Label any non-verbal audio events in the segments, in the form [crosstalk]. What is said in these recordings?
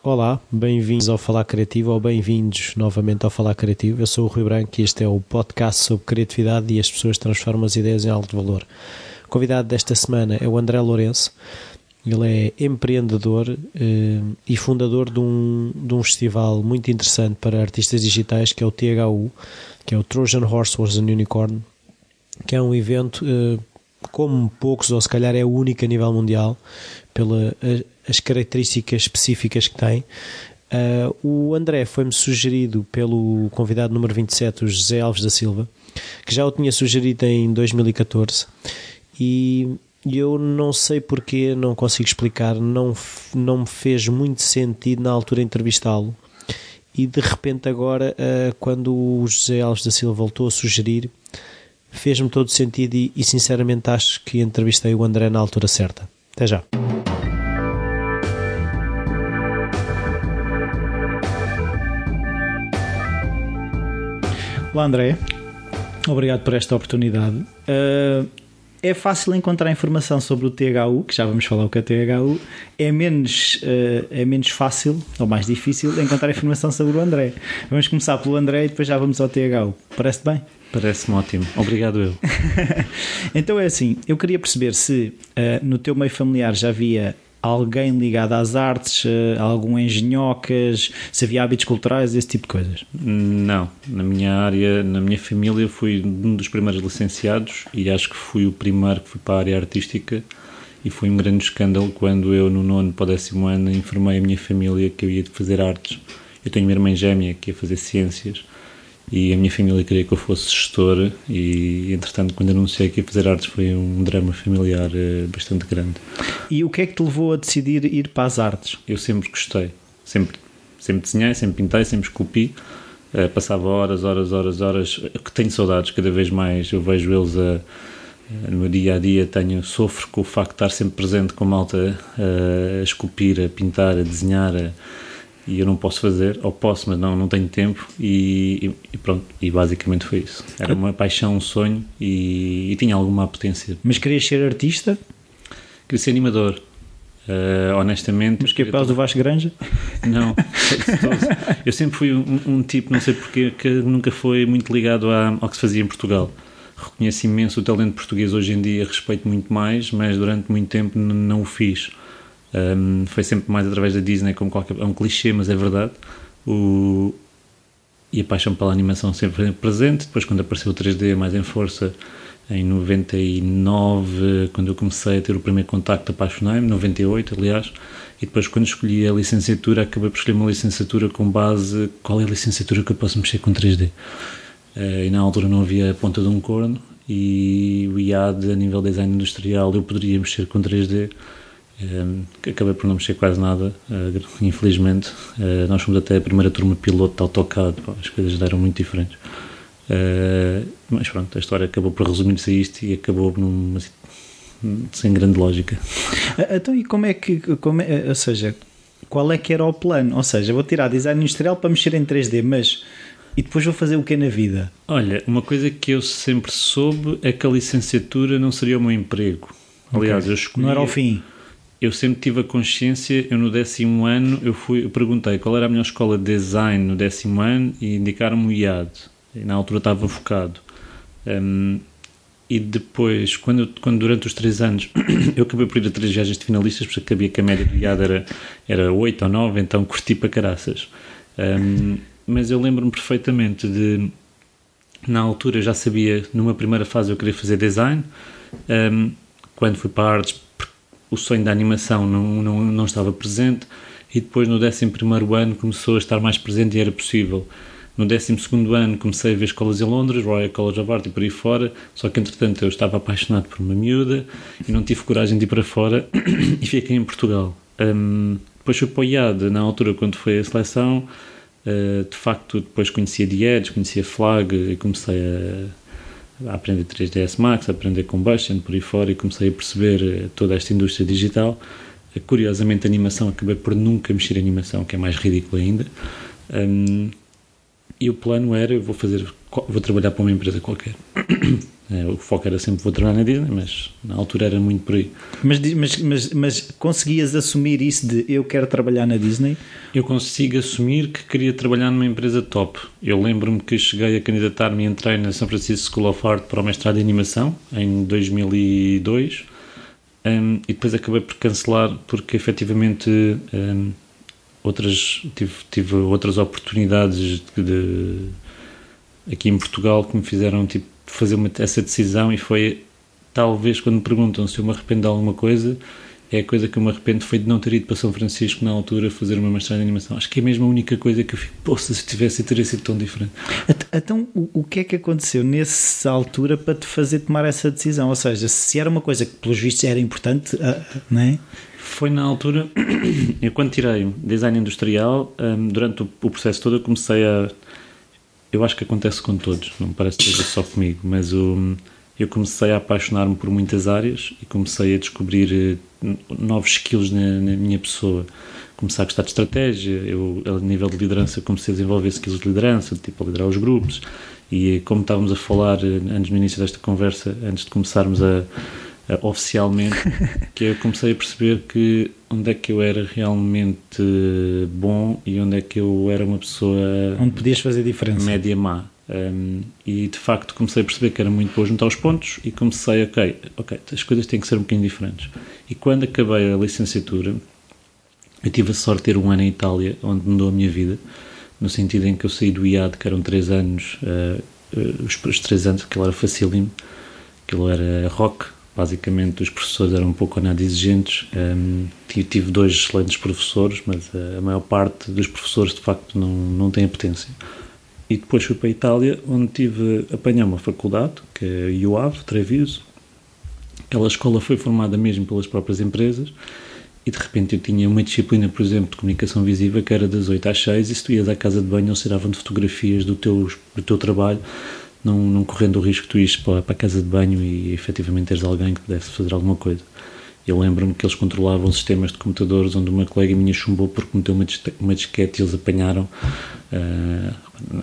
Olá, bem-vindos ao Falar Criativo ou bem-vindos novamente ao Falar Criativo. Eu sou o Rui Branco e este é o podcast sobre criatividade e as pessoas transformam as ideias em alto valor. O convidado desta semana é o André Lourenço. Ele é empreendedor eh, e fundador de um, de um festival muito interessante para artistas digitais que é o THU, que é o Trojan Horse Was an Unicorn, que é um evento eh, como poucos, ou se calhar é o único a nível mundial, pelas características específicas que tem. Uh, o André foi-me sugerido pelo convidado número 27, o José Alves da Silva, que já o tinha sugerido em 2014 e eu não sei porque, não consigo explicar, não, não me fez muito sentido na altura entrevistá-lo. E de repente, agora, uh, quando o José Alves da Silva voltou a sugerir, fez-me todo sentido e, e sinceramente acho que entrevistei o André na altura certa. Até já. Olá André, obrigado por esta oportunidade. Uh, é fácil encontrar informação sobre o THU, que já vamos falar o que é THU. É menos, uh, é menos fácil, ou mais difícil, encontrar informação sobre o André. Vamos começar pelo André e depois já vamos ao THU. Parece bem? Parece-me ótimo. Obrigado eu. [laughs] então é assim, eu queria perceber se uh, no teu meio familiar já havia alguém ligado às artes, uh, algum engenhocas, se havia hábitos culturais, esse tipo de coisas? Não. Na minha área, na minha família, fui um dos primeiros licenciados e acho que fui o primeiro que fui para a área artística e foi um grande escândalo quando eu, no nono para o décimo ano, informei a minha família que eu ia fazer artes. Eu tenho uma irmã gêmea que ia fazer ciências e a minha família queria que eu fosse gestor e entretanto quando anunciei que ia fazer artes foi um drama familiar eh, bastante grande. E o que é que te levou a decidir ir para as artes? Eu sempre gostei, sempre, sempre desenhei, sempre pintei, sempre esculpi, uh, passava horas, horas, horas, horas, que tenho saudades cada vez mais, eu vejo eles a no meu dia a dia tenho sofro com o facto de estar sempre presente com a malta a esculpir, a pintar, a desenhar, a, e eu não posso fazer, ou posso, mas não, não tenho tempo e, e pronto, e basicamente foi isso. Era uma paixão, um sonho e, e tinha alguma potência. Mas querias ser artista? Queria ser animador. Uh, honestamente. Mas que é para do Vasco Granja? Não, [laughs] eu sempre fui um, um, tipo, não sei porquê, que nunca foi muito ligado a, ao que se fazia em Portugal. Reconheço imenso o talento português hoje em dia, respeito muito mais, mas durante muito tempo não o fiz. Um, foi sempre mais através da Disney, como qualquer. É um clichê, mas é verdade. O, e a paixão pela animação sempre presente. Depois, quando apareceu o 3D mais em força, em 99, quando eu comecei a ter o primeiro contacto, apaixonei-me, 98, aliás. E depois, quando escolhi a licenciatura, acabei por escolher uma licenciatura com base. Qual é a licenciatura que eu posso mexer com 3D? Uh, eh, e na altura não havia a ponta de um corno. E o IAD, a nível de design industrial, eu poderia mexer com 3D um, acabei por não mexer quase nada, uh, [laughs] infelizmente. Uh, nós fomos até a primeira turma piloto de AutoCAD, as coisas eram muito diferentes. Uh, mas pronto, a história acabou por resumir-se a isto e acabou num, sem grande lógica. Então, e como é que, como é, ou seja, qual é que era o plano? Ou seja, vou tirar design industrial para mexer em 3D, mas e depois vou fazer o que na vida? Olha, uma coisa que eu sempre soube é que a licenciatura não seria o meu emprego. Aliás, okay. eu escolhi. Não era o fim eu sempre tive a consciência, eu no décimo ano, eu, fui, eu perguntei qual era a melhor escola de design no décimo ano e indicaram-me o IAD. E na altura estava focado. Um, e depois, quando, quando durante os três anos, [coughs] eu acabei por ir a três viagens de finalistas, porque sabia que a média do IAD era, era 8 ou 9, então curti para caraças. Um, mas eu lembro-me perfeitamente de, na altura, já sabia, numa primeira fase eu queria fazer design, um, quando fui para artes o sonho da animação não, não, não estava presente e depois no 11 ano começou a estar mais presente e era possível. No 12 ano comecei a ver escolas em Londres, Royal College of Art e por aí fora, só que entretanto eu estava apaixonado por uma miúda e não tive coragem de ir para fora [coughs] e fiquei em Portugal. Um, depois fui para o IAD, na altura quando foi a seleção, uh, de facto depois conhecia Edge, conhecia Flag e comecei a a aprender 3ds Max, a aprender Combustion, por aí fora, e comecei a perceber eh, toda esta indústria digital. Eh, curiosamente, animação, acabei por nunca mexer em animação, que é mais ridículo ainda. Um, e o plano era, vou fazer, vou trabalhar para uma empresa qualquer. É, o foco era sempre vou trabalhar na Disney, mas na altura era muito por aí. Mas, mas, mas, mas conseguias assumir isso de eu quero trabalhar na Disney? Eu consigo assumir que queria trabalhar numa empresa top. Eu lembro-me que cheguei a candidatar-me e entrei na São Francisco School of Art para o mestrado em animação em 2002 um, e depois acabei por cancelar porque efetivamente um, outras, tive, tive outras oportunidades de, de, aqui em Portugal que me fizeram tipo fazer uma, essa decisão e foi talvez quando me perguntam se eu me arrependo de alguma coisa é a coisa que eu me arrependo foi de não ter ido para São Francisco na altura fazer uma mestrado em animação. Acho que é mesmo a única coisa que eu fico, poxa, se tivesse teria sido tão diferente. Então, o que é que aconteceu nessa altura para te fazer tomar essa decisão? Ou seja, se era uma coisa que pelos vistos era importante, ah, não é? Foi na altura, [coughs] eu quando tirei design industrial, hum, durante o processo todo eu comecei a eu acho que acontece com todos, não parece que seja só comigo, mas o, eu comecei a apaixonar-me por muitas áreas e comecei a descobrir eh, novos skills na, na, minha pessoa. Comecei a gostar de estratégia, eu, a nível de liderança, comecei a desenvolver skills de liderança, tipo a liderar os grupos. E como estávamos a falar eh, antes no início desta conversa, antes de começarmos a, a oficialmente, [laughs] que eu comecei a perceber que onde é que eu era realmente bom e onde é que eu era uma pessoa. Onde podias fazer diferença. Média má. Um, e de facto comecei a perceber que era muito bom juntar os pontos e comecei, ok, ok, as coisas têm que ser um bocadinho diferentes. E quando acabei a licenciatura, eu tive a sorte de ter um ano em Itália, onde mudou a minha vida, no sentido em que eu saí do IAD, que eram três anos, uh, uh, os, os três anos, aquilo era facílimo, aquilo era rock, basicamente os professores eram um pouco nada exigentes. Um, tive dois excelentes professores, mas a maior parte dos professores de facto não, não tem a potência. E depois fui para a Itália, onde tive apanhar uma faculdade, que é a IUAV, Treviso. Aquela escola foi formada mesmo pelas próprias empresas e de repente eu tinha uma disciplina, por exemplo, de comunicação visiva que era das 8 às 6 e se tu ias à casa de banho eles tiravam de fotografias do teu, do teu trabalho não, não correndo o risco de tu ires para, para a casa de banho e efetivamente teres alguém que pudesse fazer alguma coisa. Eu lembro-me que eles controlavam sistemas de computadores onde uma colega minha chumbou porque meteu uma, uma disquete e eles apanharam. Uh,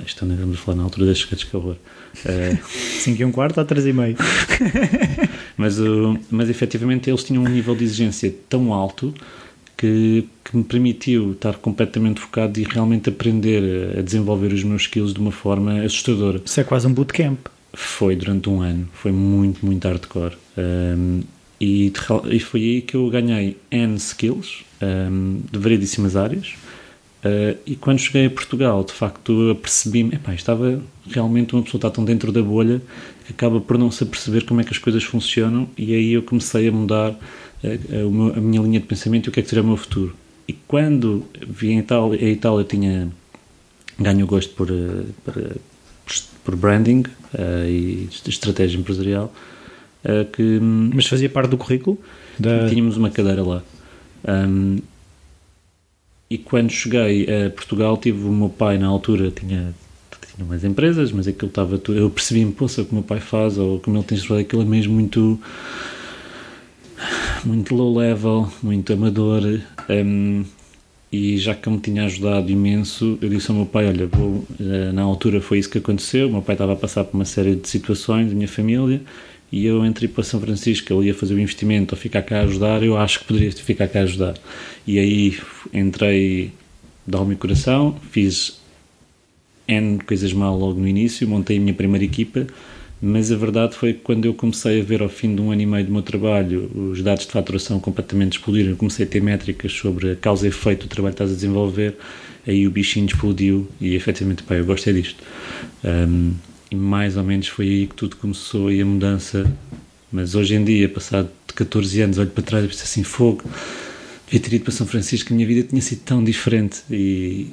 isto não vamos falar na altura das disquetes, que horror. [laughs] 5 uh, e um quarto ou 3 e meio? [laughs] mas, uh, mas efetivamente eles tinham um nível de exigência tão alto que, que, me permitiu estar completamente focado e realmente aprender a desenvolver os meus skills de uma forma assustadora. Isso é quase um bootcamp. Foi durante um ano, foi muito, muito hardcore. Um, e, e, foi aí que eu ganhei N skills um, de variedíssimas áreas. Uh, e quando cheguei a Portugal, de facto, apercebi-me, estava realmente uma pessoa está tão dentro da bolha que acaba por não se aperceber como é que as coisas funcionam, e aí eu comecei a mudar a, minha linha de pensamento e o que é que seria o meu futuro. E quando vi em Itália, a Itália tinha ganho o gosto por, eh, por, eh, por branding uh, e estratégia empresarial. Uh, que, Mas fazia parte do currículo? Da... Tínhamos uma cadeira lá. Um, e quando cheguei a Portugal, tive o meu pai, na altura, tinha, tinha umas empresas, mas aquilo estava. Eu percebi-me, poça, o que o meu pai faz, ou como ele tem aquilo é mesmo muito muito low level, muito amador. Um, e já que me tinha ajudado imenso, eu disse ao meu pai: Olha, vou, eh, na altura foi isso que aconteceu. O meu pai estava a passar por uma série de situações, da minha família, e eu entrei para São Francisco. Ele ia fazer o investimento ou ficar cá a ajudar. Eu acho que poderia ficar cá a ajudar. E aí entrei, dá o meu coração, fiz N coisas mal logo no início, montei a minha primeira equipa mas a verdade foi que quando eu comecei a ver ao fim de um ano e meio do meu trabalho os dados de faturação completamente explodiram, eu comecei a ter métricas sobre a causa e efeito do trabalho que estás a desenvolver, aí o bichinho explodiu e efetivamente, pá, eu gostei disto. Um, e mais ou menos foi aí que tudo começou e a mudança. Mas hoje em dia, passado de 14 anos, olho para trás e penso assim: fogo, devia ter ido para São Francisco, a minha vida tinha sido tão diferente e,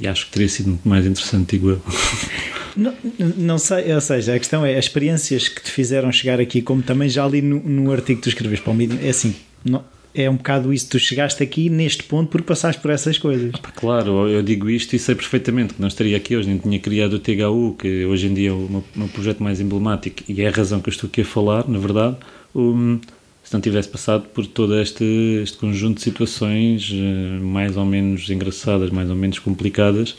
e acho que teria sido muito mais interessante, digo eu. [laughs] Não, não sei, ou seja, a questão é as experiências que te fizeram chegar aqui, como também já li no, no artigo que tu escreves para o Medium, é assim, não, é um bocado isso, tu chegaste aqui neste ponto porque passaste por essas coisas. Claro, eu digo isto e sei perfeitamente que não estaria aqui hoje, nem tinha criado o THU, que hoje em dia é o meu, meu projeto mais emblemático e é a razão que eu estou aqui a falar, na verdade, um, se não tivesse passado por todo este, este conjunto de situações eh, mais ou menos engraçadas, mais ou menos complicadas,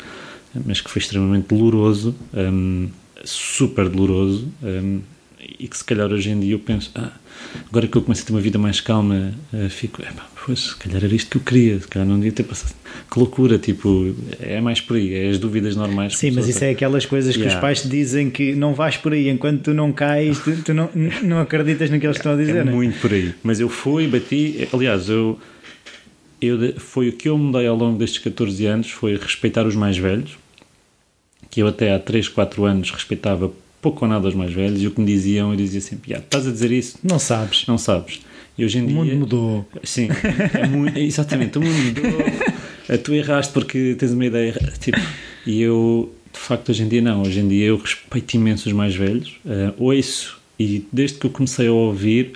mas que foi extremamente doloroso, um, super doloroso, um, e que se calhar hoje em dia eu penso, ah, agora que eu começo a ter uma vida mais calma, uh, fico, epá, pois, se calhar era isto que eu queria, se calhar não devia ter passado. Que loucura, tipo, é mais por aí, é as dúvidas normais. Sim, mas isso é aquelas coisas que yeah. os pais te dizem que não vais por aí, enquanto tu não cais, tu, tu não, não acreditas no que eles estão a dizer. É né? muito por aí. Mas eu fui, bati, aliás, eu, eu, foi o que eu mudei ao longo destes 14 anos, foi respeitar os mais velhos, que eu até há 3, 4 anos respeitava pouco ou nada os mais velhos, e o que me diziam, eu dizia sempre, estás a dizer isso? Não sabes. Não sabes. E hoje em o dia, mundo mudou. Sim, é muito, exatamente, o mundo mudou. [laughs] tu erraste porque tens uma ideia. Tipo, e eu, de facto, hoje em dia não. Hoje em dia eu respeito imenso os mais velhos, uh, ouço, e desde que eu comecei a ouvir,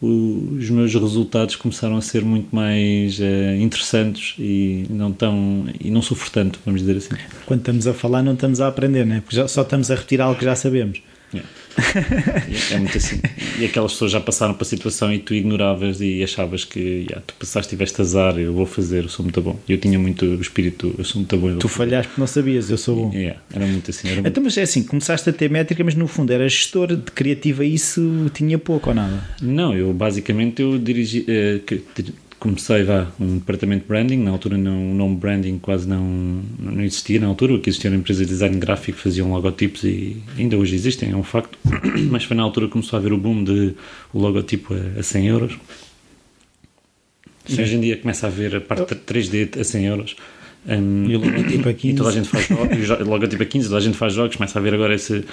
os meus resultados começaram a ser muito mais uh, interessantes e não tão e não sofro tanto, vamos dizer assim. Quando estamos a falar não estamos a aprender, né? porque já, só estamos a retirar algo que já sabemos. Yeah. É muito assim. E aquelas pessoas já passaram para a situação e tu ignoravas e achavas que yeah, tu passaste, tiveste azar, eu vou fazer, eu sou muito bom. Eu tinha muito o espírito, eu sou muito bom. Tu falhaste porque não sabias, eu sou bom. Yeah, era muito assim. Era então, mas é assim, começaste a ter métrica, mas no fundo era gestor de criativa e isso tinha pouco ou nada? Não, eu basicamente eu dirigi. Uh, comecei vá, um departamento de branding, na altura não, o nome branding quase não, não existia na altura, o que existia era empresas de design gráfico que faziam logotipos e ainda hoje existem, é um facto, [coughs] mas foi na altura que começou a haver o boom de o logotipo a, a 100 euros. Sim. Hoje em dia começa a haver a parte 3D a 100 euros. Um, e o logotipo a 15. E toda a gente faz jogos, logotipo a 15, toda a gente faz jogos, começa a ver agora esse.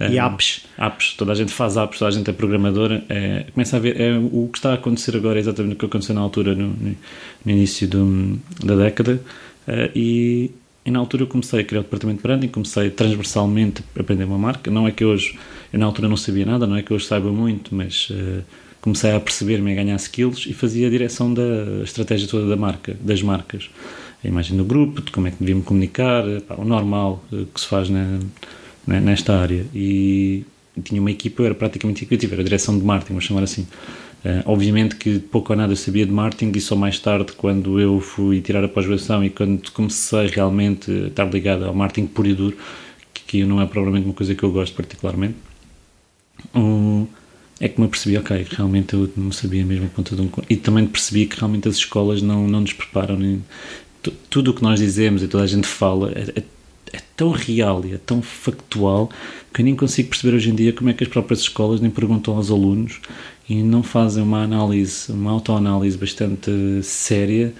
Um, e apps. Apps, toda a gente faz apps, toda a gente é programadora. É, começa a ver. É, o que está a acontecer agora é exatamente o que aconteceu na altura, no, no, no início do, da década. Uh, e, e, na altura eu comecei a criar o departamento de branding, comecei transversalmente a aprender uma marca. Não é que hoje, eu na altura não sabia nada, não é que hoje saiba muito, mas. Uh, comecei a perceber-me a ganhar skills e fazia a direção da estratégia toda da marca, das marcas a imagem do grupo, de como é que devíamos comunicar, pá, o normal eh, que se faz na, na, nesta área. E, tinha uma equipa, eu era praticamente criativa, era a direção de marketing, vamos chamar assim. Uh, obviamente que pouco ou nada eu sabia de marketing e só mais tarde, quando eu fui tirar a pós-graduação e quando comecei realmente a estar ligado ao marketing puro e duro, que não é provavelmente uma coisa que eu gosto particularmente, um, é que me apercebi, ok, realmente eu não sabia mesmo a ponta de um... E também percebi que realmente as escolas não, não nos preparam nem, tudo o que nós dizemos e toda a gente fala é, é, é, tão real e é tão factual que eu nem consigo perceber hoje em dia como é que as próprias escolas nem perguntam aos alunos e não fazem uma análise, uma autoanálise bastante séria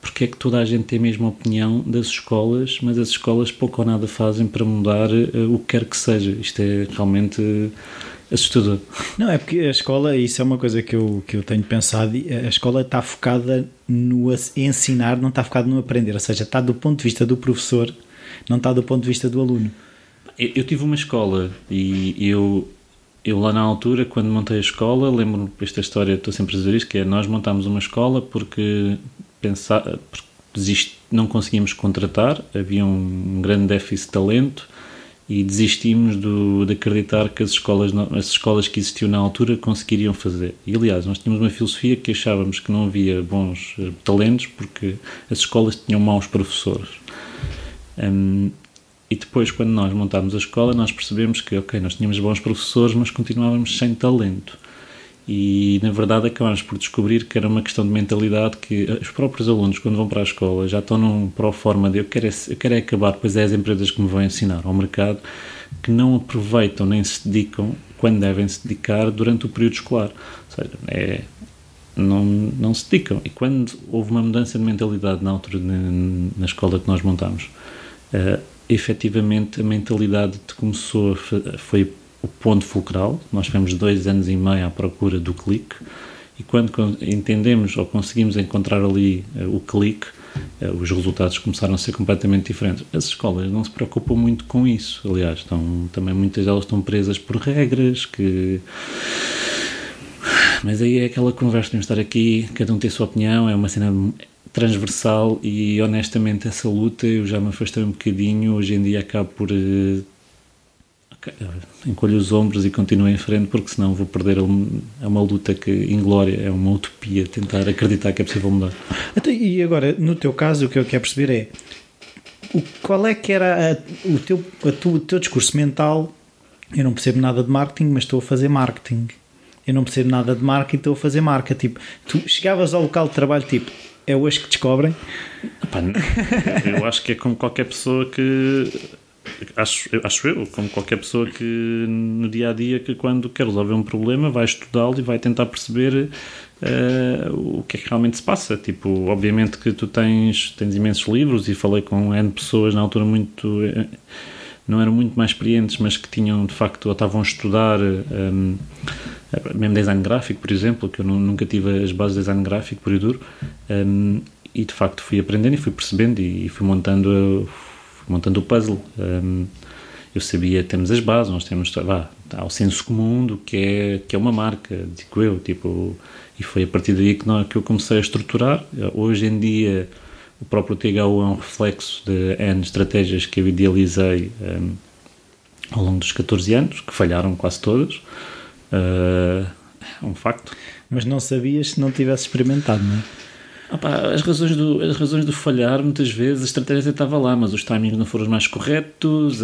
porque é que toda a gente tem a mesma opinião das escolas, mas as escolas pouco ou nada fazem para mudar uh, o que quer que seja. Isto é realmente uh, assustador. Não, é porque a escola, isso é uma coisa que eu, que eu tenho pensado, a escola está focada no ensinar, não está focada no aprender, ou seja, está do ponto de vista do professor, não está do ponto de vista do aluno. Eu, eu tive uma escola e eu, eu lá na altura, quando montei a escola, lembro-me desta história, estou sempre a dizer isto, que é nós montámos uma escola porque, pensar, porque não conseguimos contratar, havia um grande déficit de talento e desistimos do, de acreditar que as escolas, as escolas que existiam na altura conseguiriam fazer. E aliás, nós tínhamos uma filosofia que achávamos que não havia bons uh, talentos porque as escolas tinham maus professores. Um, e depois, quando nós montámos a escola, nós percebemos que, ok, nós tínhamos bons professores, mas continuávamos sem talento e na verdade acabamos por descobrir que era uma questão de mentalidade que os próprios alunos quando vão para a escola já estão num pró-forma de eu quero, é, eu quero é acabar, pois é as empresas que me vão ensinar ao mercado que não aproveitam nem se dedicam quando devem se dedicar durante o período escolar. Ou seja, é, não, não se dedicam. E quando houve uma mudança de mentalidade na altura na, na escola que nós montámos uh, efetivamente a mentalidade começou a, foi o ponto fulcral. Nós tivemos dois anos e meio à procura do clique e quando entendemos ou conseguimos encontrar ali uh, o clique, uh, os resultados começaram a ser completamente diferentes. As escolas não se preocupam muito com isso, aliás, estão, também muitas delas estão presas por regras que. Mas aí é aquela conversa, de estar aqui, cada um tem a sua opinião, é uma cena transversal e honestamente essa luta eu já me afastei um bocadinho, hoje em dia acabo por uh, encolho os ombros e continuo em frente porque senão vou perder é uma luta que inglória, é uma utopia tentar acreditar que é possível mudar. Então, e agora, no teu caso, o que eu quero perceber é o, qual é que era a, o, teu, a tu, o teu discurso mental Eu não percebo nada de marketing, mas estou a fazer marketing. Eu não percebo nada de marketing, estou a fazer marca. Tipo, tu chegavas ao local de trabalho, tipo, é hoje que descobrem? Epá, eu acho que é como qualquer pessoa que acho, acho eu, como qualquer pessoa que no dia a dia, que quando quer resolver um problema, vai estudá-lo e vai tentar perceber uh, o que é que realmente se passa. Tipo, obviamente que tu tens, tens imensos livros e falei com N pessoas na altura muito. Eh, não eram muito mais experientes, mas que tinham de facto, ou estavam a estudar um, eh, mesmo design gráfico, por exemplo, que eu nunca tive as bases de design gráfico por e duro, um, e de facto fui aprendendo e fui percebendo e fui montando montando o puzzle. Um, eu sabia, temos as bases, nós temos, vá, há o senso comum do que é, que é uma marca, digo eu, tipo, e foi a partir daí que, não, que eu comecei a estruturar. Hoje em dia, o próprio THU é um reflexo de N estratégias que eu idealizei um, ao longo dos 14 anos, que falharam quase todas. Uh, é um facto. Mas não sabias se não tivesse experimentado, não é? Opa, as, razões do, as razões do falhar, muitas vezes, a estratégia estava lá, mas os timings não foram os mais corretos,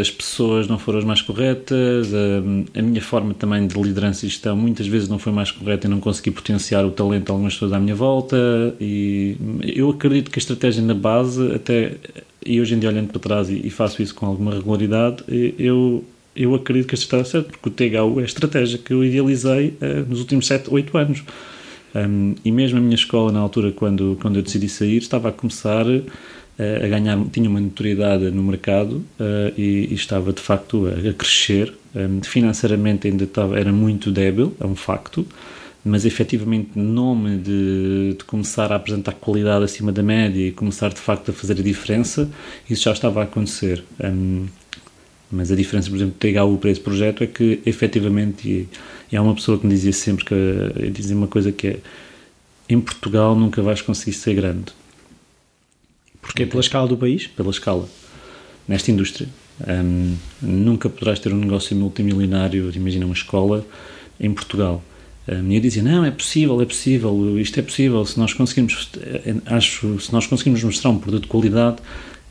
as pessoas não foram as mais corretas, a, a minha forma também de liderança e gestão muitas vezes não foi mais correta e não consegui potenciar o talento de algumas pessoas à minha volta. E eu acredito que a estratégia na base, até e hoje em dia olhando para trás e, e faço isso com alguma regularidade, eu, eu acredito que a estratégia está certa, porque o THU é a estratégia que eu idealizei uh, nos últimos 7, 8 anos. Um, e mesmo a minha escola, na altura, quando, quando eu decidi sair, estava a começar uh, a ganhar, tinha uma notoriedade no mercado uh, e, e, estava de facto a, a crescer. Um, financeiramente ainda estava, era muito débil, é um facto, mas efetivamente, no nome de, de, começar a apresentar qualidade acima da média e começar de facto a fazer a diferença, isso já estava a acontecer. Um, mas a diferença, por exemplo, de THU para esse projeto é que efetivamente. E, e há uma pessoa que me dizia sempre que dizia uma coisa que é em Portugal nunca vais conseguir ser grande. Porquê? Pela escala do país? Pela escala. Nesta indústria. Um, nunca poderás ter um negócio multimilionário, imagina uma escola, em Portugal. Um, e eu dizia, não, é possível, é possível, isto é possível, se nós conseguirmos, eh, acho, se nós conseguirmos mostrar um produto de qualidade,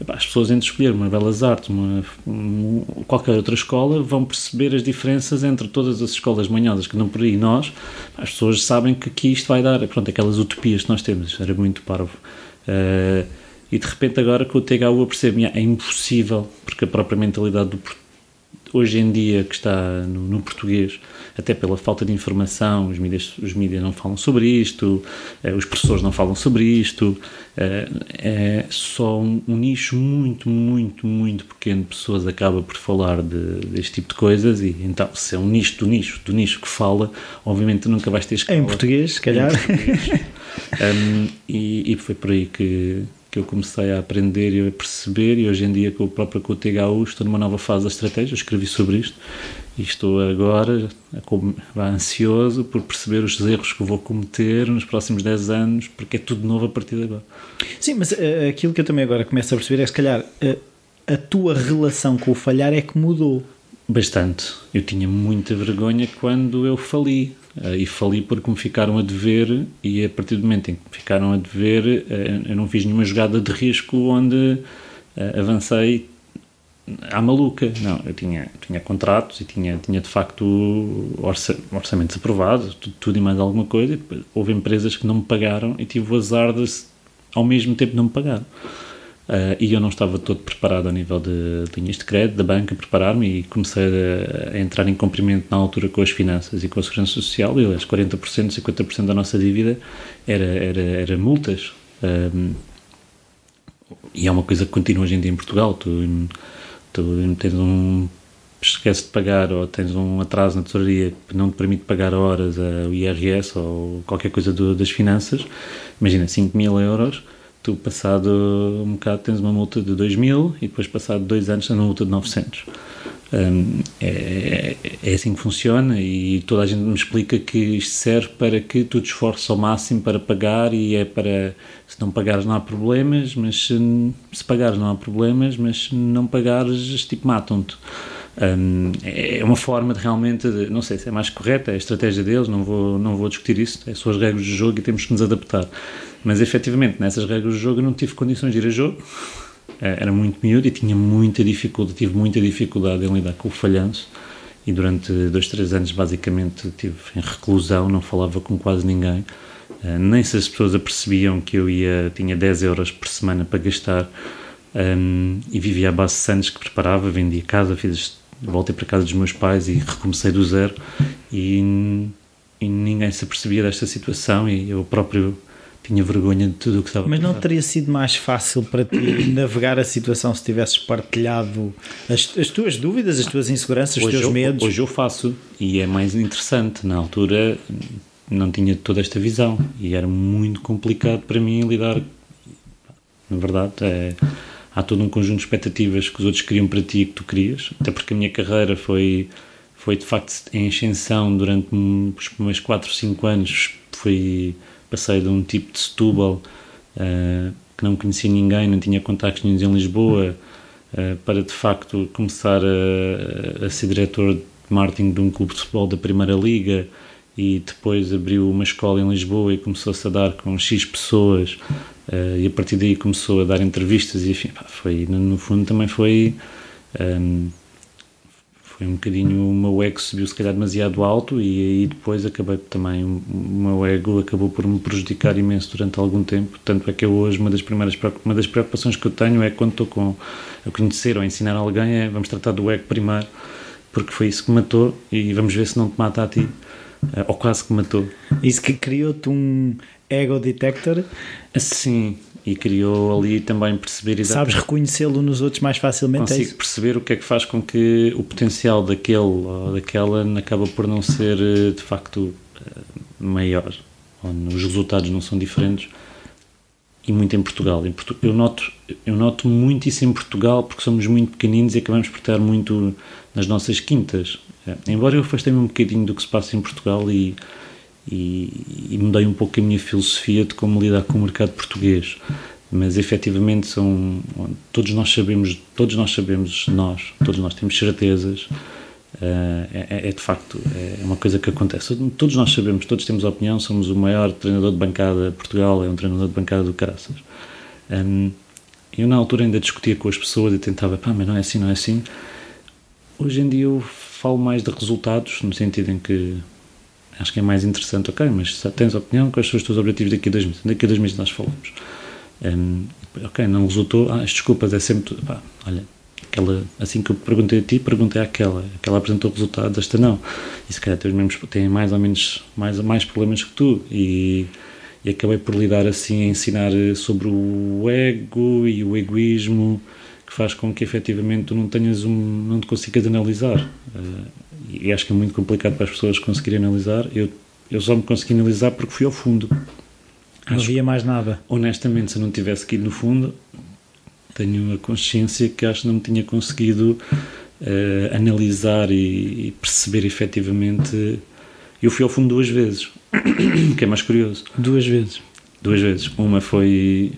as pessoas entre escolher uma Belas Artes, uma, qualquer outra escola, vão perceber as diferenças entre todas as escolas manhosas que não por aí nós, as pessoas sabem que aqui isto vai dar, pronto, aquelas utopias que nós temos, isto era muito parvo. Uh, e de repente agora com o THU eu percebo, é impossível, porque a própria mentalidade do hoje em dia que está no, no português até pela falta de informação, os mídias, os mídias não falam sobre isto, eh, os professores não falam sobre isto, eh, é só um, um, nicho muito, muito, muito pequeno de pessoas acaba por falar de, deste tipo de coisas e então se é um nicho do nicho, do nicho que fala, obviamente nunca vais ter escola. Em português, se calhar. Português. [laughs] um, e, e foi por aí que, que eu comecei a aprender e a perceber e hoje em dia com o próprio com o THU estou numa nova fase da estratégia, escrevi sobre isto e estou agora ansioso por perceber os erros que vou cometer nos próximos 10 anos, porque é tudo novo a partir de agora. Sim, mas uh, aquilo que eu também agora começo a perceber é que se calhar uh, a tua relação com o falhar é que mudou. Bastante. Eu tinha muita vergonha quando eu fali. Uh, e fali porque me ficaram a dever, e a partir do momento em que me ficaram a dever, eu não fiz nenhuma jogada de risco onde avancei à maluca. Não, eu tinha, tinha contratos e tinha, tinha de facto orça, orçamentos aprovados, tudo, tudo, e mais alguma coisa. E houve empresas que não me pagaram e tive o azar de, ao mesmo tempo, não me pagar. Uh, e eu não estava todo preparado a nível de, linhas de crédito, da banca, preparar-me e comecei a, a, entrar em cumprimento na altura com as finanças e com a segurança social. E, aliás, 40%, 50% da nossa dívida era, era, era multas. Um, ah, e é uma coisa que continua hoje em dia em Portugal. Tu, tu tens um esquece de pagar ou tens um atraso na tesouraria que não te permite pagar horas o IRS ou qualquer coisa do, das finanças, imagina 5 mil euros, tu passado um bocado tens uma multa de 2 mil e depois passado dois anos tens uma multa de 900. Um, é, é, assim que funciona e toda a gente me explica que isto serve para que tu te esforces ao máximo para pagar e é para se não pagares não há problemas, mas se, se pagares não há problemas, mas se não pagares tipo matam-te. Um, é uma forma de realmente, de, não sei se é mais correta, é a estratégia deles, não vou, não vou discutir isso, é são as regras do jogo e temos que nos adaptar. Mas efetivamente, nessas regras do jogo eu não tive condições de ir a jogo, era muito miúdo e tinha muita dificuldade, tive muita dificuldade em lidar com o falhanço. E durante dois, três anos basicamente estive em reclusão, não falava com quase ninguém, uh, nem se as pessoas apercebiam que eu ia, tinha 10 euros por semana para gastar. Um, e vivia à base de sandes que preparava, vendia casa, fiz, voltei para casa dos meus pais e recomecei do zero e, e ninguém se apercebia desta situação e eu próprio tinha vergonha de tudo o que estava Mas não teria sido mais fácil para ti [coughs] navegar a situação se tivesses partilhado as, as tuas dúvidas, as tuas inseguranças, os hoje teus eu, medos? Hoje eu faço e é mais interessante. Na altura não tinha toda esta visão e era muito complicado para mim lidar. Na verdade, é, há todo um conjunto de expectativas que os outros queriam para ti e que tu querias, até porque a minha carreira foi, foi de facto em ascensão durante os primeiros 4, 5 anos. Foi passei de um tipo de Setúbal uh, que não conhecia ninguém, não tinha contactos nenhum em Lisboa, uh, para de facto começar a, a, ser diretor de marketing de um clube de futebol da Primeira Liga e depois abriu uma escola em Lisboa e começou-se a dar com X pessoas uh, e a partir daí começou a dar entrevistas e enfim, pá, foi, no fundo também foi um, foi um bocadinho o meu ego subiu se calhar demasiado alto e aí depois acabei também o meu ego acabou por me prejudicar imenso durante algum tempo. Tanto é que eu hoje uma das primeiras uma das preocupações que eu tenho é quando estou com a conhecer ou a ensinar alguém é vamos tratar do ego primeiro porque foi isso que matou e vamos ver se não te mata a ti ou quase que matou isso que criou-te um ego detector sim e criou ali também perceber exatamente. Sabes reconhecê-lo nos outros mais facilmente? É Consigo é perceber o que é que faz com que o potencial daquele ou daquela acaba por não ser eh, de facto eh, maior, os resultados não são diferentes e muito em Portugal. Eu noto, eu noto muito isso em Portugal porque somos muito pequeninos e acabamos por estar muito nas nossas quintas. Eh, embora eu afastei-me um bocadinho do que se passa em Portugal e e, e mudei um pouco a minha filosofia de como lidar com o mercado português. Mas efetivamente são todos nós sabemos todos nós sabemos nós todos nós temos certezas. Uh, é, é, de facto é uma coisa que acontece. Todos nós sabemos todos temos opinião somos o maior treinador de bancada de Portugal é um treinador de bancada do Caraças. Um, eu na altura ainda discutia com as pessoas e tentava pá mas não é assim não é assim. Hoje em dia eu falo mais de resultados no sentido em que acho que é mais interessante, ok, mas tens opinião, quais são os teus objetivos daqui a dois meses? Daqui a dois meses nós falamos. Um, ok, não resultou, ah, as desculpas é sempre, pá, olha, aquela, assim que eu perguntei a ti, perguntei àquela, aquela apresentou resultados, esta não. E se calhar tem, mesmos, tem mais ou menos, mais, mais problemas que tu. E, e acabei por lidar assim a ensinar sobre o ego e o egoísmo que faz com que efetivamente tu não tenhas um, não te consigas analisar. Uh, e acho que é muito complicado para as pessoas conseguirem analisar. Eu, eu só me consegui analisar porque fui ao fundo. Não acho, havia mais nada. Honestamente, se eu não tivesse ir no fundo, tenho a consciência que acho que não me tinha conseguido uh, analisar e, e, perceber efetivamente. Eu fui ao fundo duas vezes, [coughs] que é mais curioso. Duas vezes? Duas vezes. Uma foi,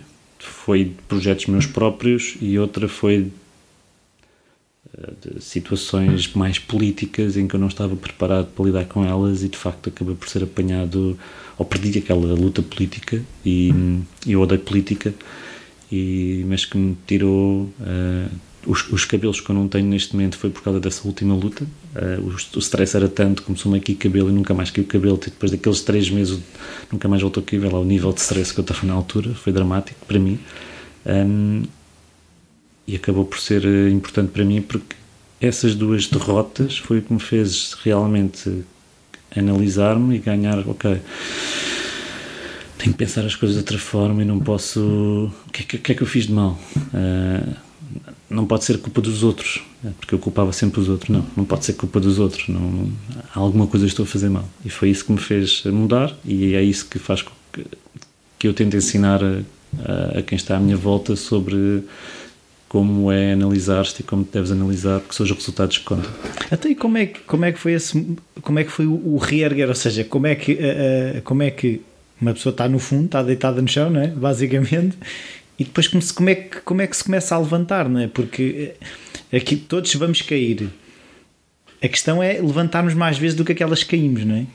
foi de projetos meus próprios e outra foi de situações mais políticas em que eu não estava preparado para lidar com elas e de facto acabei por ser apanhado ou perdi aquela luta política e eu odeio política e, mas que me tirou uh, os, os, cabelos que eu não tenho neste momento foi por causa dessa última luta uh, o, o stress era tanto, começou-me aqui cabelo e nunca mais caiu cabelo e depois daqueles três meses nunca mais voltou a cair lá o nível de stress que eu estava na altura foi dramático para mim um, e acabou por ser eh, importante para mim porque essas duas derrotas foi o que me fez realmente analisar-me e ganhar, ok, tenho que pensar as coisas de outra forma e não posso. O que é que, que, é que eu fiz de mal? Uh, não pode ser culpa dos outros, é porque eu culpava sempre os outros. Não, não pode ser culpa dos outros. Não, não, alguma coisa estou a fazer mal. E foi isso que me fez mudar e é isso que faz que, que eu tento ensinar a, a, quem está à minha volta sobre como é analisar-te e como deves analisar, porque são os resultados que contam. Até e como é que, como é que foi esse, como é que foi o, reerguer, ou seja, como é que, uh, como é que uma pessoa está no fundo, está deitada no chão, não é? basicamente, e depois como, se, como, é que, como é que se começa a levantar, não é? Porque eh, aqui todos vamos cair. A questão é levantarmos mais vezes do que aquelas que caímos, não é?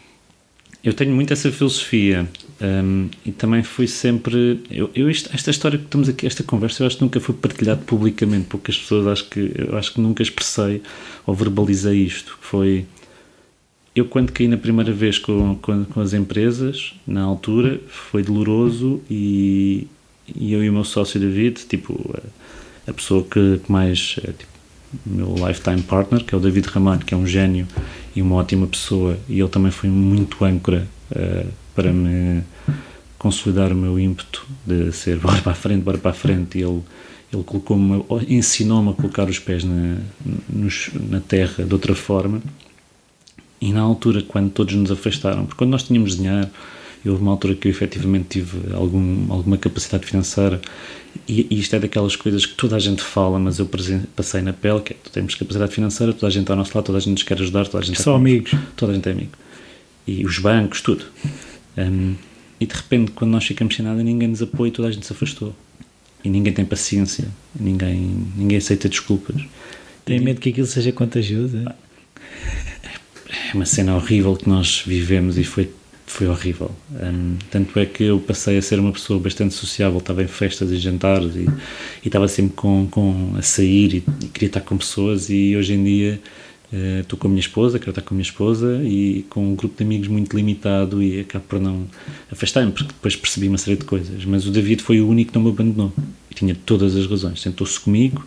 eu tenho muito essa filosofia um, e também fui sempre. Eu, eu isto, esta história que estamos aqui, esta conversa, eu acho que nunca foi partilhado publicamente. Poucas pessoas acho que eu acho que nunca expressei ou verbalizei isto. Foi eu quando caí na primeira vez com, com, com as empresas, na altura, foi doloroso e, e eu e o meu sócio David, tipo, a, a pessoa que, que mais, é, tipo, meu lifetime partner, que é o David Ramalho, que é um gênio e uma ótima pessoa, e ele também foi muito âncora uh, para me consolidar o meu ímpeto de ser [laughs] bora para a frente, bora para a frente, e ele, ele colocou-me, ensinou-me a colocar os pés na, nos, na terra de outra forma, e na altura, quando todos nos afastaram, porque quando nós tínhamos dinheiro, houve uma altura que eu efetivamente tive algum, alguma capacidade financeira e, e, isto é daquelas coisas que toda a gente fala, mas eu passei na pele, que é, temos capacidade financeira, toda a gente está ao nosso lado, toda a gente nos quer ajudar, toda a gente Só amigos. Toda a gente é amigo. E os bancos, tudo. Um, e de repente, quando nós ficamos sem nada, ninguém nos apoia, toda a gente se afastou. E ninguém tem paciência, ninguém, ninguém aceita desculpas. Tem medo que aquilo seja contagioso? É? é uma cena horrível que nós vivemos e foi foi horrível. Um, tanto é que eu passei a ser uma pessoa bastante sociável, estava em festas e jantares e, e estava sempre com, com, a sair e, e, queria estar com pessoas e hoje em dia uh, estou com a minha esposa, quero estar com a minha esposa e com um grupo de amigos muito limitado e acabo por não afastar-me, porque depois percebi uma série de coisas. Mas o David foi o único que não me abandonou e tinha todas as razões. Sentou-se comigo,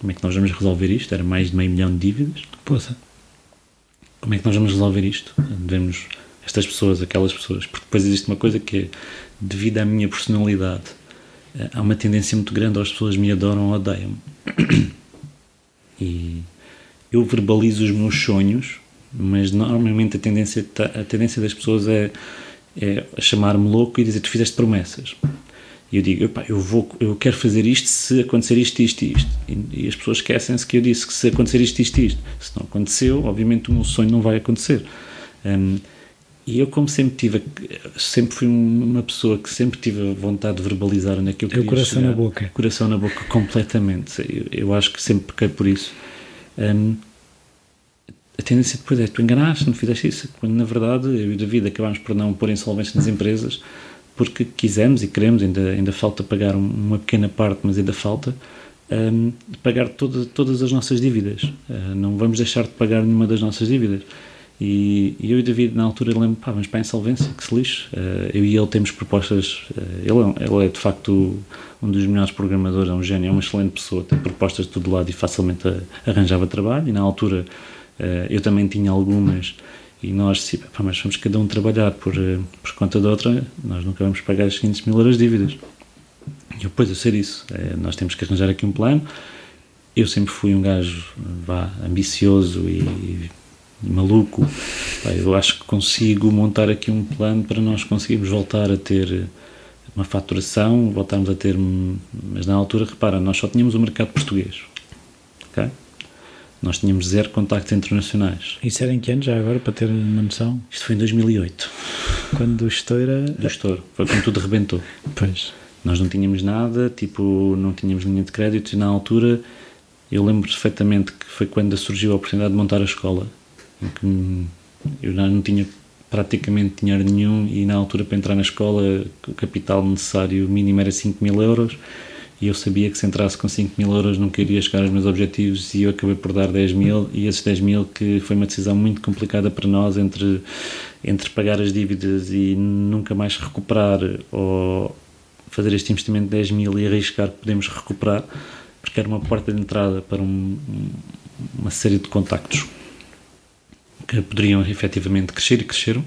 como é que nós vamos resolver isto? Era mais de meio milhão de dívidas. Poça como é que nós vamos resolver isto? Devemos estas pessoas, aquelas pessoas, porque depois existe uma coisa que é, devido à minha personalidade, eh, há uma tendência muito grande, as pessoas me adoram ou odeiam-me. [coughs] E eu verbalizo os meus sonhos, mas normalmente a tendência, a tendência das pessoas é, é chamar-me louco e dizer tu fizeste promessas. E eu digo, eu, vou, eu quero fazer isto se acontecer isto, isto e isto. E, e as pessoas esquecem-se que eu disse que se acontecer isto, isto e isto. Se não aconteceu, obviamente o meu sonho não vai acontecer. Um, e eu, como sempre tive, sempre fui uma pessoa que sempre tive a vontade de verbalizar onde é que eu queria o coração chegar. na boca. Coração na boca, completamente. Eu, eu acho que sempre pequei por isso. Um, a tendência depois é tu enganaste, não fizeste isso, quando na verdade eu e o David acabámos por não pôr insolvência nas empresas porque quisemos e queremos, ainda, ainda falta pagar uma pequena parte, mas ainda falta, um, pagar toda, todas as nossas dívidas. Uh, não vamos deixar de pagar nenhuma das nossas dívidas. E, e eu e o David, na altura, lembro, pá, vamos para a insolvência, que se lixe. Uh, eu e ele temos propostas, uh, ele, é, ele é de facto um dos melhores programadores, é um gênio, é uma excelente pessoa, tem propostas de todo lado e facilmente arranjava trabalho. E na altura eu também tinha algumas e nós, se, pá, mas vamos cada um trabalhar por, por conta da outra, nós nunca vamos pagar as 500 mil euros de dívidas. E eu, pois, eu sei disso. Nós temos que arranjar aqui um plano. Eu sempre fui um gajo, vá, ambicioso e, e maluco. Pá, eu acho que consigo montar aqui um plano para nós conseguirmos voltar a ter uma faturação, voltarmos a ter. Mas na altura, repara, nós só tínhamos o mercado português. ok nós tínhamos zero contactos internacionais. Isso era em que ano já agora, para ter uma noção? Isto foi em 2008. Quando o estoura... Do estouro. Foi quando tudo rebentou. Pois. Nós não tínhamos nada, tipo, não tínhamos linha de crédito e na altura eu lembro perfeitamente que foi quando surgiu a oportunidade de montar a escola, em que eu não tinha praticamente dinheiro nenhum e na altura para entrar na escola o capital necessário mínimo era 5 mil euros e eu sabia que se entrasse com 5 mil euros não queria chegar aos meus objetivos e eu acabei por dar 10 mil. E esses 10 mil que foi uma decisão muito complicada para nós entre, entre pagar as dívidas e nunca mais recuperar ou fazer este investimento de 10 mil e arriscar que podemos recuperar porque era uma porta de entrada para um, uma série de contactos poderiam efetivamente crescer e cresceram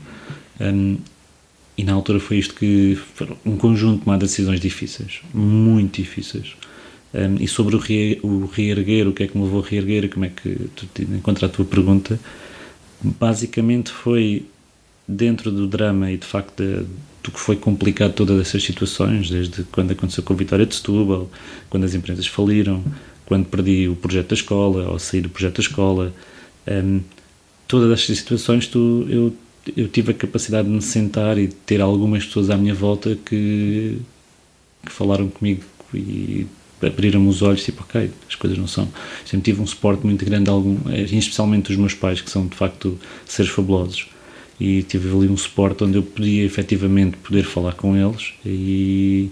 um, e na altura foi isto que foi um conjunto de decisões difíceis, muito difíceis. Um, e sobre o, re, o reerguer, o que é que me levou a reerguer, como é que tu a tua pergunta, basicamente foi dentro do drama e de facto de, do que foi complicado todas essas situações, desde quando aconteceu com a Vitória de Setúbal, quando as empresas faliram, quando perdi o projeto da escola, ou sair do projeto da escola, um, todas estas situações tu, eu eu tive a capacidade de me sentar e de ter algumas pessoas à minha volta que, que falaram comigo e abriram-me os olhos, tipo, ok, as coisas não são. Sempre tive um suporte muito grande, algum, especialmente dos meus pais, que são de facto seres fabulosos. e tive ali um suporte onde eu podia efetivamente poder falar com eles e,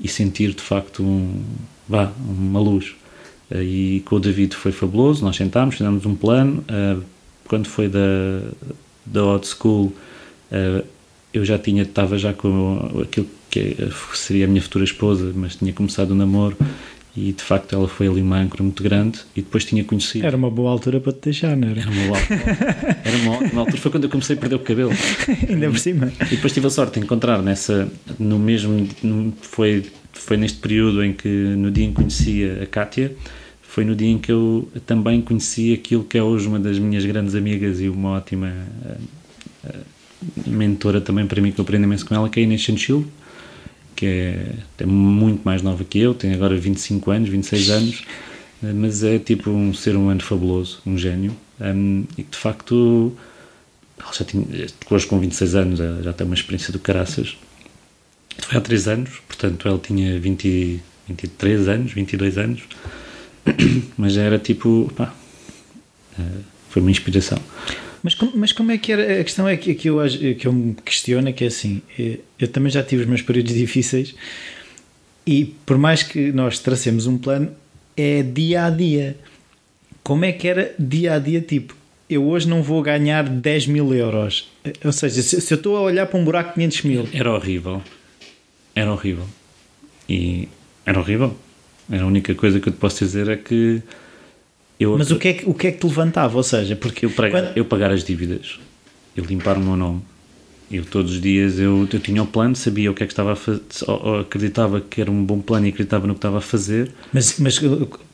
e sentir de facto um, vá, uma luz. E com o David foi fabuloso, nós sentámos, fizemos um plano. Quando foi da, da Odd School, uh, eu já tinha, estava já com aquilo que seria a minha futura esposa, mas tinha começado o namoro e de facto ela foi ali uma âncora muito grande e depois tinha conhecido. Era uma boa altura para te deixar, não era? Era uma boa altura. [laughs] Era uma ótima altura. Foi quando eu comecei a perder o cabelo. Ainda por cima. E depois tive a sorte de encontrar nessa, no mesmo, foi, foi neste período em que, no dia em que conhecia a Kátia, foi no dia em que eu também conheci aquilo que é hoje uma das minhas grandes amigas e uma ótima uh, uh, mentora também para mim que eu aprendi imenso com ela, que é a Inês Chanchil que é, é muito mais nova que eu, tem agora 25 anos, 26 anos, eh, mas é tipo um ser humano fabuloso, um gênio, um, e que de facto, ela já tinha, hoje com 26 anos, já tem uma experiência do caraças. Foi há 3 anos, portanto ela tinha 20, 23 anos, 22 anos, [coughs] mas era tipo, pá, eh, foi uma inspiração. Mas como, mas como é que era? A questão é que, que, eu, que eu me questiono é que é assim, eh, eu também já tive os meus períodos [laughs] difíceis e por mais que nós tracemos um plano, é dia a dia. Como é que era dia a dia? Tipo, eu hoje não vou ganhar 10 mil euros. Ou seja, se, se eu estou a olhar para um buraco de 500 mil. Era horrível. Era horrível. E era horrível. A única coisa que eu te posso dizer é que eu, Mas o que, é que, o que é que te levantava? Ou seja, porque eu, quando... eu pagar as dívidas, eu limpar o meu nome, eu todos os dias eu, eu tinha o plano, sabia o que é que estava a fazer, acreditava que era um bom plano e acreditava no que estava a fazer. Mas, mas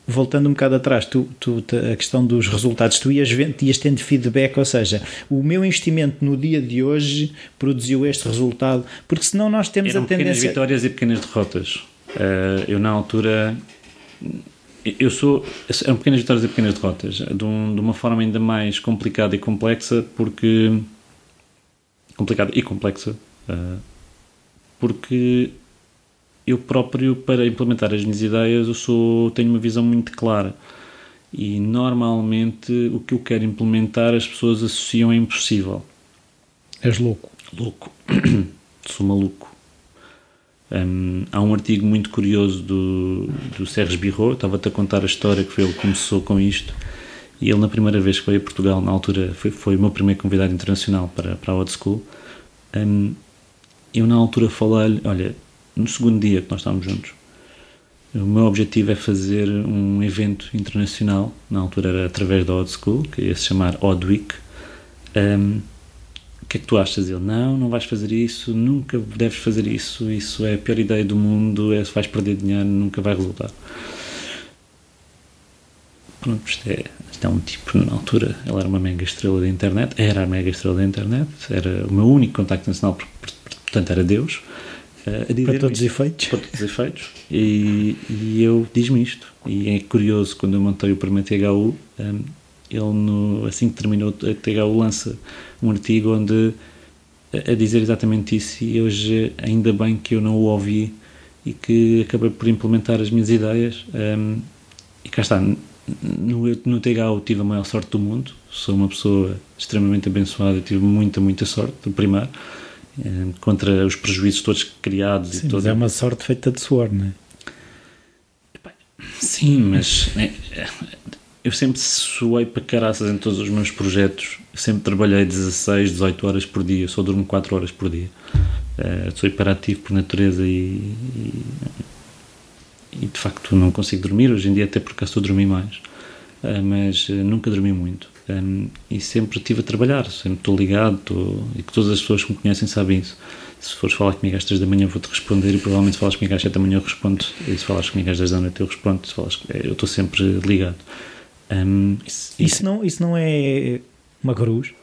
voltando um bocado atrás, tu, tu, a questão dos resultados, tu ias, ias tendo feedback, ou seja, o meu investimento no dia de hoje produziu este resultado, porque senão nós temos Eram a tendência. pequenas vitórias e pequenas derrotas. Uh, eu na altura eu sou. São pequenas vitórias e pequenas derrotas, de, um, de, uma forma ainda mais complicada e complexa, porque. complicada e complexa, uh, porque eu próprio, para implementar as minhas ideias, eu sou, tenho uma visão muito clara. E normalmente o que eu quero implementar as pessoas associam a impossível. És louco. Louco. [coughs] sou maluco. Um, há um artigo muito curioso do, do Sérgio Birro, estava-te a contar a história que foi ele que começou com isto. E ele, na primeira vez que veio a Portugal, na altura, foi, foi o meu primeiro convidado internacional para, para a Old School. Um, eu, na altura, falei-lhe: Olha, no segundo dia que nós estávamos juntos, o meu objetivo é fazer um evento internacional. Na altura era através da Odd School, que ia se chamar Odd Week. Um, que é que tu achas? Ele, não, não vais fazer isso, nunca deves fazer isso, isso é a pior ideia do mundo, é, vais perder dinheiro, nunca vai resultar. Pronto, isto é, isto é um tipo, na altura, ele era uma mega estrela da internet, era a mega estrela da internet, era o meu único contacto nacional, portanto era Deus. Uh, para todos os efeitos. Para todos os efeitos. E, e eu diz-me isto. E é curioso, quando eu montei o primeiro THU, um, ele, no, assim que terminou a THU, lança um artigo onde a dizer exatamente isso e hoje ainda bem que eu não o ouvi e que acabei por implementar as minhas ideias um, e cá está no, no THU tive a maior sorte do mundo sou uma pessoa extremamente abençoada tive muita, muita sorte do primeiro um, contra os prejuízos todos criados Sim, e mas é uma sorte feita de suor, não é? Sim, mas é, eu sempre suei para caraças em todos os meus projetos. sempre trabalhei 16, 18 horas por dia, só durmo 4 horas por dia. Uh, sou hiperativo por natureza e, e, e, de facto não consigo dormir. Hoje em dia, até porque estou a dormir mais, uh, mas uh, nunca dormi muito. Um, e sempre estive a trabalhar, sempre estou ligado estou, e que todas as pessoas que me conhecem sabem isso. Se fores falar comigo às 3 da manhã, vou-te responder e provavelmente se falas comigo às 7 da manhã, eu respondo. E se falas comigo às 10 da noite, eu respondo. Se falas, eu estou sempre ligado. Um, isso, isso, não, isso não é uma cruz?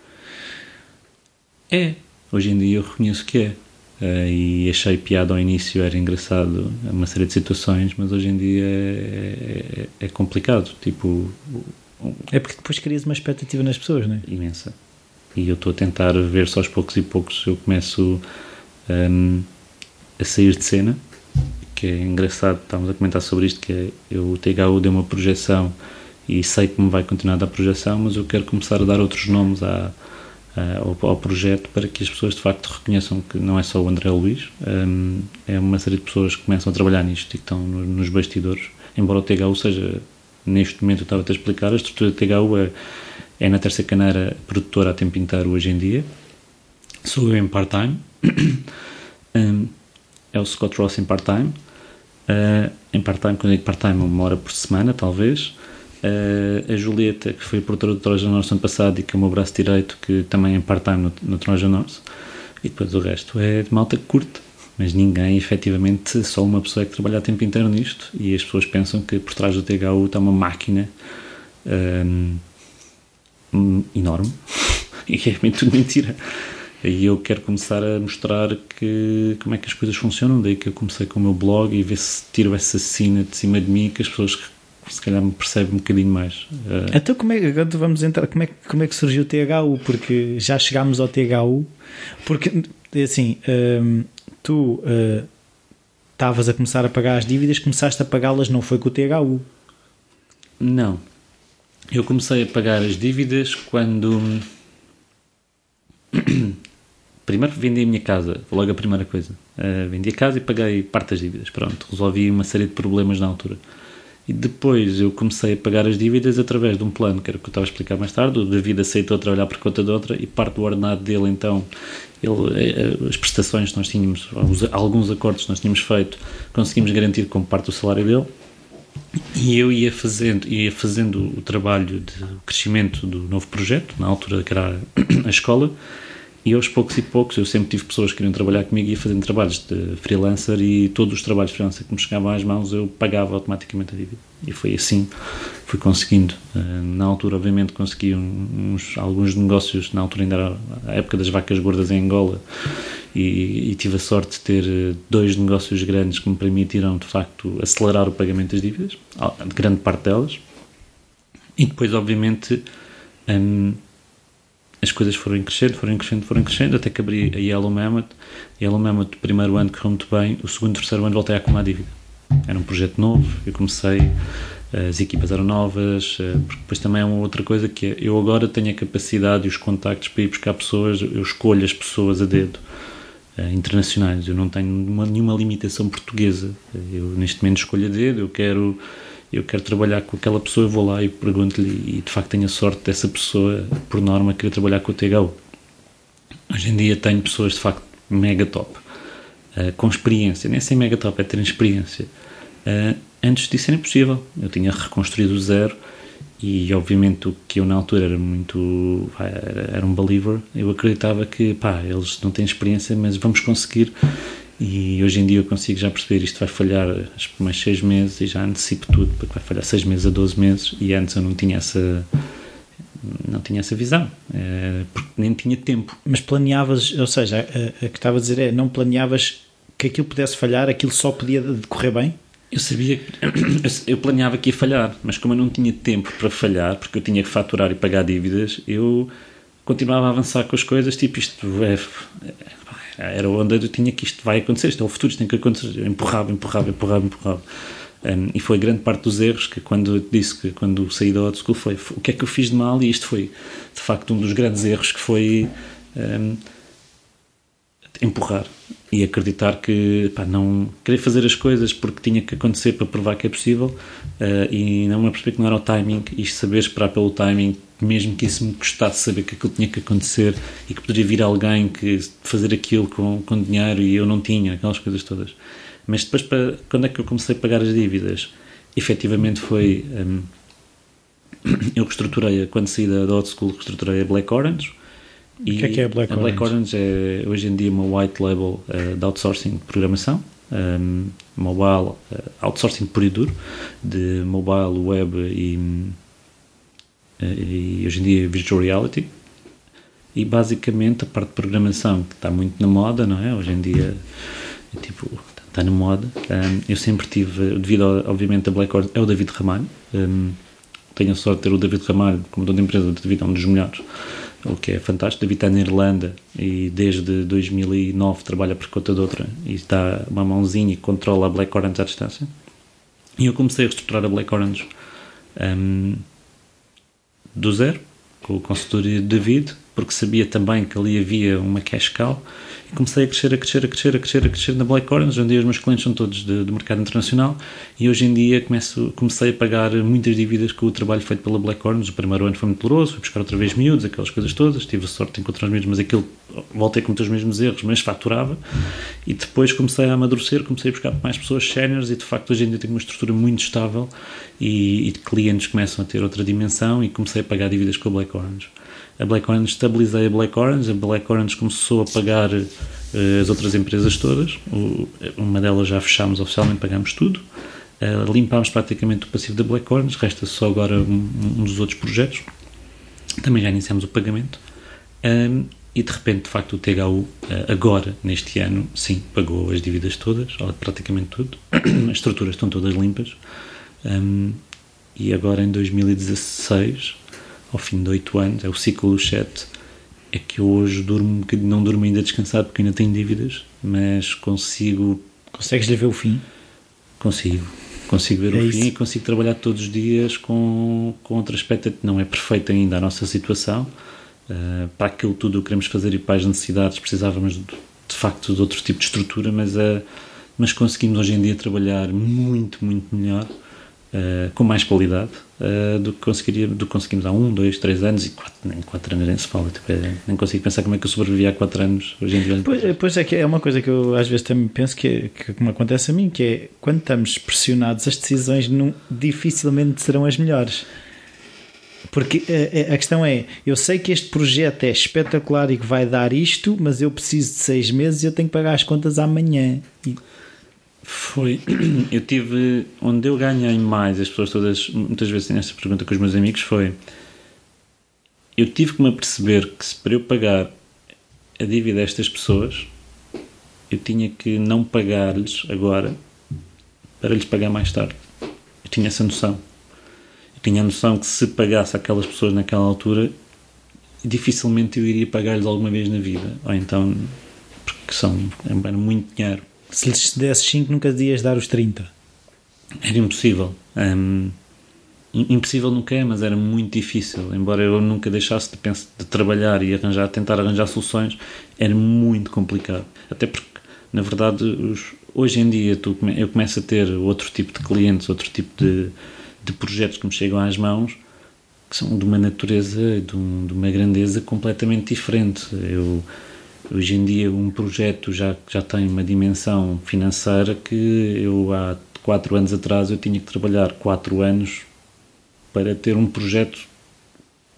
É. Hoje em dia eu reconheço que é. Uh, e achei piada ao início, era engraçado, uma série de situações, mas hoje em dia é, é, é complicado. Tipo. É porque depois crias uma expectativa nas pessoas, não é? Imensa. E eu estou a tentar ver só aos poucos e poucos eu começo um, a sair de cena, que é engraçado, estávamos a comentar sobre isto, que é eu, o THU deu uma projeção e sei que me vai continuar a dar projeção, mas eu quero começar a dar outros nomes à, uh, ao, ao, projeto para que as pessoas de facto reconheçam que não é só o André Luiz, um, é uma série de pessoas que começam a trabalhar nisto e que estão no, nos bastidores, embora o THU seja, neste momento eu estava a explicar, a estrutura do THU é, é na terça caneira produtora a tempo inteiro hoje em dia, sou eu em part-time, [coughs] um, é o Scott Ross em part-time, uh, em part-time, quando digo part-time, uma hora por semana talvez, a Julieta, que foi produtora do Trojan North ano passado e que é o meu braço direito, que também é part-time no, no Trojan North. E depois o resto é de malta que curte. Mas ninguém, efetivamente, só uma pessoa é que trabalha a tempo inteiro nisto. E as pessoas pensam que por trás do THU está uma máquina um, ehm, enorme. [laughs] e é tudo mentira. E eu quero começar a mostrar que, como é que as coisas funcionam. Daí que eu comecei com o meu blog e ver se tiro essa cena de cima de mim que as pessoas se calhar me percebe um bocadinho mais. Uh... Então, como é, agora vamos entrar, como é, como é que surgiu o THU? Porque já chegámos ao THU, porque assim, um, tu eh, estavas uh, a começar a pagar as dívidas, começaste a pagá-las, não foi com o THU? Não. Eu comecei a pagar as dívidas quando. [coughs] Primeiro vendi a minha casa, logo a primeira coisa. Uh, vendi a casa e paguei parte das dívidas. Pronto, resolvi uma série de problemas na altura. E depois eu comecei a pagar as dívidas através de um plano, que era o que eu estava a explicar mais tarde. O David aceitou trabalhar por conta de outra e parte do ordenado dele, então, ele, eh, eh, as prestações que nós tínhamos, alguns acordos que nós tínhamos feito, conseguimos garantir como parte do salário dele. E eu ia fazendo, ia fazendo o trabalho de crescimento do novo projeto, na altura que era a [coughs] escola, e aos poucos e poucos, eu sempre tive pessoas que queriam trabalhar comigo e ia fazendo trabalhos de freelancer e todos os trabalhos de freelancer que me chegavam às mãos eu pagava automaticamente a dívida. E foi assim, fui conseguindo. Eh, na altura, obviamente, consegui uns, alguns negócios, na altura ainda era a época das vacas gordas em Angola, e, e, tive a sorte de ter eh, dois negócios grandes que me permitiram, de facto, acelerar o pagamento das dívidas, de grande parte delas. E depois, obviamente, hum, as coisas foram crescendo, foram crescendo, foram crescendo, até que abri a Yellow Mammoth. Yellow Mammoth, primeiro ano correu muito bem, o segundo, terceiro ano voltei a acumular dívida. Era um projeto novo, eu comecei, as equipas eram novas, eh, porque depois também é uma outra coisa que é, eu agora tenho a capacidade e os contactos para ir buscar pessoas, eu escolho as pessoas a dedo, eh, internacionais, eu não tenho nenhuma limitação portuguesa, eu neste momento escolho a dedo, eu quero eu quero trabalhar com aquela pessoa, eu vou lá e pergunto-lhe, e de facto tenho a sorte dessa pessoa, por norma, querer trabalhar com o THU. Hoje em dia tenho pessoas de facto mega top, uh, com experiência, nem sei mega top, é terem experiência. Uh, antes disso era impossível, eu tinha reconstruído o zero e obviamente o que eu na altura era muito era um believer eu acreditava que pá eles não têm experiência mas vamos conseguir e hoje em dia eu consigo já perceber isto vai falhar os primeiros seis meses e já antecipo tudo, porque vai falhar seis meses a 12 meses e antes eu não tinha essa não tinha essa visão, é, porque nem tinha tempo. Mas planeavas, ou seja, a, a que estava a dizer é, não planeavas que aquilo pudesse falhar, aquilo só podia decorrer bem? Eu sabia, [coughs] eu planeava que ia falhar, mas como eu não tinha tempo para falhar, porque eu tinha que faturar e pagar dívidas, eu continuava a avançar com as coisas, tipo isto é, era onde eu tinha que isto vai acontecer, isto é o futuro, isto tem que acontecer. Eu empurrava, empurrava, empurrava, empurrava. Um, e foi grande parte dos erros que quando eu disse que quando saí da Hot School foi o que é que eu fiz de mal e isto foi de facto um dos grandes erros que foi um, empurrar e acreditar que pá, não querer fazer as coisas porque tinha que acontecer para provar que é possível uh, e não me perceber que não era o timing e saber esperar pelo timing mesmo que isso me custasse saber que aquilo tinha que acontecer e que poderia vir alguém que fazer aquilo com, com dinheiro e eu não tinha, aquelas coisas todas. Mas depois, para, quando é que eu comecei a pagar as dívidas? Efetivamente foi. Um, eu reestruturei, quando saí da, da Old School, reestruturei a Black Orange. E o que é que é a Black Orange? A Black Orange é hoje em dia uma white label uh, de outsourcing de programação, um, mobile, uh, outsourcing puro e duro, de mobile, web e e hoje em dia virtual reality e basicamente a parte de programação que está muito na moda, não é? Hoje em dia é tipo está na moda. Um, eu sempre tive, devido ao, obviamente a Blackboard é o David Ramalho. Um, tenho a sorte de ter o David Ramalho como dono da empresa, o David é um dos melhores, o que é fantástico. David está na Irlanda e desde 2009 trabalha por conta de outra e está uma mãozinha e controla a Black Orange à distância. E eu comecei a reestruturar a Black Orange um, do zero, com a consultoria de David, porque sabia também que ali havia uma cash cow e comecei a crescer, a crescer, a crescer, a crescer, a crescer na Black Orange. Em dia os meus clientes são todos de, de mercado internacional e hoje em dia começo, comecei a pagar muitas dívidas com o trabalho feito pela Black Orange. O primeiro ano foi muito doloroso, fui buscar outra vez miúdos, aquelas coisas todas. Tive a sorte de encontrar os miúdos, mas aquilo voltei cometer os mesmos erros, mas faturava. E depois comecei a amadurecer, comecei a buscar mais pessoas séniores e de facto hoje em dia tenho uma estrutura muito estável e, e clientes começam a ter outra dimensão e comecei a pagar dívidas com a Black Orange a Black Orange, estabilizei a Black Orange, a Black Orange começou a pagar uh, as outras empresas todas, o, uma delas já fechámos oficialmente, pagámos tudo, uh, limpámos praticamente o passivo da Black Orange, resta só agora um, um dos outros projetos, também já iniciamos o pagamento, um, e de repente, de facto, o THU, eh, agora, neste ano, sim, pagou as dívidas todas, praticamente tudo, [clears throat] as estruturas estão todas limpas, um, e agora em 2016 ao fim de 8 anos, é o ciclo dos 7, é que eu hoje durmo, não durmo ainda descansado porque ainda tenho dívidas, mas consigo. Consegues-lhe ver o fim? Consigo. Consigo ver é o fim e consigo trabalhar todos os dias com, com outro aspecto. Não é perfeita ainda a nossa situação. Uh, para aquilo tudo o que queremos fazer e para as necessidades precisávamos de, de facto de outro tipo de estrutura, mas, uh, mas conseguimos hoje em dia trabalhar muito, muito melhor uh, com mais qualidade uh, do, que conseguiria, do que conseguimos há um, dois, três anos e quatro, nem quatro anos nem se fala. Tipo, é, nem consigo pensar como é que eu sobrevivi há quatro anos hoje em dia. Pois, pois, é que é uma coisa que eu às vezes também penso que, é, que me acontece a mim, que é quando estamos pressionados as decisões não, dificilmente serão as melhores. Porque a, a, questão é, eu sei que este projeto é espetacular e que vai dar isto, mas eu preciso de seis meses e eu tenho que pagar as contas amanhã. E foi. [clears throat] Eu tive. Onde eu ganhei mais, as pessoas todas, muitas vezes têm esta pergunta com os meus amigos, foi. Eu tive que me aperceber que se para eu pagar a dívida a estas pessoas, eu tinha que não pagar-lhes agora para lhes pagar mais tarde. Eu tinha essa noção. Eu tinha a noção que se pagasse aquelas pessoas naquela altura, dificilmente eu iria pagar-lhes alguma vez na vida. Ou então, porque são, era muito dinheiro se lhes desses 5, nunca ias dar os 30. Era impossível. Um, impossível nunca é, mas era muito difícil. Embora eu nunca deixasse de, pensar, de trabalhar e arranjar, tentar arranjar soluções, era muito complicado. Até porque, na verdade, os, hoje em dia tu, eu começo a ter outro tipo de clientes, outro tipo de, de projetos que me chegam às mãos que são de uma natureza, de, um, de uma grandeza completamente diferente. Eu Hoje em dia um projeto já, já tem uma dimensão financeira que eu há quatro anos atrás eu tinha que trabalhar quatro anos para ter um projeto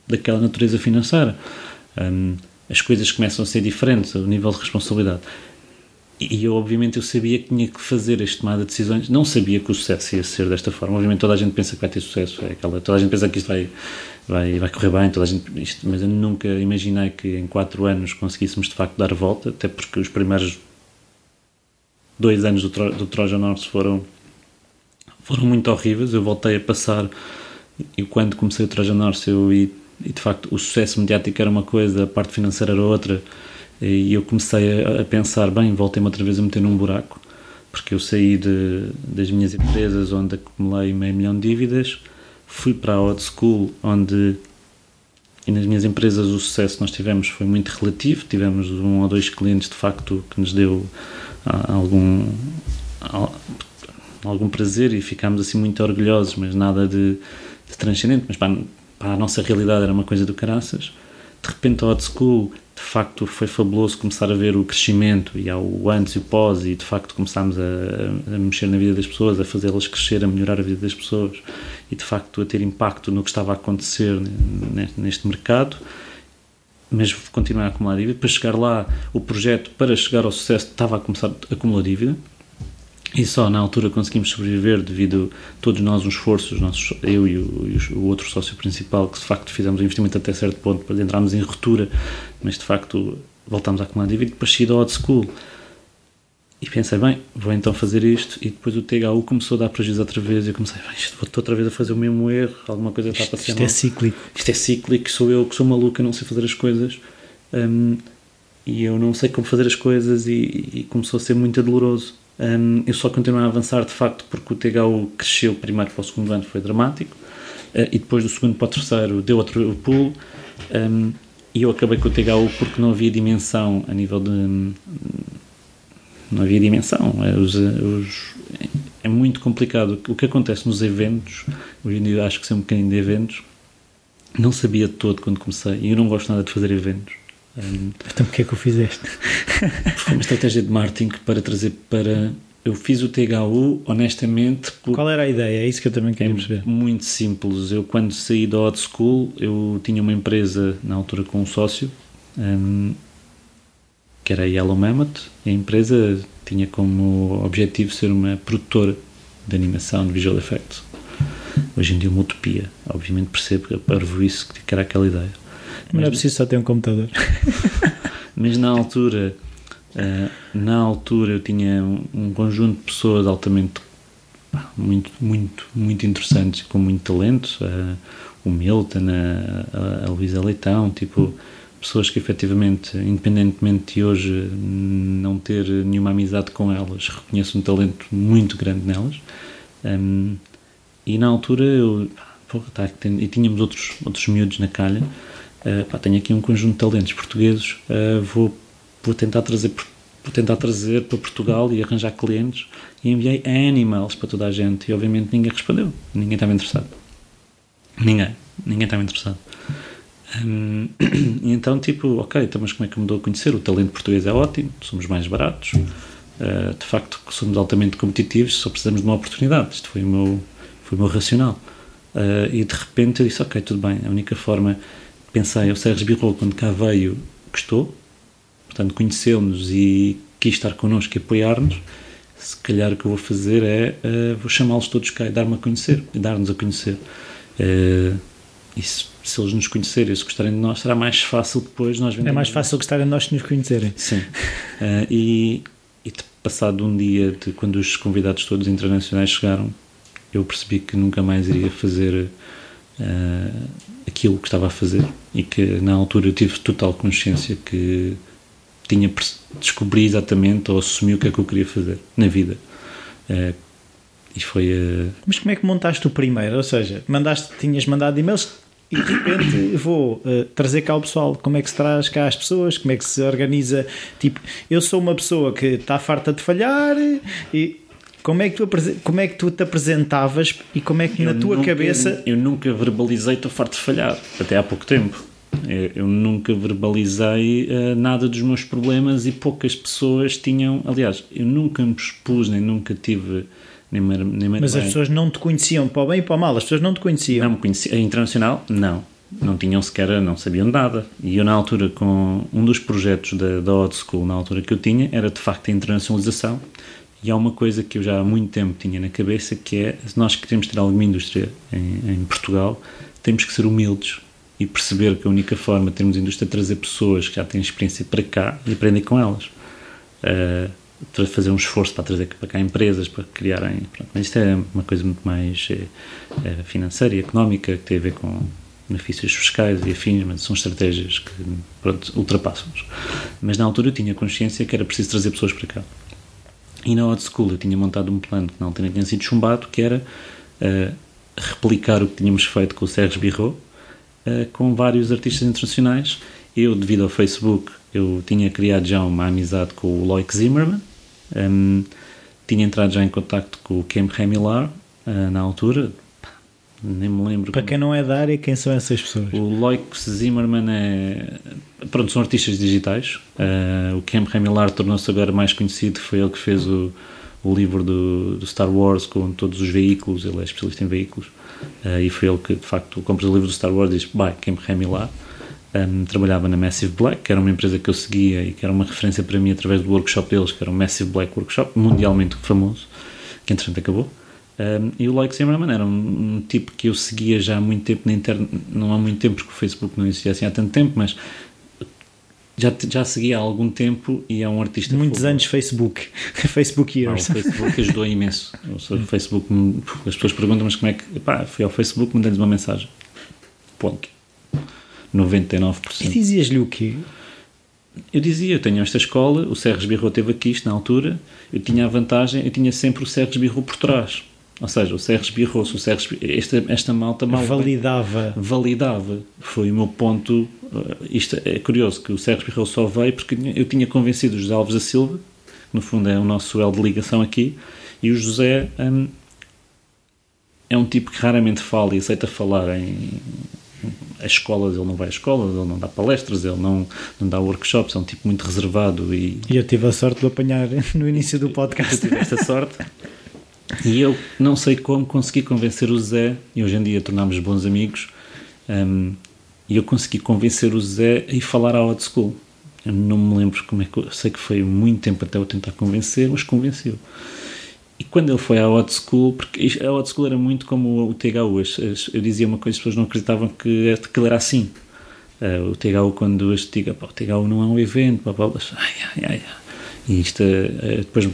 daquela natureza financeira. Um, as coisas começam a ser diferentes, o nível de responsabilidade. E eu, obviamente, eu sabia que tinha que fazer este tomada de decisões. Não sabia que o sucesso ia ser desta forma. Obviamente, toda a gente pensa que vai ter sucesso. É aquela, toda a gente pensa que isto vai, vai, vai correr bem, toda a gente, isto, mas eu nunca imaginei que em quatro anos conseguíssemos de facto dar a volta, até porque os primeiros dois anos do, do Trojan Horse foram, foram muito horríveis. Eu voltei a passar, e quando comecei o Trojan Horse, eu, e, e de facto o sucesso mediático era uma coisa, a parte financeira era outra e eu comecei a, a pensar, bem, voltei-me outra vez a meter num buraco, porque eu saí de, das minhas empresas onde acumulei meio milhão de dívidas, fui para a old school, onde e nas minhas empresas o sucesso que nós tivemos foi muito relativo, tivemos um ou dois clientes de facto que nos deu ah, algum algum prazer e ficámos assim muito orgulhosos, mas nada de, de transcendente, mas para, para, a nossa realidade era uma coisa do caraças. De repente a old school de facto foi fabuloso começar a ver o crescimento e ao antes e o pós e de facto começámos a, a mexer na vida das pessoas, a fazê-las crescer, a melhorar a vida das pessoas e de facto a ter impacto no que estava a acontecer neste mercado. Mas continuar a acumular dívida. Para chegar lá o projeto para chegar ao sucesso estava a começar a acumular dívida e só na altura conseguimos sobreviver devido a todos nós um esforço, nossos, eu e o, e o, outro sócio principal, que de facto fizemos um investimento até certo ponto para entrarmos em ruptura, mas de facto voltámos a acumular dívida, depois saí da old school. E pensei, bem, vou então fazer isto. E depois o THU começou a dar prejuízo outra vez. E eu comecei, bem, estou outra vez a fazer o mesmo erro. Alguma coisa está a passar. Isto, isto é cíclico. Isto é cíclico. Sou eu que sou maluco, não sei fazer as coisas. Um, e eu não sei como fazer as coisas. E, e começou a ser muito doloroso. Um, eu só continuei a avançar de facto porque o THU cresceu primeiro para o segundo ano, foi dramático, uh, e depois do segundo para o terceiro deu outro pulo. Um, e eu acabei com o THU porque não havia dimensão a nível de. Não havia dimensão. É, os, os, é muito complicado. O que acontece nos eventos, hoje em dia acho que sei um bocadinho de eventos, não sabia de todo quando comecei. E eu não gosto nada de fazer eventos. Um, então, o que é que o fizeste? Foi uma estratégia de marketing para trazer para. Eu fiz o THU, honestamente. Por... Qual era a ideia? É isso que eu também queria é perceber. Muito simples. Eu, quando saí da Odd School, eu tinha uma empresa, na altura, com um sócio, um, que era a Yellow Mammoth. A empresa tinha como objetivo ser uma produtora de animação de visual effects. Hoje em dia, uma utopia. Obviamente, percebo que para isso que era aquela ideia. Mas não é preciso só ter um computador. [laughs] mas na altura, uh, na altura eu tinha um, um, conjunto de pessoas altamente muito, muito, muito interessantes com muito talento. Uh, o Milton, a, a, a Luísa Leitão, tipo pessoas que efetivamente, independentemente de hoje não ter nenhuma amizade com elas, reconheço um talento muito grande nelas. Um, e na altura eu, pô, tá, e tínhamos outros, outros miúdos na calha Uh, pá, tenho aqui um conjunto de talentos portugueses, uh, vou, vou tentar trazer vou tentar trazer para Portugal e arranjar clientes e enviei animals para toda a gente e obviamente ninguém respondeu, ninguém estava interessado. Ninguém, ninguém estava interessado. [clears throat] Então, tipo, ok, então, mas como é que me dou a conhecer? O talento português é ótimo, somos mais baratos, uh, de facto, somos altamente competitivos, só precisamos de uma oportunidade. Isto foi o meu, foi o meu racional. Uh, e de repente eu disse, ok, tudo bem, a única forma pensei, o Sérgio Birro, quando cá veio, gostou, portanto, conheceu-nos e quis estar connosco e apoiar-nos. Se calhar o que eu vou fazer é uh, vou chamá-los todos cá e dar-me a conhecer, e dar-nos a conhecer. Uh, e se, se, eles nos conhecerem, se gostarem de nós, será mais fácil depois nós É mais fácil gostarem de nós se nos conhecerem. Sim. Uh, e, e passado um dia de quando os convidados todos internacionais chegaram, eu percebi que nunca mais iria fazer uh, aquilo que estava a fazer e que na altura eu tive total consciência que tinha descobri exatamente ou assumi o que é que eu queria fazer na vida uh, e foi uh... mas como é que montaste o primeiro ou seja mandaste tinhas mandado e-mails e de repente vou uh, trazer cá o pessoal. Como é que se traz cá as pessoas? Como é que se organiza? Tipo, eu sou uma pessoa que está farta de falhar e como é, que tu, como é que tu te apresentavas e como é que eu na tua nunca, cabeça. Eu nunca verbalizei estou farto de falhar, até há pouco tempo. Eu, eu nunca verbalizei uh, nada dos meus problemas e poucas pessoas tinham. Aliás, eu nunca me expus, nem nunca tive. Nem, nem, Mas as pessoas não te conheciam para o bem e para o mal, as pessoas não te conheciam. Não me conheciam. Internacional, não. Não tinham sequer, não sabiam nada. E eu, na altura, com um dos projetos da, da Odd School, na altura que eu tinha, era de facto a internacionalização e há uma coisa que eu já há muito tempo tinha na cabeça que é, se nós queremos ter alguma indústria em, em Portugal, temos que ser humildes e perceber que a única forma de termos indústria é trazer pessoas que já têm experiência para cá e aprender com elas. Uh, fazer um esforço para trazer para cá empresas, para criarem. Pronto. Mas isto é uma coisa muito mais é, financeira e económica, que tem a ver com benefícios fiscais e afins, mas são estratégias que pronto, ultrapassam-nos. Mas na altura eu tinha consciência que era preciso trazer pessoas para cá. E na Odd School eu tinha montado um plano que na altura tinha sido chumbado, que era uh, replicar o que tínhamos feito com o Sérgio Birro, uh, com vários artistas internacionais. Eu, devido ao Facebook, eu tinha criado já uma amizade com o Loic Zimmerman, um, ehm, tinha entrado já em contato com o Kem Hamilar, uh, na altura, nem me lembro. Para quem não é da área, quem são essas pessoas? O Loic Zimmerman é. Pronto, são artistas digitais. Uh, o Cam Hamilar tornou-se agora mais conhecido, foi ele que fez o, o livro do, do, Star Wars com todos os veículos, ele é especialista em veículos. Uh, e foi ele que, de facto, compra o livro do Star Wars e diz: Bye, Cam Hamilar. Um, trabalhava na Massive Black, que era uma empresa que eu seguia e que era uma referência para mim através do workshop deles, que era o Massive Black Workshop, mundialmente famoso, que entretanto acabou. Um, e o Like Zimmerman era um, um, tipo que eu seguia já há muito tempo na internet, não há muito tempo, porque o Facebook não existia assim há tanto tempo, mas já, já seguia há algum tempo e é um artista. Muitos anos Facebook, [laughs] Facebook Years. Ah, o Facebook ajudou imenso. O Facebook, as pessoas perguntam, mas como é que. Pá, fui ao Facebook, mandei-lhes uma mensagem. Ponto. 99%. E dizias-lhe o quê? eu dizia, eu tenho esta escola, o Serres Birro teve aqui isto na altura, eu tinha a vantagem, eu tinha sempre o Serres Birro por trás. Ou seja, o Serres Birro-se, o esta, esta malta mal validava. validava. Foi o meu ponto. uh, Isto é curioso que o Serres Birro só veio porque eu tinha convencido o José Alves da Silva, que no fundo é o nosso elo de ligação aqui, e o José hum, é um tipo que raramente fala e aceita falar em as escolas, ele não vai a escolas, ele não dá palestras, ele não, não dá workshops, é um tipo muito reservado e E eu tive a sorte de apanhar [laughs] no início do eu podcast. tive esta sorte. [laughs] E eu não sei como consegui convencer o Zé, e hoje em dia tornámos bons amigos, hum, e eu consegui convencer o Zé a ir falar à Odd School. Eu não me lembro como é que. Eu sei que foi muito tempo até eu tentar convencer, mas convenceu. E quando ele foi à Odd School, porque a Odd School era muito como o THU, eu dizia uma coisa as pessoas não acreditavam que aquilo era assim. Eh, o THU, quando as diga, o THU não é um evento, ai, ai, ai. E isto, eh, depois,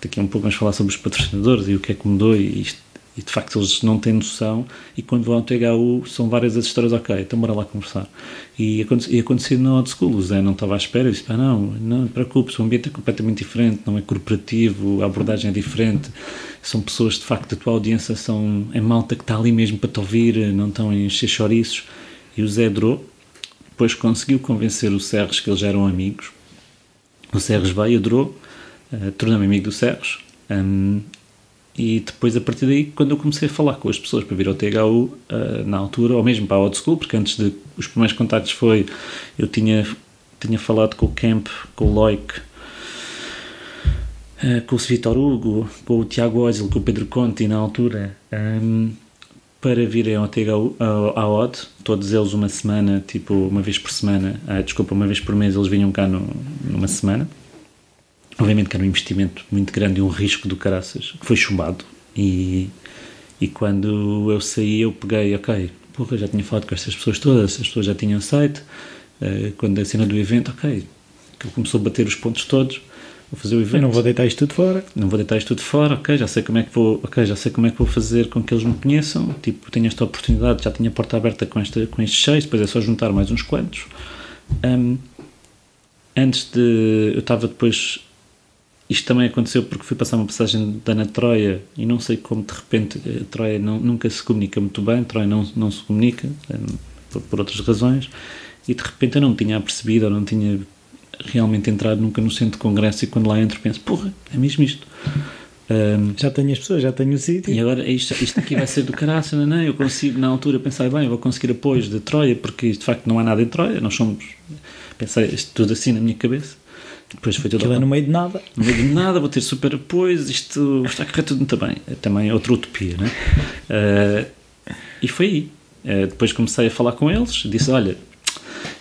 daqui a um pouco, vamos falar sobre os patrocinadores e o que é que mudou. E, isto, e de facto, eles não têm noção. E quando vão ao THU, são várias as histórias, ok, então bora lá conversar. E, aconte- e aconteceu na Odd School. O Zé não estava à espera, disse: pá, não, não te preocupes, o ambiente é completamente diferente, não é corporativo, a abordagem é diferente. São pessoas, de facto, da tua audiência são é malta que está ali mesmo para te ouvir, não estão a encher chouriços. E o Zé adorou. Depois conseguiu convencer o Serres que eles eram amigos. O Serres veio, adorou, uh, tornou-me amigo do Serres. Um, e depois, a partir daí, quando eu comecei a falar com as pessoas para vir ao THU, uh, na altura, ou mesmo para a Old School, porque antes de. Os primeiros contactos foi. Eu tinha, tinha falado com o Camp, com o Loic, uh, com o Vitor Hugo, com o Tiago Ozil, com o Pedro Conti, na altura. Um, para virem ao THU, à OD, todos eles uma semana, tipo uma vez por semana, ah, desculpa, uma vez por mês eles vinham cá no, numa semana. Obviamente que era um investimento muito grande e um risco do caraças, que foi chumbado. E, e quando eu saí, eu peguei, ok, porra, já tinha falado com estas pessoas todas, as pessoas já tinham site. eh, quando a cena do evento, ok, que ele começou a bater os pontos todos, vou fazer o evento Eu não vou deitar isto tudo fora. não vou deitar isto tudo fora, ok, já sei como é que vou, ok, já sei como é que vou fazer com que eles me conheçam, tipo, tenho esta oportunidade, já tinha a porta aberta com, esta, com estes seis, depois é só juntar mais uns quantos. Ahm, antes de, eu estava depois, isto também aconteceu porque fui passar uma passagem da na Troia e não sei como de repente a Troia não, nunca se comunica muito bem, Troia não, não se comunica, ahm, por, por outras razões, e de repente eu não tinha apercebido, ou não tinha realmente entrado nunca no centro de congresso e quando lá entro penso, porra, é mesmo isto. Ahm, Já tenho as pessoas, já tenho o sítio. e agora isto, isto aqui vai ser do caraça, não, não, eu consigo na altura pensar, bem, vou conseguir apoios de Troia, porque de facto não há nada em Troia, nós somos, pensei isto tudo assim na minha cabeça, depois foi tudo Aquilo é no meio de nada. no meio de nada, vou ter super apoios, isto está a correr tudo muito bem. É também outra utopia, né? Eh, e foi aí. Eh, depois comecei a falar com eles, disse: Olha,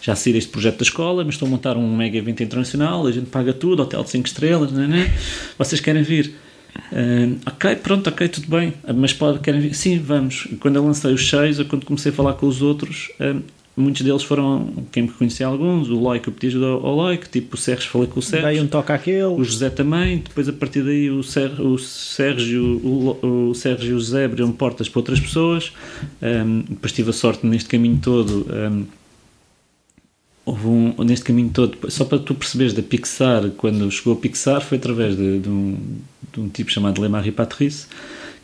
já saí deste projeto da escola, mas estou a montar um mega evento internacional, a gente paga tudo, hotel de 5 estrelas, né, né? vocês querem vir? Eh, ok, pronto, ok, tudo bem, mas pode, querem vir? Sim, vamos. E quando eu lancei os seis, eu quando comecei a falar com os outros, muitos deles foram quem me conhecia alguns, o Loic, eu pedi ajuda ao Loic, tipo o Serres, falei com o Serres. Dei um toque àquele. O José também, depois a partir daí o, Ser, o Sérgio, o, o Sérgio e o José abriram portas para outras pessoas. Um, depois tive a sorte neste caminho todo. Um, houve um, neste caminho todo, só para tu perceberes da Pixar, quando chegou a Pixar, foi através de, de um, de um tipo chamado Lemar Patrice,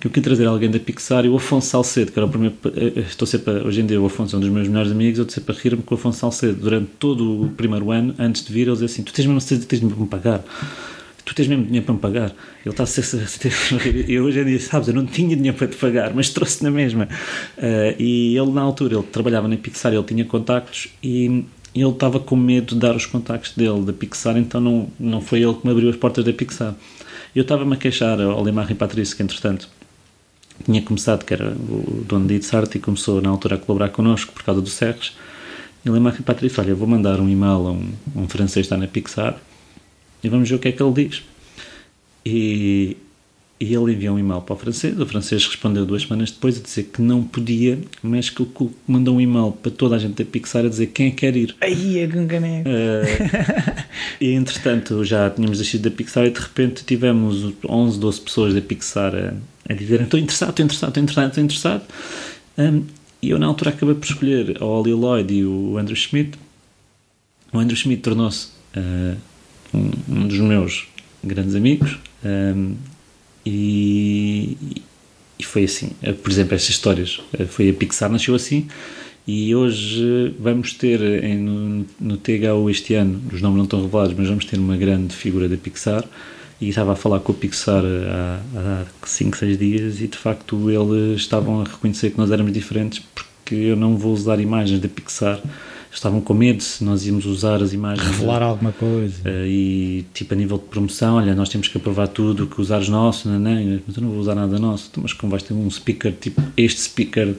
que eu quis trazer alguém da Pixar e o Afonso Salcedo, que era o primeiro. eh, Estou sempre, hoje em dia o Afonso é um dos meus melhores amigos, eu estou sempre a rir-me com o Afonso Salcedo. Durante todo o primeiro ano, antes de vir, ele dizia assim: Tu tens mesmo, tens mesmo para me pagar tu tens mesmo dinheiro para me pagar. Ele está a ser. Eu [laughs] hoje em dia, sabes, eu não tinha dinheiro para te pagar, mas trouxe na mesma. Eh, e ele, na altura, ele trabalhava na Pixar, ele tinha contactos e ele estava com medo de dar os contactos dele da Pixar, então não, não foi ele que me abriu as portas da Pixar. Eu estava-me a queixar ao Lemar e Patrício, que entretanto tinha começado, que era o dono da Itzart, e começou na altura a colaborar connosco por causa do Serres. E o Lemar e Patrício, olha, vou mandar um e-mail a um, a um francês que está na Pixar e vamos ver o que é que ele diz. E, e ele enviou um e-mail para o francês, o francês respondeu duas semanas depois a dizer que não podia, mas que mandou um e-mail para toda a gente da Pixar a dizer quem é que quer ir. Aí, é com caneco. Eh, e entretanto já tínhamos descido da Pixar e de repente tivemos 11, 12 pessoas da Pixar a, a dizerem estou interessado, estou interessado, estou interessado, estou interessado. Um, e eu na altura acabei por escolher a Oli Lloyd e o Andrew Schmidt. O Andrew Schmidt tornou-se uh, um, um, dos meus grandes amigos um, e, e, foi assim. Por exemplo, estas histórias. Foi a Pixar, nasceu assim e hoje vamos ter em, no, no THU este ano, os nomes não estão revelados, mas vamos ter uma grande figura da Pixar e estava a falar com o Pixar há, há 5, 6 dias e de facto eles estavam a reconhecer que nós éramos diferentes porque eu não vou usar imagens da Pixar. Estavam com medo se nós íamos usar as imagens revelar de, alguma coisa. Uh, e tipo a nível de promoção olha nós temos que aprovar tudo que usares nosso não, não, mas eu não vou usar nada nosso. Então, mas como vais ter um speaker tipo este speaker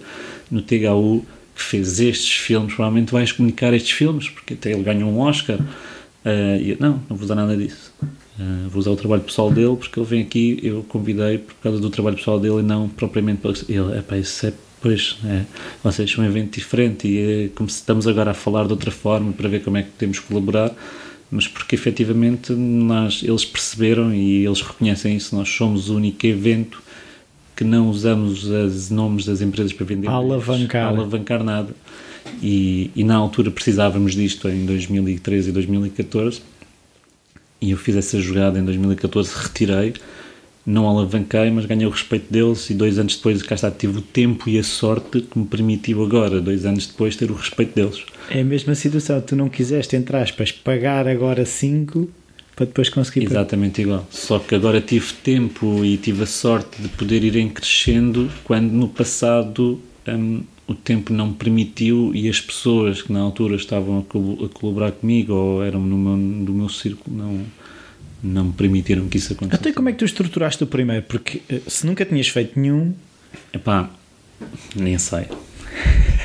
no THU que fez estes filmes provavelmente vais comunicar estes filmes porque até ele ganhou um Oscar. Uh, e eu, não, não vou usar nada disso Uh, vou usar o trabalho pessoal dele porque ele vem aqui, eu convidei por causa do trabalho pessoal dele e não propriamente para ele. Epá, isso é, pois, é, vocês são um evento diferente e é como se estamos agora a falar de outra forma para ver como é que podemos colaborar, mas porque efetivamente nós, eles perceberam e eles reconhecem isso. Nós somos o único evento que não usamos os nomes das empresas para vender, alavancar, alavancar nada. E, e na altura precisávamos disto em 2013 e 2014 e eu fiz essa jogada em 2014, retirei, não alavanquei, mas ganhei o respeito deles e dois anos depois, cá está, tive o tempo e a sorte que me permitiu agora, dois anos depois, ter o respeito deles. É a mesma situação, tu não quiseste, entre aspas, pagar agora 5 para depois conseguir... Exatamente igual, só que agora tive tempo e tive a sorte de poder ir em crescendo quando no passado... Hum, o tempo não me permitiu e as pessoas que na altura estavam a, colaborar comigo ou eram no meu, do meu círculo não, não me permitiram que isso acontecesse. Até como é que tu estruturaste o primeiro? Porque eh, se nunca tinhas feito nenhum. Epá, nem sei.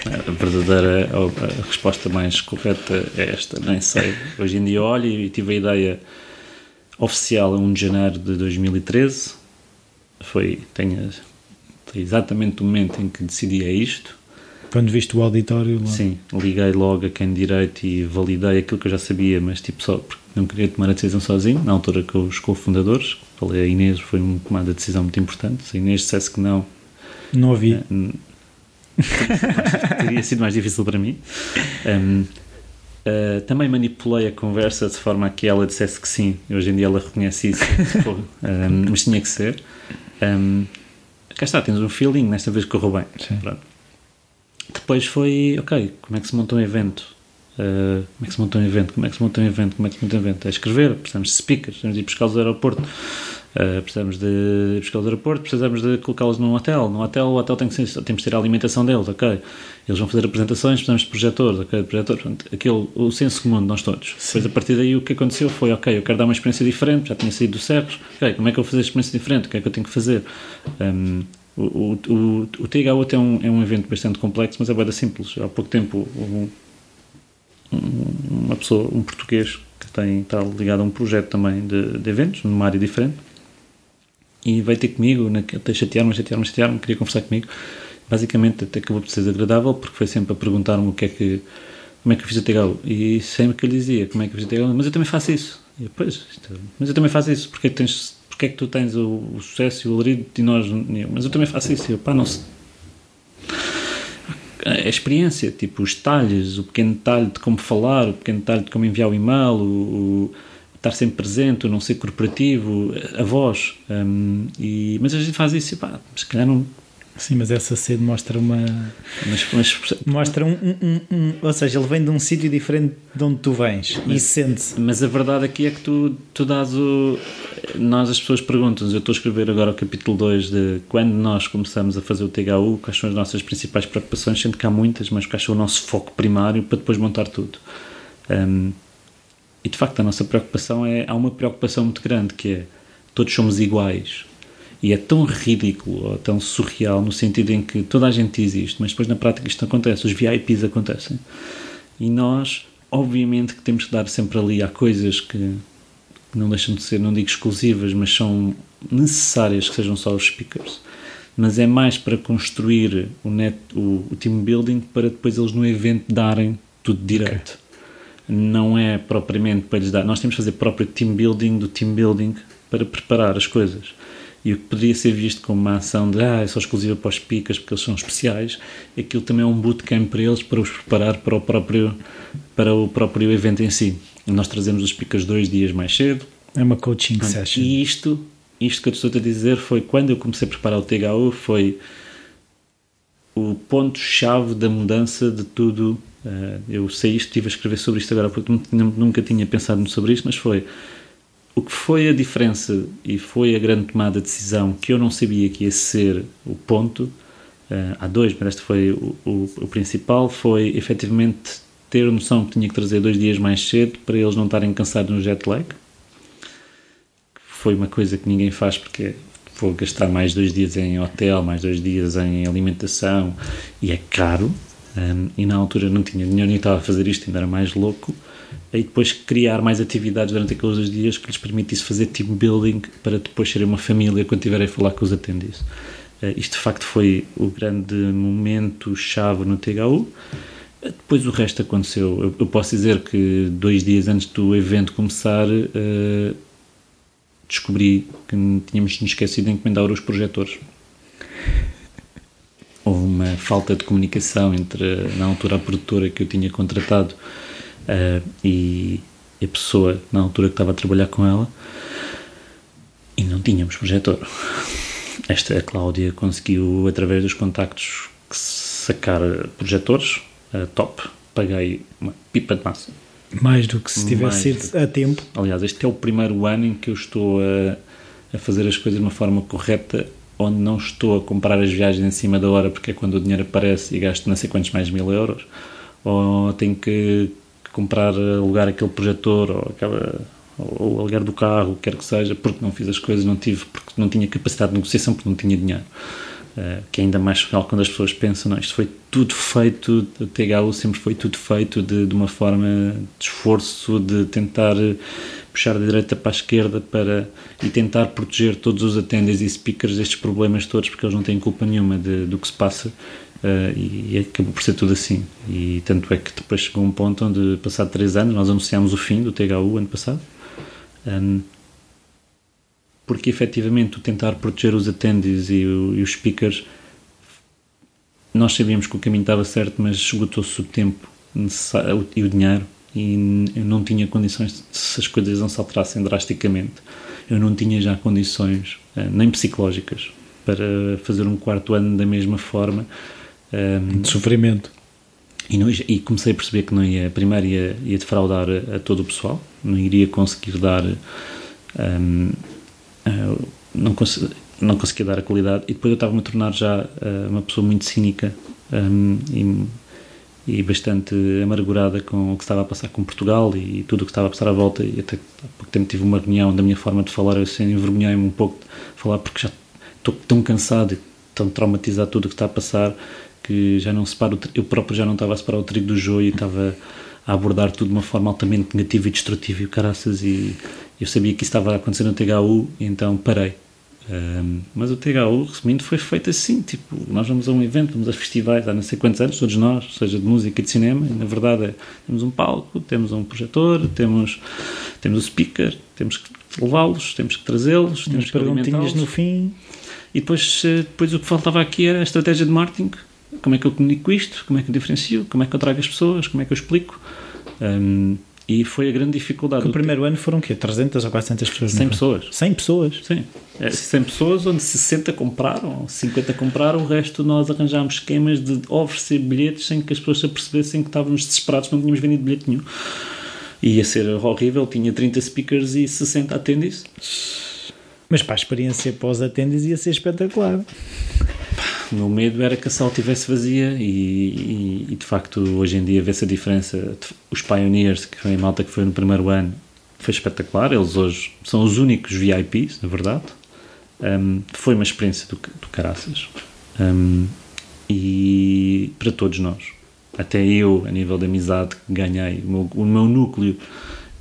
A verdadeira a resposta mais correta é esta, nem sei. Hoje em dia olho e tive a ideia oficial a 1 de janeiro de 2013. Foi, tenho, exatamente o momento em que decidi é isto. Quando viste o auditório? Lá. Sim, liguei logo a quem direito e validei aquilo que eu já sabia, mas tipo só porque não queria tomar a decisão sozinho, na altura com os cofundadores. Falei a Inês, foi uma tomada de decisão muito importante. Se a Inês dissesse que não. Não havia. Eh, [laughs] teria sido mais difícil para mim. Um, uh, eh, também manipulei a conversa de forma a que ela dissesse que sim. Hoje em dia ela reconhece isso, um, [laughs] mas tinha que ser. Um, cá está, tens um feeling, nesta vez correu bem. Pronto. Depois foi, ok, como é que se monta um evento? Uh, como é que se monta um evento? Como é que se monta um evento? Como é que se monta um evento? É escrever, precisamos de speakers, precisamos de ir buscá-los ao aeroporto, uh, precisamos de ir buscá-los ao aeroporto, precisamos de colocá-los num hotel. No hotel, o hotel tem que ser, temos de ter a alimentação deles, ok. Eles vão fazer apresentações, precisamos de projetores, ok, projetores. Portanto, aquele, o senso comum de nós todos. Sim. Depois, a partir daí, o que aconteceu foi, ok, eu quero dar uma experiência diferente, já tinha saído do Cerros, ok, como é que eu vou fazer a experiência diferente? O que é que eu tenho que fazer? Um, o, o, o, THU é um, é um evento bastante complexo, mas é bem simples. Há pouco tempo um, uma pessoa, um português que tem, está ligado a um projeto também de, de eventos, numa área diferente, e veio ter comigo, até chatear-me, chatear-me, chatear-me, queria conversar comigo. Basicamente, até acabou por ser desagradável, porque foi sempre a perguntar-me o que é que, como é que eu fiz o THU. E sempre que eu lhe dizia como é que eu fiz o THU, mas eu também faço isso. E pois, mas eu também faço isso, porque tens porque é que tu tens o, o sucesso e o alarido e nós. Mas eu também faço isso. Eu, pá, não sei. A experiência, tipo os detalhes, o pequeno detalhe de como falar, o pequeno detalhe de como enviar o e-mail, o, o estar sempre presente, o não ser corporativo, a voz. Um, e, mas a gente faz isso e pá, se calhar não, Sim, mas essa sede mostra uma. Mas, mas... Mostra um, um, um, Ou seja, ele vem de um sítio diferente de onde tu vens mas, e sente-se. Mas a verdade aqui é que tu, tu dás o. Nós, as pessoas perguntam-nos, eu estou a escrever agora o capítulo 2 de quando nós começamos a fazer o THU, quais são as nossas principais preocupações, sendo que há muitas, mas quais são o nosso foco primário para depois montar tudo. Um, e de facto, a nossa preocupação é. Há uma preocupação muito grande que é todos somos iguais e é tão ridículo ou tão surreal no sentido em que toda a gente diz isto, mas depois na prática isto acontece, os VIPs acontecem. E nós, obviamente, que temos que dar sempre ali. Há coisas que não deixam de ser, não digo exclusivas, mas são necessárias que sejam só os speakers. Mas é mais para construir o, net, o, o team building para depois eles no evento darem tudo direito. Okay. Não é propriamente para lhes dar. Nós temos que fazer próprio team building do team building para preparar as coisas e o que poderia ser visto como uma ação de ah, é só exclusiva para os picas porque eles são especiais, aquilo também é um bootcamp para eles para os preparar para o próprio, para o próprio evento em si. nós trazemos os speakers dois dias mais cedo. É uma coaching session. E isto, isto que eu estou a dizer foi quando eu comecei a preparar o THU, foi o ponto-chave da mudança de tudo. Uh, eu sei isto, estive a escrever sobre isto agora porque nunca tinha pensado sobre isto, mas foi o que foi a diferença e foi a grande tomada de decisão que eu não sabia que ia ser o ponto. Uh, há dois, mas este foi o, o, o principal. Foi efetivamente ter a noção que tinha que trazer dois dias mais cedo para eles não estarem cansados no jet lag. Foi uma coisa que ninguém faz porque vou gastar mais dois dias em hotel, mais dois dias em alimentação e é caro. Um, e na altura não tinha dinheiro nem estava a fazer isto, ainda era mais louco. E depois criar mais atividades durante aqueles dois dias que lhes permitisse fazer team building para depois serem uma família quando tiverem a falar com os atendentes. Uh, isto de facto foi o grande momento chave no THU. Depois o resto aconteceu. Eu, posso dizer que dois dias antes do evento começar, uh, descobri que tínhamos nos esquecido de encomendar os projetores. Houve uma falta de comunicação entre, na altura, a produtora que eu tinha contratado uh, e a pessoa, na altura, que estava a trabalhar com ela, e não tínhamos projetor. Esta a Cláudia conseguiu, através dos contactos, sacar projetores uh, top. Paguei uma pipa de massa. Mais do que se tivesse sido a tempo. Aliás, este é o primeiro ano em que eu estou a, a fazer as coisas de uma forma correta, onde não estou a comprar as viagens em cima da hora, porque é quando o dinheiro aparece e gasto não sei quantos mais mil euros, ou tenho que comprar, alugar aquele projetor, ou, aquela, ou alugar do carro, quer que seja, porque não fiz as coisas, não tive, porque não tinha capacidade de negociação, porque não tinha dinheiro. Uh, que é ainda mais real quando as pessoas pensam, não, isto foi tudo feito, o THU sempre foi tudo feito de, de uma forma de esforço, de tentar puxar da direita para a esquerda para, e tentar proteger todos os atendentes e speakers destes problemas todos, porque eles não têm culpa nenhuma de, do que se passa. Uh, e, acabou por ser tudo assim. E tanto é que depois chegou um ponto onde, passado três anos, nós anunciámos o fim do THU ano passado. Um, porque efetivamente o tentar proteger os attendees e, o, e os speakers, nós sabíamos que o caminho estava certo, mas esgotou-se o tempo e o dinheiro e eu não tinha condições, se as coisas não se alterassem drasticamente, eu não tinha já condições, eh, nem psicológicas, para fazer um quarto ano da mesma forma. Um, de sofrimento. E, não, e, comecei a perceber que não ia, primeiro ia, ia defraudar a, a todo o pessoal, não iria conseguir dar um, uh, não, cons não conseguia dar a qualidade e depois eu estava-me a tornar já uh, uma pessoa muito cínica um, e, e, bastante amargurada com o que estava a passar com Portugal e tudo o que estava a passar à volta e até há pouco tempo tive uma reunião da minha forma de falar, eu assim, envergonhei-me um pouco de falar porque já estou tão cansado e tão traumatizado tudo o que está a passar que já não separo, eu próprio já não estava a separar o trigo do joio e estava a abordar tudo de uma forma altamente negativa e destrutiva e caraças e eu sabia que isso estava a acontecer no THU então parei um, mas o THU, resumindo, foi feito assim, tipo, nós vamos a um evento, vamos a festivais há não sei quantos anos, todos nós, seja de música e de cinema, e na verdade é, temos um palco, temos um projetor, temos, temos o speaker, temos que levá-los, temos que trazê-los, temos que perguntinhas no fim. E depois, eh, depois o que faltava aqui era a estratégia de marketing, como é que eu comunico isto, como é que eu diferencio, como é que eu trago as pessoas, como é que eu explico. Um, e foi a grande dificuldade. o primeiro ano foram o quê? 300 ou 400 pessoas? 100 pessoas. 100 pessoas? Sim. 100 é, pessoas, onde 60 compraram, 50 compraram, o resto nós arranjámos esquemas de oferecer bilhetes sem que as pessoas se apercebessem que estávamos desesperados, não tínhamos vendido bilhete nenhum. Ia ser horrível, tinha 30 speakers e 60 attendees. Mas para a experiência pós-attendees ia ser espetacular. O meu medo era que a sala estivesse vazia e, e, e, de facto hoje em dia vê-se a diferença. Os Pioneers, que foi a malta que foi no primeiro ano, foi espetacular. Eles hoje são os únicos VIPs, na verdade. Um, foi uma experiência do, do caraças. Um, e para todos nós. Até eu, a nível de amizade ganhei, o meu, o meu núcleo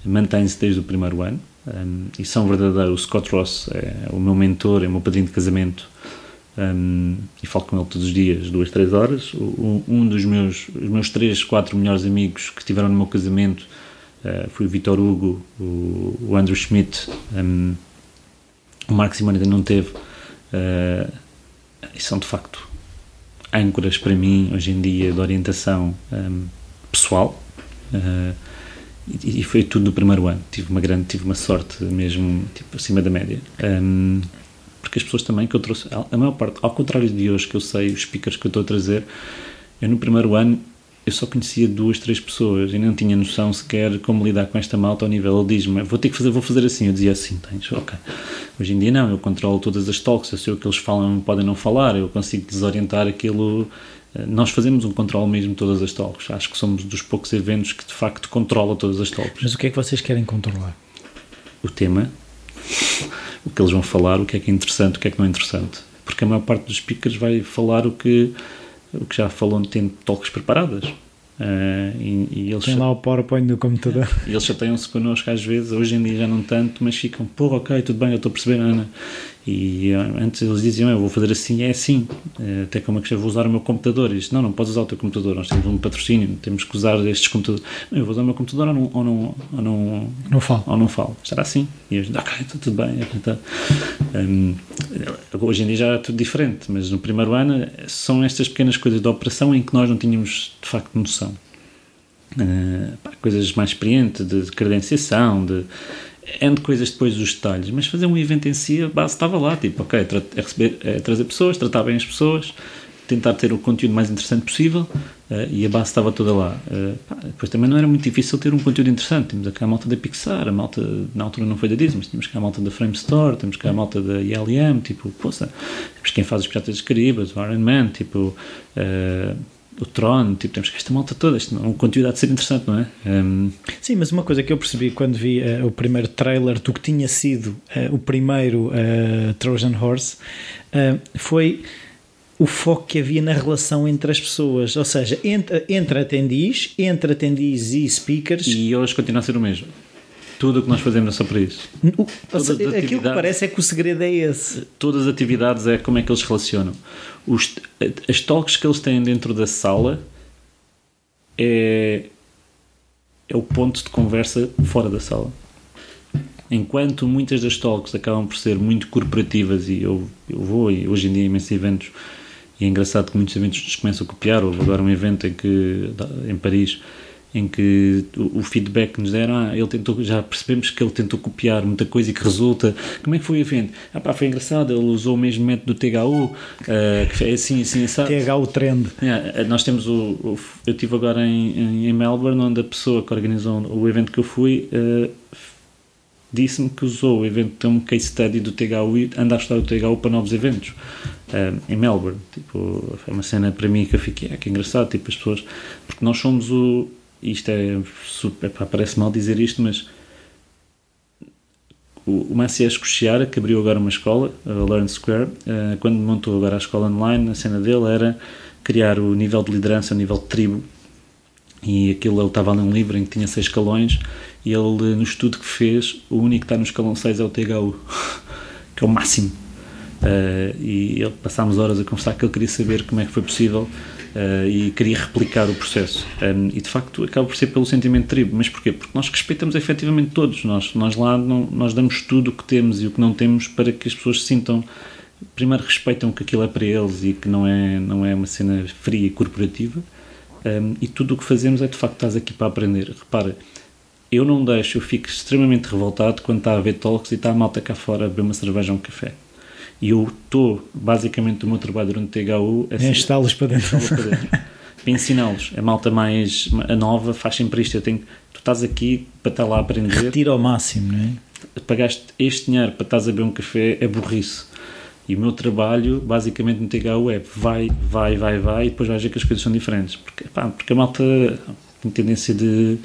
mantém-se desde o primeiro ano. Um, e são verdadeiros. O Scott Ross é o meu mentor, é o meu padrinho de casamento um, e falo com ele todos os dias, duas, três horas. O, um dos meus, os meus três, quatro melhores amigos que estiveram no meu casamento uh, foi o Vitor Hugo, o, o Andrew Schmidt, um, o Marco Simone ainda não teve. Uh, e são de facto âncoras para mim hoje em dia de orientação um, pessoal. Uh, e, e, foi tudo no primeiro ano. Tive uma grande, tive uma sorte mesmo, tipo, acima da média. Um, porque as pessoas também que eu trouxe, a maior parte, ao contrário de hoje, que eu sei, os speakers que eu estou a trazer, eu no primeiro ano eu só conhecia duas, três pessoas e não tinha noção sequer como lidar com esta malta ao nível. Ele diz-me, vou ter que fazer, vou fazer assim. Eu dizia assim, tens, ok. Hoje em dia não, eu controlo todas as talks, eu sei o que eles falam, podem não falar, eu consigo desorientar aquilo. Eh, nós fazemos um controle mesmo de todas as talks. Acho que somos dos poucos eventos que de facto controla todas as talks. Mas o que é que vocês querem controlar? O tema, o que eles vão falar, o que é que é interessante, o que é que não é interessante. Porque a maior parte dos speakers vai falar o que o que já falou tem talks preparadas. Uh, e, e, eles Tem lá o PowerPoint no computador. [laughs] E eles chateiam-se connosco às vezes, hoje em dia já não tanto, mas ficam, pô, ok, tudo bem, eu estou a perceber, Ana. E uh, antes eles diziam, eu vou fazer assim, é assim. Uh, até como é que eu vou usar o meu computador? E isto, não, não podes usar o teu computador, nós temos um patrocínio, temos que usar estes computadores. Não, eu vou usar o meu computador ou não, ou não, ou não, não falo. Ou não falo. Estará assim. E eu, ok, está tudo bem. Então, um, hoje em dia já é tudo diferente, mas no primeiro ano são estas pequenas coisas da operação em que nós não tínhamos de facto noção. Uh, pá, coisas mais experientes, de, de credenciação, de N coisas depois dos detalhes, mas fazer um evento em si, a base estava lá, tipo, ok, é, receber, é trazer pessoas, tratar bem as pessoas, tentar ter o conteúdo mais interessante possível uh, e a base estava toda lá. Uh, pá, depois também não era muito difícil ter um conteúdo interessante. Temos aqui a malta da Pixar, a malta, na altura não foi da Disney, mas temos cá a malta da Frame Store, temos cá a malta da ILM, tipo, poça, temos quem faz os Piratas dos Caribas, o Iron Man, tipo. Uh, o Tron, tipo, temos esta malta toda, este é um conteúdo há de ser interessante, não é? Um... Sim, mas uma coisa que eu percebi quando vi uh, o primeiro trailer do que tinha sido uh, o primeiro uh, Trojan Horse foi o foco que havia na relação entre as pessoas, ou seja, entre, entre atendis, entre atendis e speakers. E hoje continua a ser o mesmo. Tudo o que nós fazemos é só para isso. O, seja, aquilo que parece é que o segredo é esse. Todas as atividades é como é que eles relacionam. Os, as talks que eles têm dentro da sala é, é o ponto de conversa fora da sala. Enquanto muitas das talks acabam por ser muito corporativas, e eu, eu vou, e hoje em dia, imensos eventos, e é engraçado que muitos eventos nos começam a copiar. Houve agora um evento em, que, em Paris em que o, feedback nos deram, ah, ele tentou, já percebemos que ele tentou copiar muita coisa e que resulta. Como é que foi o evento? Ah, pá, foi engraçado, ele usou o mesmo método do THU, uh, que é assim, assim, sabe? THU Trend. É, nós temos o, o eu estive agora em, em, Melbourne, onde a pessoa que organizou o evento que eu fui uh, disse-me que usou o evento, tem um case study do THU e anda a estudar o THU para novos eventos uh, em Melbourne. Tipo, foi uma cena para mim que eu fiquei, ah, que engraçado, tipo, as pessoas, porque nós somos o isto é super, pá, parece mal dizer isto, mas o, o Macias que abriu agora uma escola, a Learn Square, uh, quando montou agora a escola online, a cena dele era criar o nível de liderança, o nível de tribo, e aquilo ele estava num livro em que tinha seis escalões, e ele, no estudo que fez, o único que está no escalão 6 é o THU, [laughs] que é o máximo. Uh, e ele, passámos horas a conversar que ele queria saber como é que foi possível uh, e queria replicar o processo. Um, e de facto acaba por ser pelo sentimento de tribo. Mas porquê? Porque nós respeitamos efetivamente todos. Nós, nós lá não, nós damos tudo o que temos e o que não temos para que as pessoas se sintam. Primeiro respeitam que aquilo é para eles e que não é, não é uma cena fria e corporativa. Um, e tudo o que fazemos é de facto estás aqui para aprender. Repara, eu não deixo, eu fico extremamente revoltado quando está a ver talks e está a malta cá fora a beber uma cerveja ou um café. E eu estou, basicamente, o meu trabalho durante o THU é assim, enxitá-los para dentro. Para, dentro. [laughs] para ensiná-los. A malta mais a nova faz sempre isto. Eu tenho, tu estás aqui para estar lá a aprender. Retira ao máximo, não é? Pagaste este dinheiro para estás a beber um café, é burrice. E o meu trabalho, basicamente, no THU é vai, vai, vai, vai, e depois vais ver que as coisas são diferentes. Porque, pá, porque a malta tem tendência de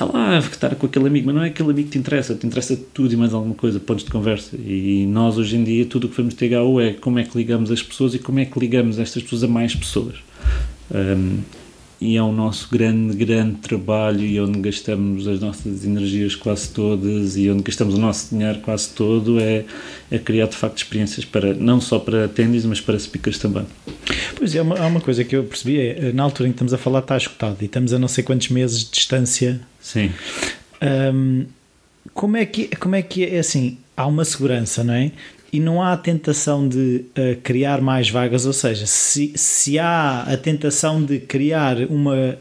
está lá a estar com aquele amigo, mas não é aquele amigo que te interessa, te interessa tudo e mais alguma coisa, pontos de conversa. E nós hoje em dia tudo o que vamos ter é como é que ligamos as pessoas e como é que ligamos estas pessoas a mais pessoas. Um, e é o nosso grande, grande trabalho e onde gastamos as nossas energias quase todas e onde gastamos o nosso dinheiro quase todo é, é criar de facto experiências para não só para attendees, mas para speakers também. Pois é, uma, há uma coisa que eu percebi é, na altura em que estamos a falar está escutado e estamos a não sei quantos meses de distância. Sim. Um, como é que como é que é assim? Há uma segurança, não é? E não há a tentação de uh, criar mais vagas, ou seja, se, se há a tentação de criar uma.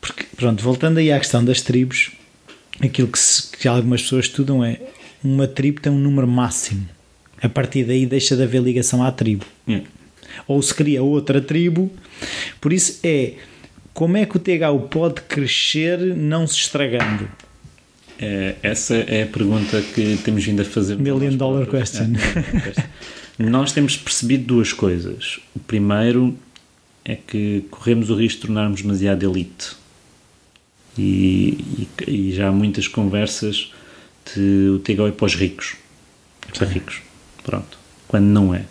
Porque, pronto, voltando aí à questão das tribos, aquilo que, se, que algumas pessoas estudam é uma tribo tem um número máximo. A partir daí deixa de haver ligação à tribo. Yeah. Ou se cria outra tribo. Por isso é como é que o THU pode crescer não se estragando? É, essa é a pergunta que temos vindo a fazer. Million dollar question. É, nós temos percebido duas coisas. O primeiro é que corremos o risco de tornarmos demasiado elite. E, e, e já há muitas conversas de o THO é para os ricos. É para ricos. Pronto. Quando não é.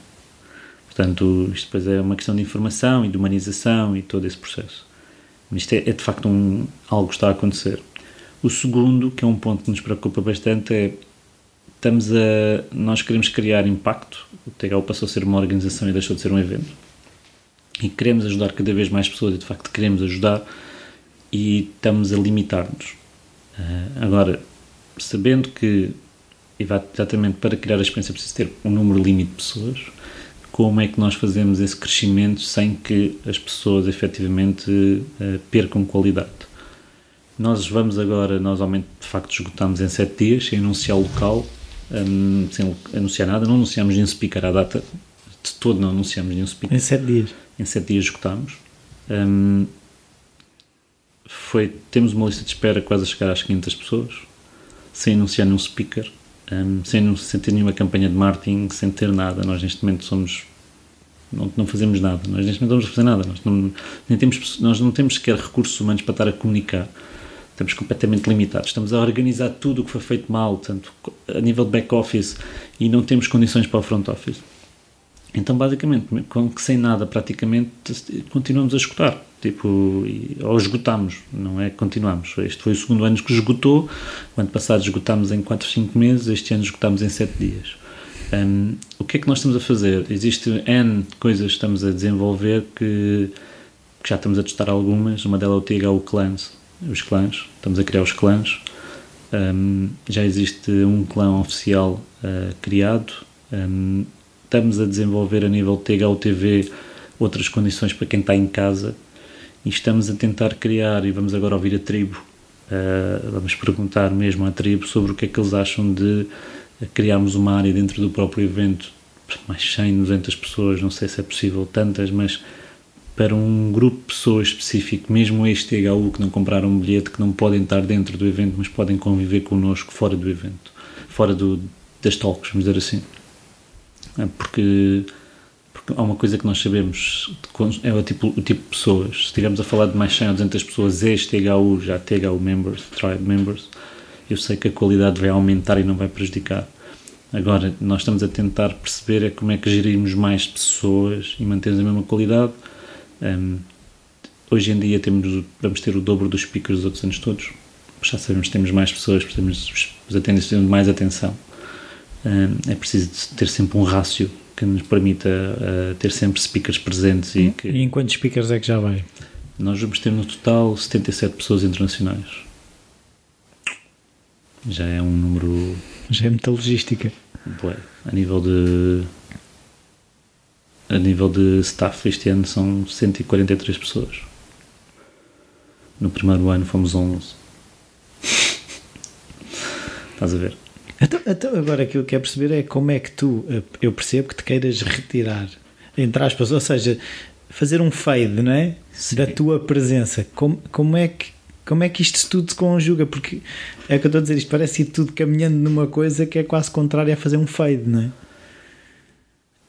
Portanto, isto depois é uma questão de informação e de humanização e todo esse processo. Mas isto é, é de facto um, algo que está a acontecer. O segundo, que é um ponto que nos preocupa bastante, é estamos a nós queremos criar impacto. O THO passou a ser uma organização e deixou de ser um evento. E queremos ajudar cada vez mais pessoas e de facto queremos ajudar e estamos a limitar-nos. Uh, agora, sabendo que exatamente para criar a experiência precisa ter um número limite de pessoas, como é que nós fazemos esse crescimento sem que as pessoas efetivamente uh, percam qualidade? Nós vamos agora, nós de facto esgotamos em 7 dias, sem anunciar o local, um, sem anunciar nada, não anunciamos nenhum speaker à data, de todo não anunciamos nenhum speaker. Em 7 dias? Em 7 dias esgotámos. Um, foi, temos uma lista de espera quase a chegar às 500 pessoas, sem anunciar nenhum speaker, um, sem, sem ter nenhuma campanha de marketing, sem ter nada. Nós neste momento somos não, não fazemos nada. Nós neste momento não estamos a fazer nada. Nós não, nem temos, nós não temos sequer recursos humanos para estar a comunicar. Estamos completamente limitados. Estamos a organizar tudo o que foi feito mal, tanto a nível de back-office, e não temos condições para o front-office. Então, basicamente, com que sem nada, praticamente, continuamos a escutar. Tipo, ou esgotamos, não é? Continuamos. Este foi o segundo ano que esgotou. O ano passado esgotámos em 4, 5 meses, este ano esgotámos em 7 dias. Um, o que é que nós estamos a fazer? Existem N coisas que estamos a desenvolver que, que já estamos a testar algumas. Uma delas é o THU Clans, os clãs. Estamos a criar os clãs. Um, já existe um clã oficial uh, criado. Um, estamos a desenvolver a nível THU TV outras condições para quem está em casa e estamos a tentar criar, e vamos agora ouvir a tribo, uh, vamos perguntar mesmo à tribo sobre o que é que eles acham de criarmos uma área dentro do próprio evento, mais 100, 200 pessoas, não sei se é possível tantas, mas para um grupo de pessoas específico, mesmo este THU que não compraram um bilhete, que não podem estar dentro do evento, mas podem conviver connosco fora do evento, fora do, das talks, vamos dizer assim. É porque, porque há uma coisa que nós sabemos, é o tipo, o tipo de pessoas. Se estivermos a falar de mais 100 ou 200 pessoas, este THU, já THU members, tribe members, eu sei que a qualidade vai aumentar e não vai prejudicar. Agora, nós estamos a tentar perceber é como é que gerimos mais pessoas e mantemos a mesma qualidade. Um, hoje em dia temos, vamos ter o dobro dos speakers dos outros anos todos. Já sabemos que temos mais pessoas, temos, os atendentes têm mais atenção. Um, é preciso ter sempre um rácio que nos permita uh, ter sempre speakers presentes. E, que, e em quantos speakers é que já vai? Nós vamos ter no total 77 pessoas internacionais já é um número. Já é muita logística. A nível de. A nível de staff, este ano são 143 pessoas. No primeiro ano fomos 11. [laughs] Estás a ver? Então, então, agora aquilo que eu quero perceber é como é que tu, eu percebo que te queiras retirar, entre aspas, ou seja, fazer um fade, não é? Sim. Da tua presença. Como, como é que como é que isto tudo se conjuga? Porque é que eu estou a dizer, isto parece ir tudo caminhando numa coisa que é quase contrária a fazer um fade, não é?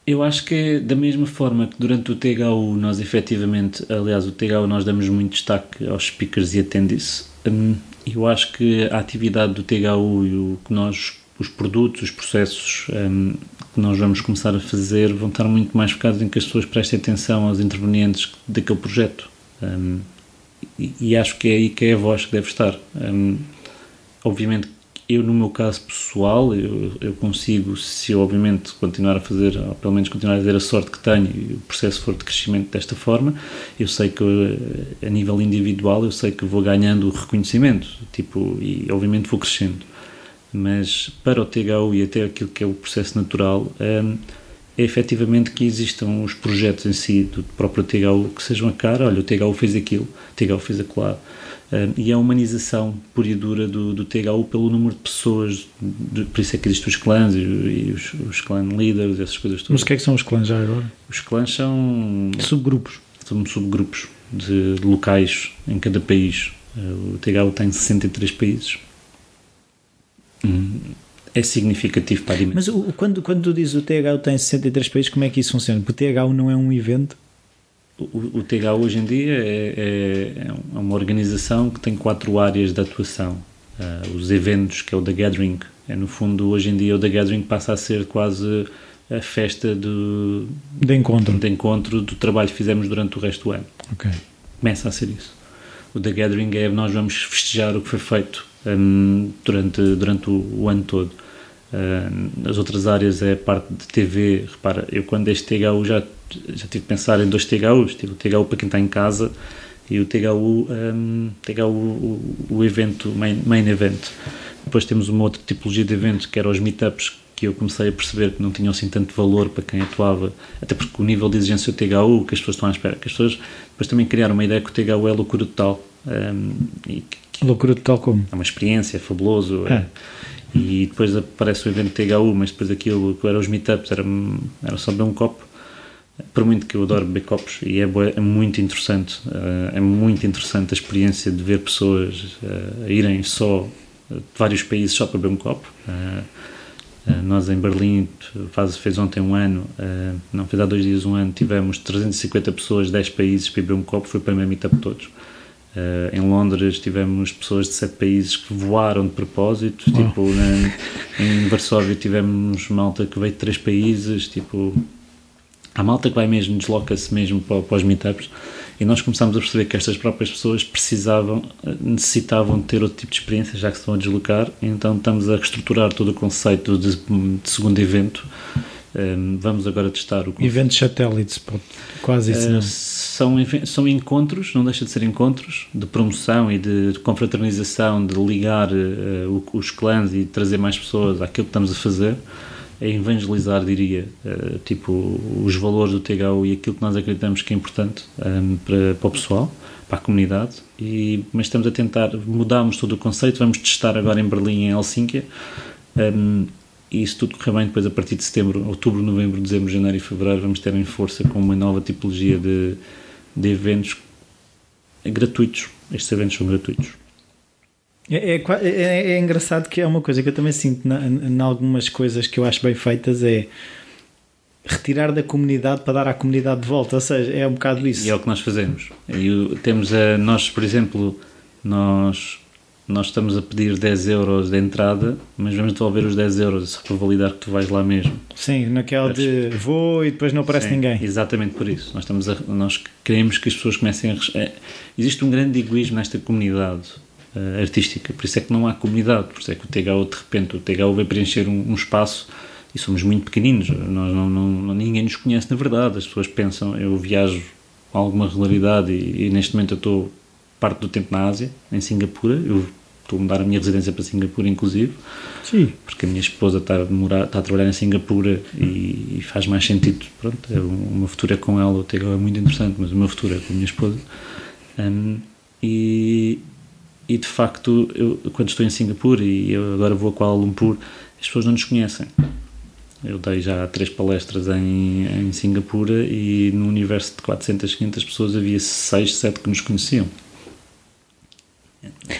Eu acho que é da mesma forma que durante o THU nós efetivamente, aliás, o THU nós damos muito destaque aos speakers e attendees. Hum, eu acho que a atividade do THU e o que nós, os produtos, os processos um, que nós vamos começar a fazer vão estar muito mais focados em que as pessoas prestem atenção aos intervenientes daquele projeto. Um, e, acho que é aí que é a voz que deve estar. Um, obviamente, eu, no meu caso pessoal, eu, eu, consigo, se eu, obviamente, continuar a fazer, ou pelo menos continuar a ter a sorte que tenho e o processo for de crescimento desta forma, eu sei que, a nível individual, eu sei que vou ganhando reconhecimento, tipo, e obviamente vou crescendo. Mas para o THU e até aquilo que é o processo natural, um, é efetivamente que existam os projetos em si do próprio THU que sejam a cara, olha, o THU fez aquilo, o THU fez aquilo e a humanização pura e dura do, do THU pelo número de pessoas, de, por isso é que existem os clãs e, e os, os clã leaders, essas coisas todas. Mas o que é que são os clãs já agora? Os clãs são subgrupos. São subgrupos de locais em cada país. O THU tem 63 países. Hum é significativo para a dimensão. Mas o, quando, quando tu dizes o THU tem 63 países, como é que isso funciona? Porque o THU não é um evento? O, o THU hoje em dia é, é, é, uma organização que tem quatro áreas de atuação. Uh, os eventos, que é o The Gathering, é no fundo, hoje em dia, o The Gathering passa a ser quase a festa do, de, encontro. de encontro do trabalho que fizemos durante o resto do ano. Okay. Começa a ser isso. O The Gathering é nós vamos festejar o que foi feito um, durante, durante o, o ano todo. Uh, as outras áreas é a parte de TV. Repara, eu quando este THU já, já tive de pensar em dois THUs. Tive o THU para quem está em casa e o THU, um, THU o, o evento, main, main event. Depois temos uma outra tipologia de eventos que eram os meetups que eu comecei a perceber que não tinham assim tanto valor para quem atuava, até porque o nível de exigência do THU, que as pessoas estão à espera, que as pessoas depois também criaram uma ideia que o THU é loucura total. Um, e que loucura total como? É uma experiência, é fabuloso. É. É e depois aparece o evento THU, mas depois aquilo que eram os meetups era, era só beber um copo. Por muito que eu adoro beber copos, e é, é muito interessante, eh, é muito interessante a experiência de ver pessoas uh, irem só de vários países só para beber um copo. Nós em Berlim, faz, fez ontem um ano, não fez há dois dias um ano, tivemos 350 pessoas, 10 países para beber um copo, foi para o meu meetup todos. Uh, em Londres tivemos pessoas de sete países que voaram de propósito, tipo na, [laughs] em Varsóvia tivemos malta que veio de três países, tipo a malta que vai mesmo, desloca-se mesmo para, para os meetups e nós começámos a perceber que estas próprias pessoas precisavam, necessitavam de ter outro tipo de experiência já que se estão a deslocar, então estamos a reestruturar todo o conceito de, de segundo evento. Um, vamos agora testar o Eventos satélites, quase isso. Uh, são, são encontros, não deixa de ser encontros de promoção e de, confraternização, de ligar uh, os clãs e trazer mais pessoas àquilo que estamos a fazer. É evangelizar, diria, uh, tipo, os valores do THU e aquilo que nós acreditamos que é importante um, para, para o pessoal, para a comunidade. E, mas estamos a tentar, mudarmos todo o conceito, vamos testar agora em Berlim em Helsínquia. Um, e se tudo correr bem, depois a partir de setembro, outubro, novembro, dezembro, janeiro e fevereiro, vamos ter em força com uma nova tipologia de, de eventos gratuitos. Estes eventos são gratuitos. É, é, é, é, engraçado que é uma coisa que eu também sinto em algumas coisas que eu acho bem feitas é retirar da comunidade para dar à comunidade de volta, ou seja, é um bocado isso. E é o que nós fazemos. E temos a, nós, por exemplo, nós nós estamos a pedir 10 euros de entrada, mas vamos devolver os 10 euros para validar que tu vais lá mesmo. Sim, naquela de vou e depois não aparece Sim, ninguém. Exatamente por isso. Nós, estamos a, nós queremos que as pessoas comecem a. É, existe um grande egoísmo nesta comunidade uh, artística, por isso é que não há comunidade, por isso é que o THU, de repente, o THU vai preencher um, um espaço e somos muito pequeninos, nós não, não, ninguém nos conhece na verdade, as pessoas pensam, eu viajo com alguma regularidade e, e neste momento eu estou parte do tempo na Ásia, em Singapura. Eu estou a mudar a minha residência para Singapura, inclusive. Sim. Porque a minha esposa está a, morar, está a trabalhar em Singapura e, e faz mais sentido. Pronto, é o meu futuro é com ela, o Tego é muito interessante, mas o meu futuro é com a minha esposa. Um, e, e de facto, eu, quando estou em Singapura e agora vou a Kuala Lumpur, as pessoas não nos conhecem. Eu dei já três palestras em, em Singapura e no universo de 400, 500 pessoas havia 6, 7 que nos conheciam.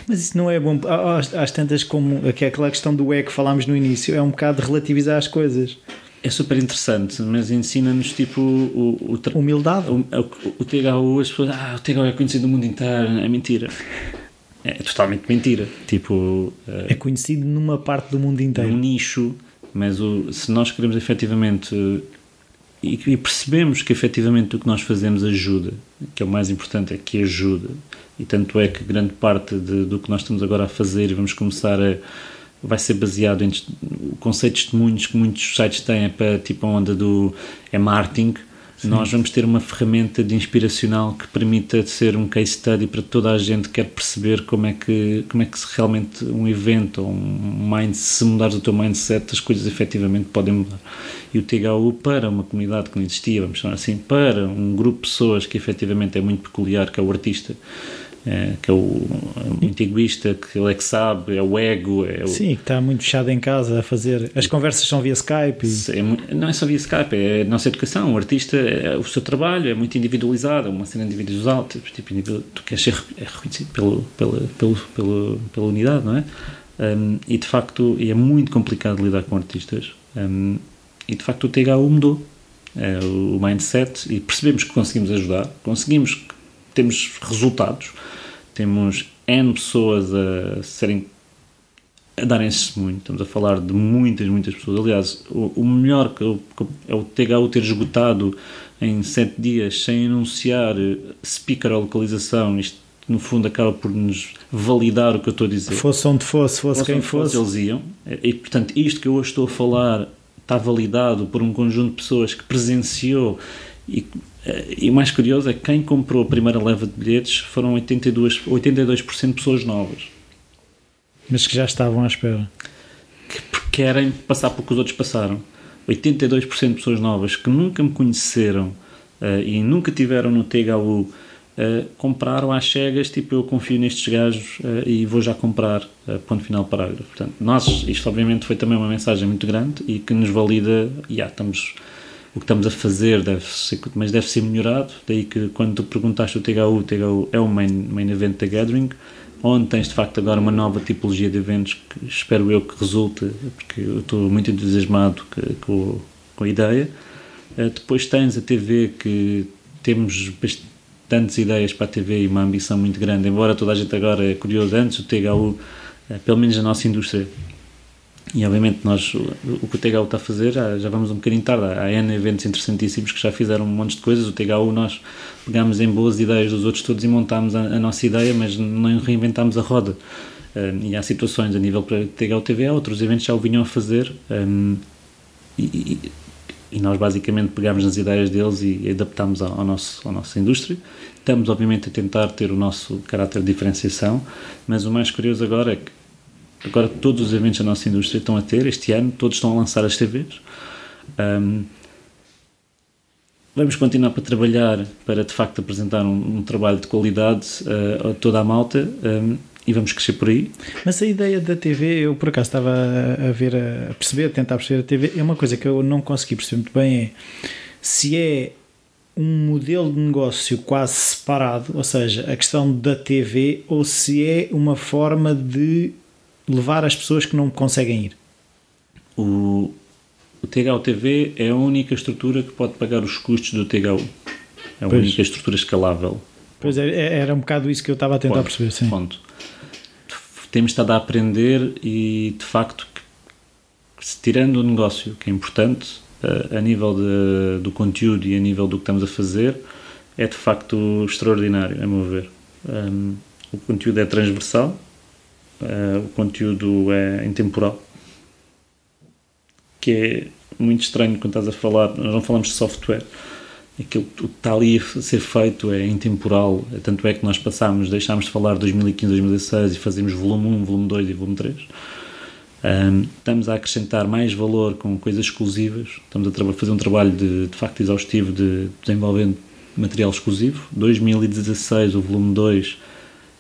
Mas isso não é bom. Às, às tantas, como aquela questão do é que falámos no início, é um bocado relativizar as coisas. É super interessante, mas ensina-nos tipo o, o humildade. O, o, o THU, as pessoas, ah, o THU é conhecido no mundo inteiro, é mentira. É totalmente mentira. Tipo, uh, é conhecido numa parte do mundo inteiro. Num nicho, mas o, se nós queremos efetivamente e, e, percebemos que efetivamente o que nós fazemos ajuda, que é o mais importante, é que ajuda e tanto é que grande parte de, do que nós estamos agora a fazer e vamos começar a vai ser baseado em o conceito de testemunhos que muitos sites têm é para tipo a onda do é marketing Sim. Nós vamos ter uma ferramenta de inspiracional que permita ser um case study para toda a gente que quer perceber como é que, como é que realmente um evento ou um mind, se mudares o teu mindset, as coisas efetivamente podem mudar. E o THU, para uma comunidade que não existia, vamos chamar assim, para um grupo de pessoas que efetivamente é muito peculiar, que é o artista, é, que é o muito egoísta, que ele é que sabe, é o ego. É o... Sim, que está muito fechado em casa a fazer. As conversas são via Skype. E... É, não é só via Skype, é a nossa educação. O artista, é, o seu trabalho é muito individualizado, é uma cena individual. Tipo, tipo, tu queres ser reconhecido pelo, pela, pelo, pelo, pela unidade, não é? Um, e de facto, é muito complicado lidar com artistas. Um, e de facto, o THU mudou. É, o mindset e percebemos que conseguimos ajudar, conseguimos, temos resultados temos N pessoas a serem a darem-se muito. Estamos a falar de muitas, muitas pessoas. Aliás, o, o melhor que, é o THU ter esgotado em 7 dias sem anunciar speaker ou localização. Isto, no fundo, acaba por nos validar o que eu estou a dizer. Fosse onde fosse, fosse, fosse quem fosse. fosse. Eles iam. E, portanto, isto que eu hoje estou a falar está validado por um conjunto de pessoas que presenciou e e o mais curioso é que quem comprou a primeira leva de bilhetes foram 82%, 82% de pessoas novas. Mas que já estavam à espera. Que querem passar por que os outros passaram. 82% de pessoas novas que nunca me conheceram uh, e nunca tiveram no THU uh, eh, compraram às cegas, tipo, eu confio nestes gajos uh, e vou já comprar, ponto final parágrafo. Portanto, nós, isto obviamente foi também uma mensagem muito grande e que nos valida, e yeah, estamos o que estamos a fazer deve ser, mas deve ser melhorado. Daí que quando tu perguntaste o THU, o THU é o main, main event da Gathering, onde tens de facto agora uma nova tipologia de eventos que espero eu que resulte, porque eu estou muito entusiasmado com, com a ideia. Uh, depois tens a TV que temos bastantes ideias para a TV e uma ambição muito grande, embora toda a gente agora é curioso, antes o THU, eh, pelo menos a nossa indústria, e obviamente nós, o que o THU está a fazer, já, já vamos um bocadinho tarde. Há N eventos interessantíssimos que já fizeram um monte de coisas. O THU nós pegámos em boas ideias dos outros todos e montámos a, a nossa ideia, mas não reinventámos a roda. Um, e há situações a nível para THU TV, outros eventos já o vinham a fazer. Um, e, e, nós basicamente pegámos nas ideias deles e adaptámos ao, ao nosso, à nossa indústria. Estamos, obviamente, a tentar ter o nosso caráter de diferenciação, mas o mais curioso agora é que Agora todos os eventos da nossa indústria estão a ter, este ano, todos estão a lançar as TVs. Um, vamos continuar para trabalhar para de facto apresentar um, um trabalho de qualidade uh, a toda a malta um, e vamos crescer por aí. Mas a ideia da TV, eu por acaso estava a ver, a perceber, a tentar perceber a TV, é uma coisa que eu não consegui perceber muito bem é se é um modelo de negócio quase separado, ou seja, a questão da TV, ou se é uma forma de levar as pessoas que não conseguem ir? O, o THU TV é a única estrutura que pode pagar os custos do THU. É a pois. única estrutura escalável. Pois é, é, era um bocado isso que eu estava a tentar ponto, perceber. Sim. Ponto. Temos estado a aprender e, de facto, tirando o negócio, que é importante, a, a nível de, do conteúdo e a nível do que estamos a fazer, é de facto extraordinário, a meu ver. Um, o conteúdo é transversal, uh, o conteúdo é intemporal, que é muito estranho quando estás a falar, nós não falamos de software, aquilo que está ali a ser feito é intemporal, tanto é que nós passámos, deixámos de falar de 2015, 2016 e fazemos volume 1, volume 2 e volume 3. Um, estamos a acrescentar mais valor com coisas exclusivas, estamos a fazer um trabalho de, de facto exaustivo de desenvolvendo material exclusivo. 2016, o volume 2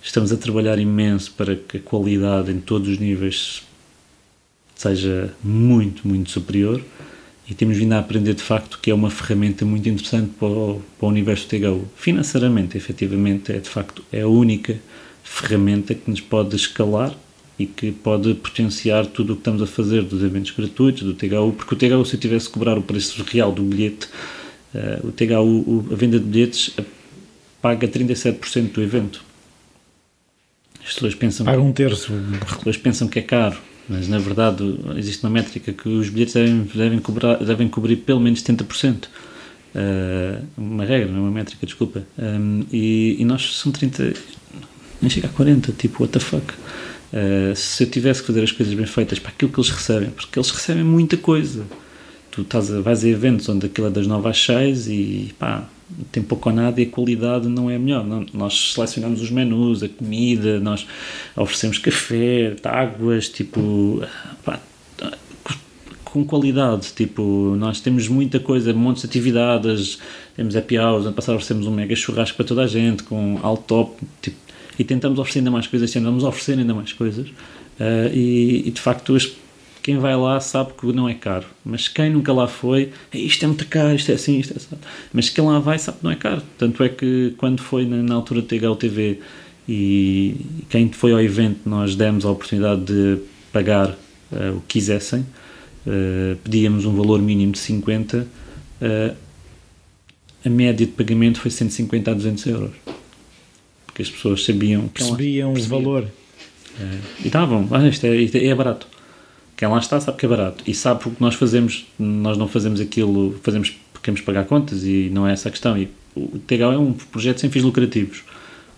Estamos a trabalhar imenso para que a qualidade em todos os níveis seja muito, muito superior e temos vindo a aprender de facto que é uma ferramenta muito interessante para o, para o universo THU. Financeiramente, efetivamente, é de facto é a única ferramenta que nos pode escalar e que pode potenciar tudo o que estamos a fazer dos eventos gratuitos, do THU, porque o THU, se eu tivesse que cobrar o preço real do bilhete, uh, o THU, a venda de bilhetes, paga 37% do evento. As pessoas pensam Paga um terço. As pessoas pensam que é caro, mas na verdade existe uma métrica que os bilhetes devem, devem, cobrar, devem cobrir pelo menos 70%. Uh, eh, uma regra, não é uma métrica, desculpa. Um, e, e, nós são 30, nem chega a 40, tipo, what the fuck. Uh, se eu tivesse que fazer as coisas bem feitas para aquilo que eles recebem, porque eles recebem muita coisa. tu estás a, vais a eventos onde aquilo é das 9 às 6 e pá, tem pouco ou nada e a qualidade não é a melhor. Não, nós selecionamos os menus, a comida, nós oferecemos café, águas, tipo, pá, com qualidade. Tipo, nós temos muita coisa, montes de atividades, temos happy hours, ano passado oferecemos um mega churrasco para toda a gente, com alto top, tipo, e tentamos oferecer ainda mais coisas, tentamos oferecer ainda mais coisas. Uh, e, e, de facto, as quem vai lá sabe que não é caro, mas quem nunca lá foi, isto é muito caro, isto é assim, isto é assim. Mas quem lá vai sabe que não é caro. Tanto é que quando foi na, na altura de o TV e quem foi ao evento, nós demos a oportunidade de pagar uh, o que quisessem, uh, pedíamos um valor mínimo de 50, uh, eh, a média de pagamento foi 150 a 200 euros. Porque as pessoas sabiam. Percebiam, o valor. e estavam, ah, isto, é, isto é barato quem lá está sabe que é barato e sabe o que nós fazemos. Nós não fazemos aquilo, fazemos porque queremos pagar contas e não é essa a questão. E o TGO é um projeto sem fins lucrativos.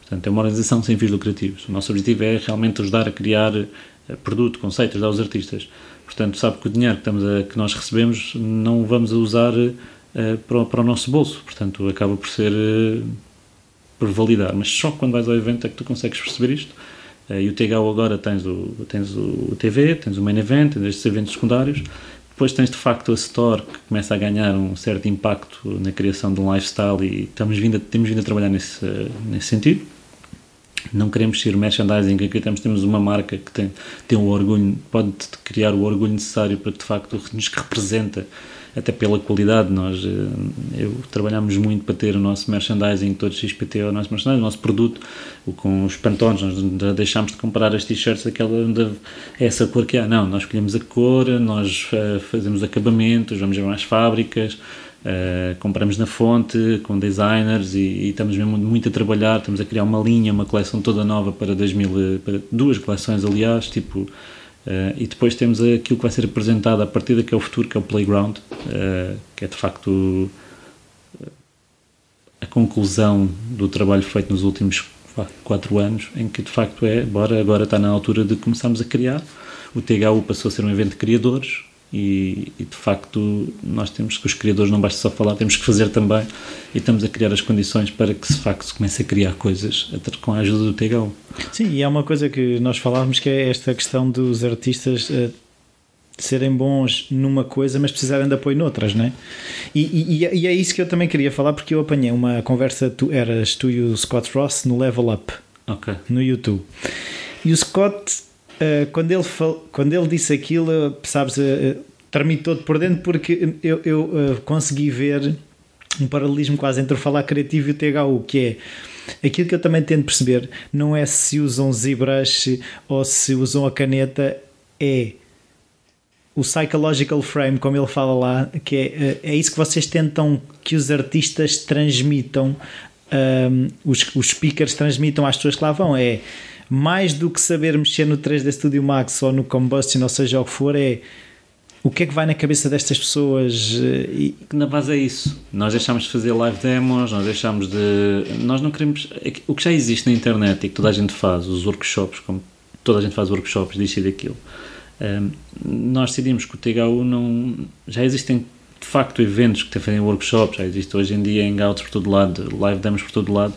Portanto, é uma organização sem fins lucrativos. O nosso objetivo é realmente ajudar a criar eh, produto, conceitos, aos artistas. Portanto, sabe que o dinheiro que, estamos a, que nós recebemos não vamos a usar uh, para, para, o nosso bolso. Portanto, acaba por ser uh, por validar. Mas só quando vais ao evento é que tu consegues perceber isto e o TGO agora tens o, tens o TV, tens o Main Event, tens estes eventos secundários. Depois tens de facto a Store que começa a ganhar um certo impacto na criação de um lifestyle e estamos vindo a, temos vindo a trabalhar nesse, nesse sentido. Não queremos ser merchandising, aqui temos, temos uma marca que tem, tem um orgulho, pode criar o orgulho necessário para que de facto nos representa até pela qualidade. Nós eh, eu, trabalhamos muito para ter o nosso merchandising, todo XPT, o nosso merchandising, o nosso produto, com os pantões. Nós deixámos de comprar as t-shirts, aquela essa cor que há. Não, nós escolhemos a cor, nós uh, fazemos acabamentos, vamos ver mais fábricas. Uh, compramos na fonte com designers e, e, estamos mesmo muito a trabalhar, estamos a criar uma linha, uma coleção toda nova para 2000, para duas coleções aliás, tipo Uh, e depois temos aquilo que vai ser apresentado a partir daqui ao futuro, que é o Playground, uh, que é de facto eh, a conclusão do trabalho feito nos últimos quatro anos, em que de facto é, bora, agora está na altura de começarmos a criar. O THU passou a ser um evento de criadores, e, e, de facto nós temos que os criadores não basta só falar, temos que fazer também e estamos a criar as condições para que de facto se comece a criar coisas com a ajuda do TGO. Sim, e há uma coisa que nós falávamos que é esta questão dos artistas uh, serem bons numa coisa mas precisarem de apoio noutras, não é? E, e, e, é isso que eu também queria falar porque eu apanhei uma conversa, tu eras tu e o Scott Ross no Level Up okay. no YouTube e o Scott uh, quando, ele fal, quando ele disse aquilo, sabes, uh, tremi todo por dentro porque eu, eu uh, consegui ver um paralelismo quase entre o falar criativo e o THU, que é aquilo que eu também tento perceber, não é se usam ZBrush ou se usam a caneta, é o psychological frame, como ele fala lá, que é, é isso que vocês tentam que os artistas transmitam, um, os, os speakers transmitam às pessoas que lá vão, é mais do que saber mexer no 3D Studio Max ou no Combustion, ou seja o que for, é o que é que vai na cabeça destas pessoas? Eh, e... Na base é isso. Nós deixamos de fazer live demos, nós deixamos de. Nós não queremos. É o que já existe na internet e que toda a gente faz, os workshops, como toda a gente faz workshops disto e daquilo. Ehm, nós decidimos que o THU não. Já existem de facto eventos que fazem workshops, já existe hoje em dia hangouts por todo lado, live demos por todo lado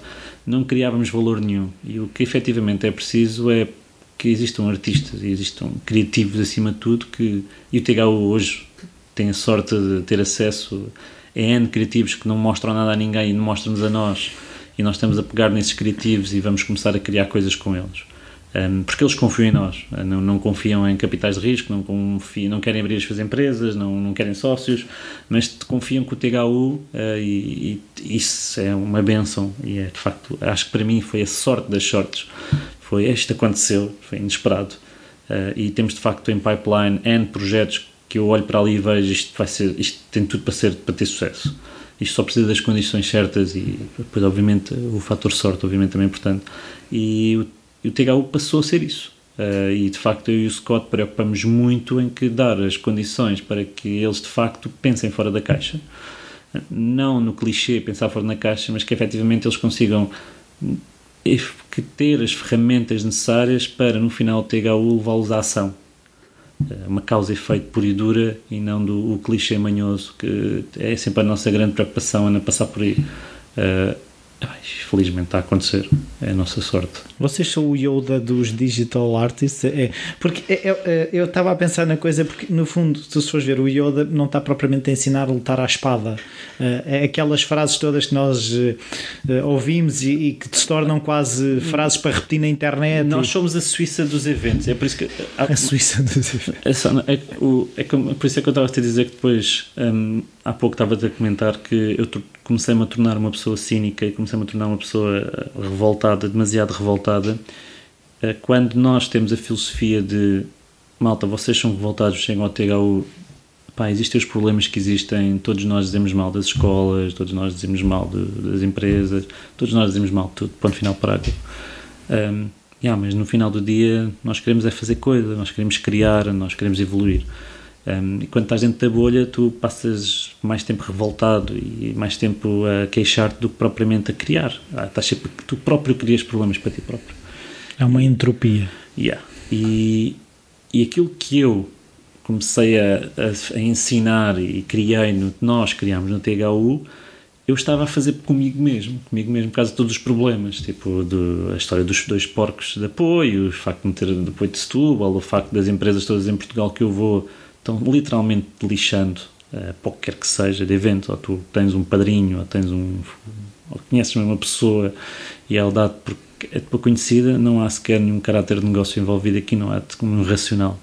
não criávamos valor nenhum. E o que efetivamente é preciso é que existam artistas e existam criativos acima de tudo que e o THU hoje tem a sorte de ter acesso a N criativos que não mostram nada a ninguém e não mostram-nos a nós e nós estamos a pegar nesses criativos e vamos começar a criar coisas com eles um, porque eles confiam em nós, não, não, confiam em capitais de risco, não, confiam, não querem abrir as suas empresas, não, não querem sócios, mas confiam com o THU uh, e, e, isso é uma benção e é de facto, acho que para mim foi a sorte das sortes, foi isto aconteceu, foi inesperado. Uh, e temos de facto em pipeline N projetos que eu olho para ali e vejo isto vai ser, isto tem tudo para ser, para ter sucesso. Isto só precisa das condições certas e depois obviamente o fator sorte obviamente também é importante. E e o THU passou a ser isso. Uh, e de facto eu e o Scott preocupamos muito em que dar as condições para que eles de facto pensem fora da caixa. Não no clichê pensar fora da caixa, mas que efetivamente eles consigam que ter as ferramentas necessárias para no final o THU levá-los à ação. uma causa e efeito pura e dura e não do clichê manhoso que é sempre a nossa grande preocupação é passar por aí. Uh, felizmente está a acontecer, é a nossa sorte. Vocês são o Yoda dos digital artists? É, porque é, é, é eu estava a pensar na coisa, porque no fundo, se fores ver, o Yoda não está propriamente a ensinar a lutar à espada. Eh, é aquelas frases todas que nós uh, ouvimos e, e, que se tornam quase frases para repetir na internet. Nós e... somos a Suíça dos eventos, é por isso que. Há, a Suíça dos eventos. É, só, é, o, é, por isso é que eu estava a te dizer que depois, um, há pouco estava a comentar que eu comecei-me a tornar uma pessoa cínica e comecei-me a tornar uma pessoa revoltada, demasiado revoltada, eh, quando nós temos a filosofia de malta, vocês são revoltados, chegam ao THU, pá, existem os problemas que existem, todos nós dizemos mal das escolas, todos nós dizemos mal de, das empresas, todos nós dizemos mal de tudo, ponto final parágrafo. Um, yeah, mas no final do dia nós queremos é fazer coisa, nós queremos criar, nós queremos evoluir. Um, e quando estás dentro da bolha, tu passas mais tempo revoltado e mais tempo a queixar-te do que propriamente a criar. Ah, estás sempre, tu próprio crias problemas para ti próprio. É uma entropia. Yeah. E, e aquilo que eu comecei a, a, a ensinar e criei, no, nós criámos no THU, eu estava a fazer comigo mesmo, comigo mesmo, por causa de todos os problemas, tipo de, a história dos dois porcos de apoio, o facto de me ter de apoio de Setúbal, o facto das empresas todas em Portugal que eu vou estão literalmente lixando uh, para que quer que seja de evento, ou tu tens um padrinho, ou tens um. ou conheces uma pessoa e ela dá porque é tua conhecida, não há sequer nenhum caráter de negócio envolvido aqui, não há um racional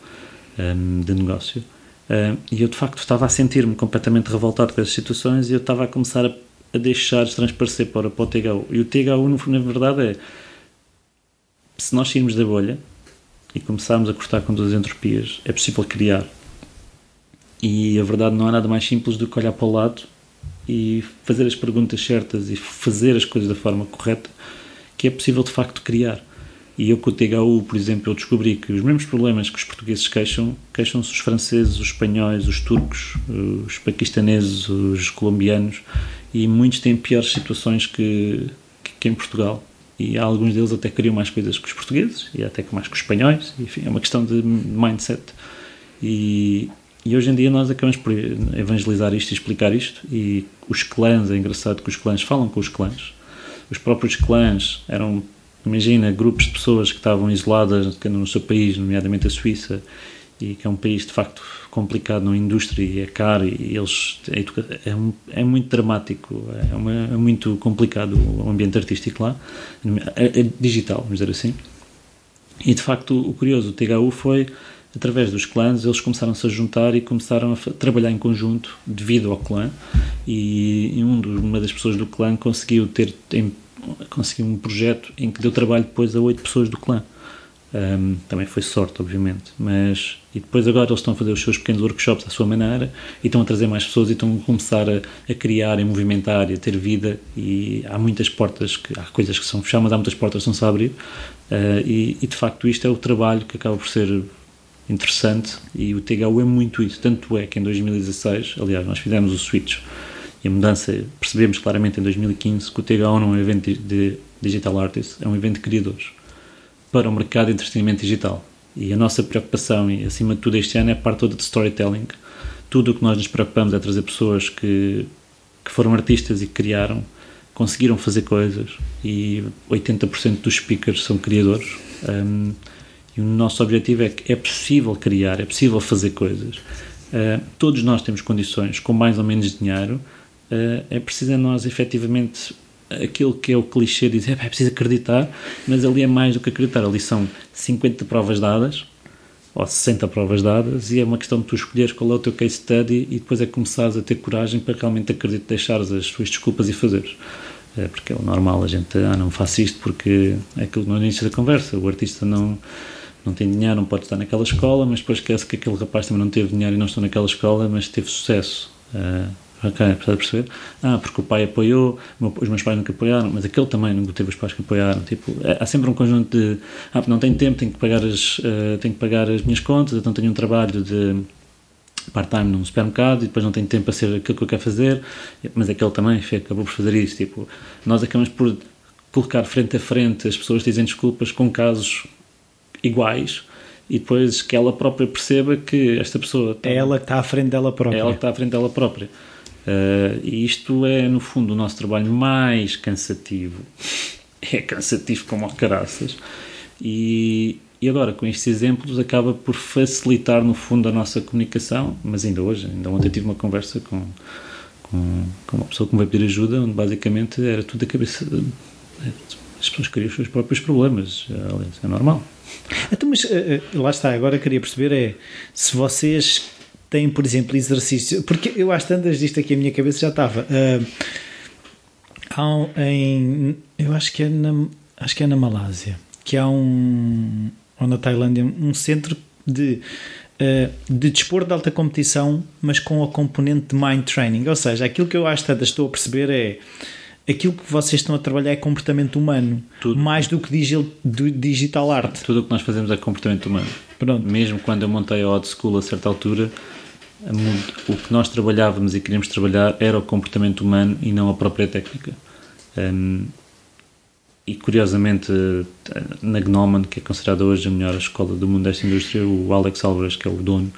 um, ehm, de negócio. Uh, e eu de facto estava a sentir-me completamente revoltado com essas situações e eu estava a começar a, a deixar transparecer para, para o THU. E o THU, na verdade, é se nós sairmos da bolha e começarmos a cortar com as entropias, é possível criar e a verdade não há nada mais simples do que olhar para o lado e fazer as perguntas certas e fazer as coisas da forma correta que é possível de facto criar. E eu com o THU, por exemplo, eu descobri que os mesmos problemas que os portugueses queixam, queixam-se os franceses, os espanhóis, os turcos, os paquistaneses, os colombianos e muitos têm piores situações que, que em Portugal. E alguns deles até criam mais coisas que os portugueses e até mais que os espanhóis. Enfim, é uma questão de mindset. E, e hoje em dia nós acabamos por evangelizar isto e explicar isto. E os clãs, é engraçado que os clãs falam com os clãs. Os próprios clãs eram, imagina, grupos de pessoas que estavam isoladas no seu país, nomeadamente a Suíça, e que é um país de facto complicado na indústria e é caro e eles é, é, muito dramático é, uma, é, muito complicado o ambiente artístico lá é, é digital vamos dizer assim e de facto o curioso o THU foi através dos clãs, eles começaram-se a juntar e começaram a trabalhar em conjunto devido ao clã. E um dos, uma das pessoas do clã conseguiu ter em, conseguiu um projeto em que deu trabalho depois a oito pessoas do clã. Um, também foi sorte, obviamente, mas e depois agora eles estão a fazer os seus pequenos workshops à sua maneira e estão a trazer mais pessoas e estão a começar a, a criar e movimentar e a ter vida e há muitas portas, que, há coisas que são fechadas, mas há muitas portas que estão-se a abrir uh, e, e de facto isto é o trabalho que acaba por ser interessante e o THU é muito isso. Tanto é que em 2016, aliás, nós fizemos o switch e a mudança, percebemos claramente em 2015 que o THU não é um evento de digital artists, é um evento de criadores para o mercado de entretenimento digital. E a nossa preocupação, e acima de tudo este ano, é a parte toda de storytelling. Tudo o que nós nos preocupamos é trazer pessoas que, que foram artistas e que criaram, conseguiram fazer coisas, e 80% dos speakers são criadores. Um, e o nosso objetivo é que é possível criar, é possível fazer coisas. Uh, todos nós temos condições, com mais ou menos dinheiro. Uh, é preciso nós, efetivamente, aquilo que é o clichê de dizer é preciso acreditar, mas ali é mais do que acreditar. Ali são 50 provas dadas, ou 60 provas dadas, e é uma questão de tu escolheres qual é o teu case study e depois é começares a ter coragem para realmente acreditar, deixares as tuas desculpas e fazeres. É porque é o normal a gente, ah, não faço isto porque é aquilo no início da conversa, o artista não não tem dinheiro, não pode estar naquela escola, mas depois esquece que aquele rapaz também não teve dinheiro e não estou naquela escola, mas teve sucesso. Uh, ok, precisa perceber? Ah, porque o pai apoiou, os meus pais nunca apoiaram, mas aquele também nunca teve os pais que apoiaram. Tipo, é, há sempre um conjunto de, ah, não tenho tempo, tenho que pagar as, uh, tenho que pagar as minhas contas, então tenho um trabalho de part-time num supermercado e depois não tenho tempo para ser aquilo que eu quero fazer, mas aquele também acabou por fazer isso. Tipo, nós acabamos por colocar frente a frente as pessoas dizem desculpas com casos iguais e depois que ela própria perceba que esta pessoa está, é ela que está à frente dela própria. É ela que está à frente dela própria. Uh, e isto é, no fundo, o nosso trabalho mais cansativo. [laughs] É cansativo como caraças. E, e agora, com estes exemplos, acaba por facilitar, no fundo, a nossa comunicação. Mas ainda hoje, ainda ontem tive uma conversa com, com, com uma pessoa que me veio pedir ajuda, onde basicamente era tudo a cabeça. As pessoas criam os seus próprios problemas. É normal. Então, mas eh, eh, lá está, agora queria perceber é se vocês têm, por exemplo, exercício, porque eu às tantas disto aqui a minha cabeça já estava. Uh, há um, em, eu acho que é na, acho que é na Malásia, que há um, ou na Tailândia, um centro de uh, de desporto de alta competição, mas com a componente de mind training. Ou seja, aquilo que eu acho que estou a perceber é aquilo que vocês estão a trabalhar é comportamento humano, Tudo. mais do que digital art. Tudo o que nós fazemos é comportamento humano. Pronto. Mesmo quando eu montei a Odd School a certa altura, o que nós trabalhávamos e queríamos trabalhar era o comportamento humano e não a própria técnica. Um, e curiosamente, na Gnomon, que é considerada hoje a melhor escola do mundo desta indústria, o Alex Alvarez, que é o dono,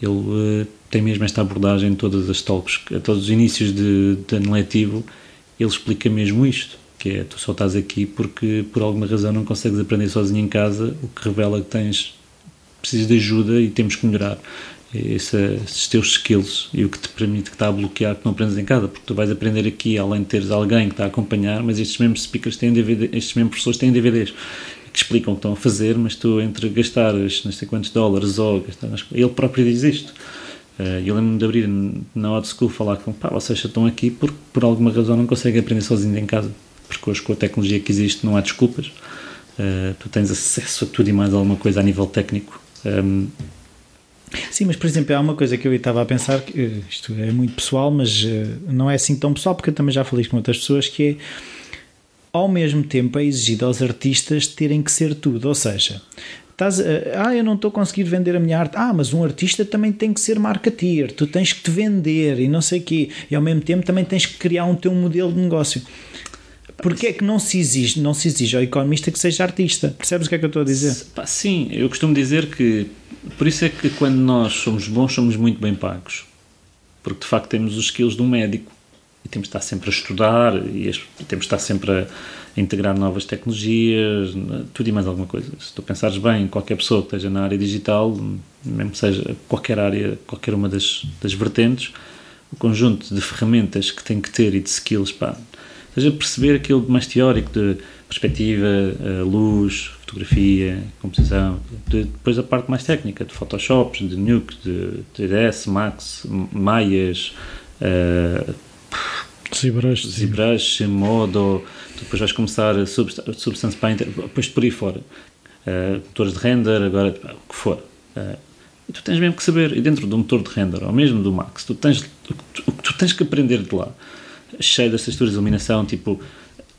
ele uh, tem mesmo esta abordagem em todas as talks, a todos os inícios de, de ano letivo, ele explica mesmo isto, que é, tu só estás aqui porque por alguma razão não consegues aprender sozinho em casa, o que revela que tens, precisas de ajuda e temos que melhorar esse, esses teus skills e o que te permite que está a bloquear que não aprendes em casa, porque tu vais aprender aqui, além de teres alguém que está a acompanhar, mas estes mesmos speakers têm DVD, estes mesmos professores têm DVDs que explicam o que estão a fazer, mas tu entre gastar não sei quantos dólares ou gastar, ele próprio diz isto. Uh, eu lembro-me de abrir na Odd School falar com pá, vocês estão aqui porque por alguma razão não conseguem aprender sozinhos em casa, porque hoje com a tecnologia que existe não há desculpas. Uh, tu tens acesso a tudo e mais alguma coisa a nível técnico. Ehm, Sim, mas por exemplo, há uma coisa que eu estava a pensar, que eh, isto é muito pessoal, mas eh, não é assim tão pessoal, porque eu também já falei com outras pessoas, que é ao mesmo tempo é exigido aos artistas terem que ser tudo, ou seja, estás, ah, eu não estou a conseguir vender a minha arte, ah, mas um artista também tem que ser marketeer, tu tens que te vender e não sei o quê, e ao mesmo tempo também tens que criar um teu modelo de negócio. Porquê é que não se exige, não se exige ao economista que seja artista? Percebes o que é que eu estou a dizer? Sim, eu costumo dizer que por isso é que quando nós somos bons, somos muito bem pagos. Porque de facto temos os skills de um médico e temos de estar sempre a estudar e temos de estar sempre a integrar novas tecnologias, tudo e mais alguma coisa. Se tu pensares bem, qualquer pessoa que esteja na área digital, mesmo que seja qualquer área, qualquer uma das, das vertentes, o conjunto de ferramentas que tem que ter e de skills, pá, seja perceber aquilo mais teórico de perspectiva, luz, fotografia, composição, de, depois a parte mais técnica, de Photoshop, de Nuke, de 3ds, Max, Maias, uh, ZBrush, ZBrush Modo, depois vais começar a Substance Painter, depois por aí fora. Uh, motores de render, agora o que for. Uh, tu tens mesmo que saber, e dentro do motor de render, ou mesmo do Max, tu tens, o que tu tens que aprender de lá, cheio das texturas de iluminação, tipo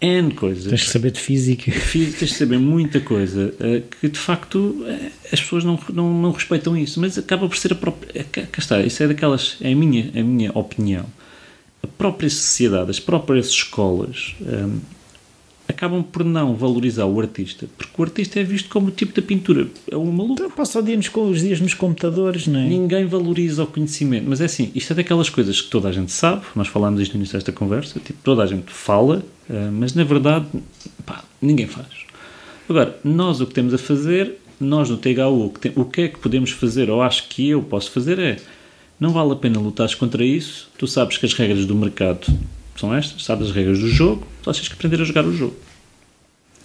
N coisas. Tens que saber de física. Tens que saber muita coisa uh, que de facto as pessoas não, não, não, respeitam isso, mas acaba por ser a própria. É, cá está, isso é daquelas. É a minha, a minha opinião. A própria sociedade, as próprias escolas. Acabam por não valorizar o artista, porque o artista é visto como o tipo da pintura, é um maluco. Então, passa o dia nos, os dias nos computadores, não é? Ninguém valoriza o conhecimento, mas é assim, isto é daquelas coisas que toda a gente sabe, nós falámos isto no início desta conversa, tipo, toda a gente fala, eh, mas na verdade, pá, ninguém faz. Agora, nós o que temos a fazer, nós no THU, o que, tem, o que é que podemos fazer, ou acho que eu posso fazer é, não vale a pena lutar contra isso, tu sabes que as regras do mercado são estas, sabes as regras do jogo, só tens que aprender a jogar o jogo.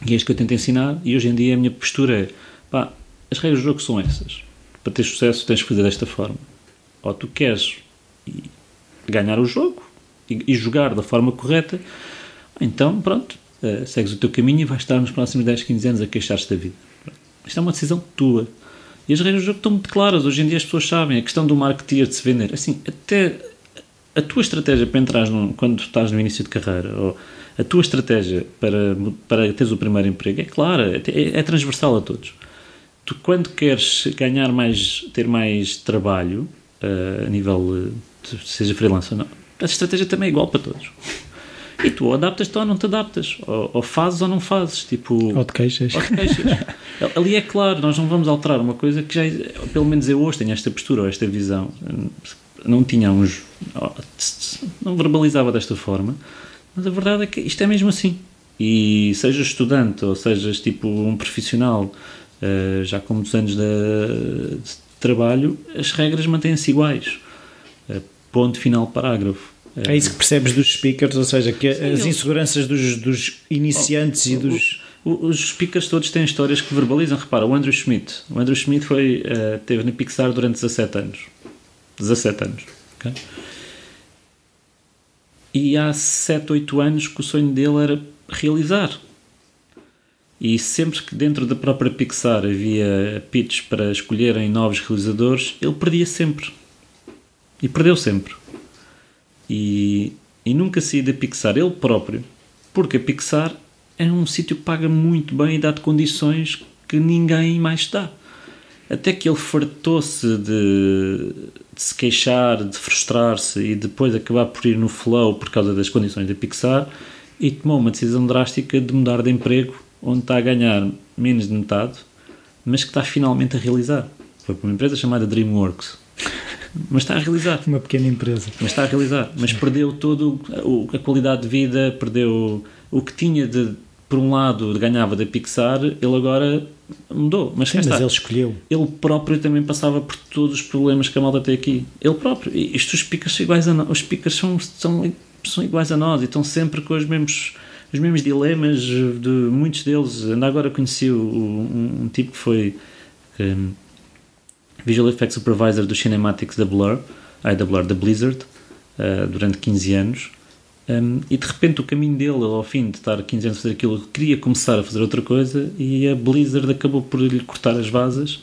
E é isto que eu tento ensinar, e hoje em dia a minha postura é, pá, as regras do jogo são essas. Para ter sucesso tens que fazer desta forma. Ou tu queres ganhar o jogo e, jogar da forma correta, então pronto, uh, segues o teu caminho e vais estar nos próximos 10, 15 anos a queixar-te da vida. Isto é uma decisão tua. E as regras do jogo estão muito claras. Hoje em dia as pessoas sabem. A questão do marketeer de se vender. Assim, até a tua estratégia para entrar quando estás no início de carreira, ou a tua estratégia para, para teres o primeiro emprego é clara, é, é transversal a todos. Tu, quando queres ganhar mais, ter mais trabalho, uh, a nível, de, seja freelancer ou não, a estratégia também é igual para todos. E tu ou adaptas-te ou não te adaptas, ou, ou, fazes ou não fazes, tipo... Ou te queixas. Ou te queixas. [laughs] Ali é claro, nós não vamos alterar uma coisa que já, pelo menos eu hoje tenho esta postura ou esta visão, não tinha uns... não verbalizava desta forma, mas a verdade é que isto é mesmo assim. E sejas estudante ou sejas tipo um profissional uh, já com muitos anos de, de trabalho, as regras mantêm-se iguais. Uh, ponto final parágrafo. É isso que percebes dos speakers, ou seja, que Sim, as inseguranças dos, dos iniciantes oh, e dos. os speakers todos têm histórias que verbalizam. Repara, o Andrew Schmidt. O Andrew Schmidt foi, uh, teve na Pixar durante 17 anos. 17 anos. Okay? E há 7, 8 anos que o sonho dele era realizar. E sempre que dentro da própria Pixar havia pitches para escolherem novos realizadores, ele perdia sempre. E perdeu sempre. E, e nunca saí da Pixar ele próprio, porque a Pixar é um sítio que paga muito bem e dá-te condições que ninguém mais dá. Até que ele fartou-se de, de, se queixar, de frustrar-se e depois acabar por ir no flow por causa das condições da Pixar e tomou uma decisão drástica de mudar de emprego, onde está a ganhar menos de metade, mas que está finalmente a realizar. Foi para uma empresa chamada DreamWorks. Mas está a realizar. Uma pequena empresa. Mas está a realizar. Mas perdeu todo a qualidade de vida, perdeu o que tinha de, por um lado, ganhava da Pixar, ele agora mudou. Mas, Sim, mas ele escolheu. Ele próprio também passava por todos os problemas que a malta tem aqui. Ele próprio. Isto os speakers são iguais a nós. Os são, são são iguais a nós e estão sempre com os mesmos, os mesmos dilemas de muitos deles. Ainda agora conheci o, um, um, tipo que foi um, Visual Effects Supervisor do Cinematics da Blur, ai, da Blur, da Blizzard, uh, durante 15 anos. Um, e de repente o caminho dele, ao fim de estar 15 anos a fazer aquilo, queria começar a fazer outra coisa e a Blizzard acabou por lhe cortar as vasas